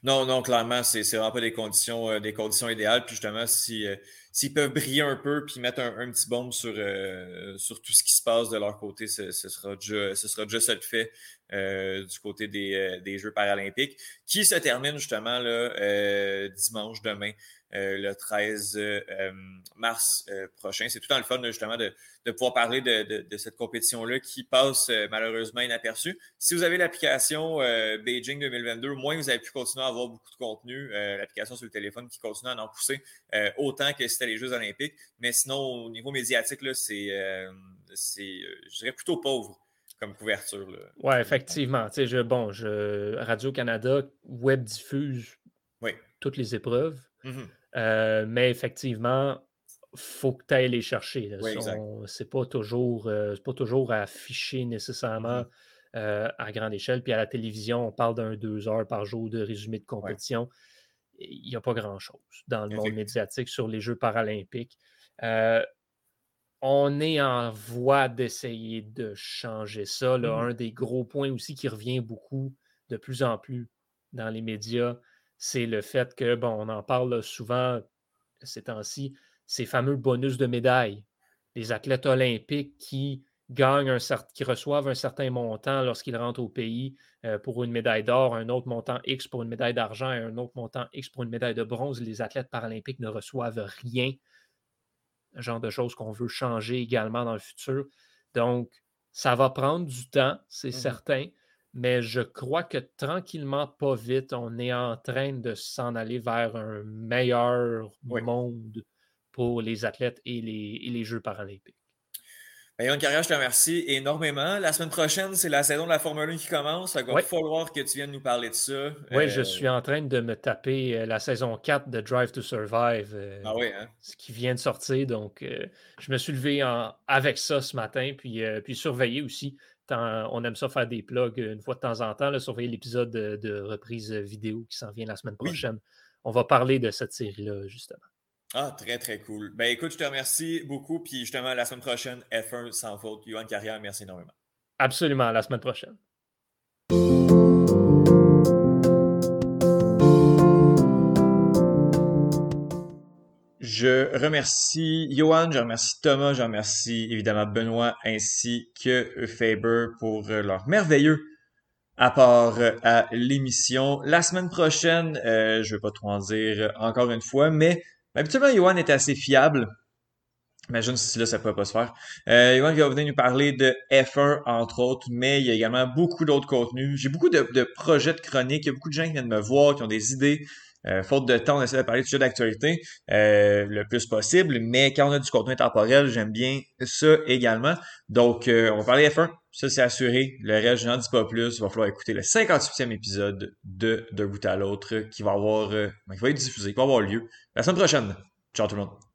Non, non, clairement, c'est vraiment pas des conditions, conditions idéales. Puis justement, si, s'ils peuvent briller un peu puis mettre un, petit bombe sur, euh, sur tout ce qui se passe de leur côté, ce, sera, déjà, ce fait euh, du côté des, euh, des, Jeux paralympiques, qui se terminent justement là, dimanche demain. Euh, le 13 euh, euh, mars prochain. C'est tout dans le fun, justement, de, pouvoir parler de, cette compétition-là qui passe malheureusement inaperçue. Si vous avez l'application Beijing 2022, au moins vous avez pu continuer à avoir beaucoup de contenu. l'application sur le téléphone qui continue à en pousser autant que c'était les Jeux olympiques. Mais sinon, au niveau médiatique, c'est, je dirais, plutôt pauvre comme couverture. Oui, effectivement. Je, bon, je, Radio-Canada web diffuse toutes les épreuves. Mmh euh, mais effectivement, il faut que tu ailles les chercher. Ce n'est pas, toujours, euh, pas toujours affiché nécessairement mmh euh, à grande échelle. Puis à la télévision, on parle d'un deux heures par jour de résumé de compétition. Il n'y a pas grand-chose dans le monde médiatique sur les Jeux paralympiques. on est en voie d'essayer de changer ça. Là. Mmh un des gros points aussi qui revient beaucoup de plus en plus dans les médias, c'est le fait que, bon, on en parle souvent ces temps-ci, ces fameux bonus de médailles. Les athlètes olympiques qui gagnent un qui reçoivent un certain montant lorsqu'ils rentrent au pays euh, pour une médaille d'or, un autre montant X pour une médaille d'argent et un autre montant X pour une médaille de bronze. Les athlètes paralympiques ne reçoivent rien. Ce genre de choses qu'on veut changer également dans le futur. Donc, ça va prendre du temps, c'est mmh certain, mais je crois que tranquillement, pas vite, on est en train de s'en aller vers un meilleur monde pour les athlètes et les, Jeux paralympiques. Ben, Yann Carrière, je te remercie énormément. La semaine prochaine, c'est la saison de la Formule 1 qui commence. Il va falloir que tu viennes nous parler de ça. Oui, je euh, suis en train de me taper euh, la saison 4 de Drive to Survive. Euh, ah oui, hein? Ce qui vient de sortir. Donc, je me suis levé avec ça ce matin, puis, puis surveiller aussi on aime ça faire des plugs une fois de temps en temps, là, surveiller l'épisode de, reprise vidéo qui s'en vient la semaine prochaine. On va parler de cette série-là, justement. Ah, très, très cool. Ben écoute, je te remercie beaucoup. Puis justement, la semaine prochaine, F1 sans faute. Yohan Carrière, merci énormément. Absolument, la semaine prochaine. Je remercie Johan, je remercie Thomas, je remercie évidemment Benoît ainsi que Faber pour euh, leur merveilleux apport euh, à l'émission. La semaine prochaine, euh, je ne vais pas trop en dire encore une fois, mais habituellement Johan est assez fiable. Imagine si là, ça ne pourrait pas se faire. Euh, Johan va venir nous parler de F1, entre autres, mais il y a également beaucoup d'autres contenus. J'ai beaucoup de, de, projets de chroniques. Il y a beaucoup de gens qui viennent me voir, qui ont des idées. Euh, faute de temps, on essaie de parler de sujets d'actualité euh, le plus possible, mais quand on a du contenu temporel, j'aime bien ça également. Donc, euh, on va parler F1, ça c'est assuré. Le reste, je n'en dis pas plus. Il va falloir écouter le 58e épisode de De bout à l'autre qui va avoir, qui va être diffusé, qui va avoir lieu la semaine prochaine. Ciao tout le monde.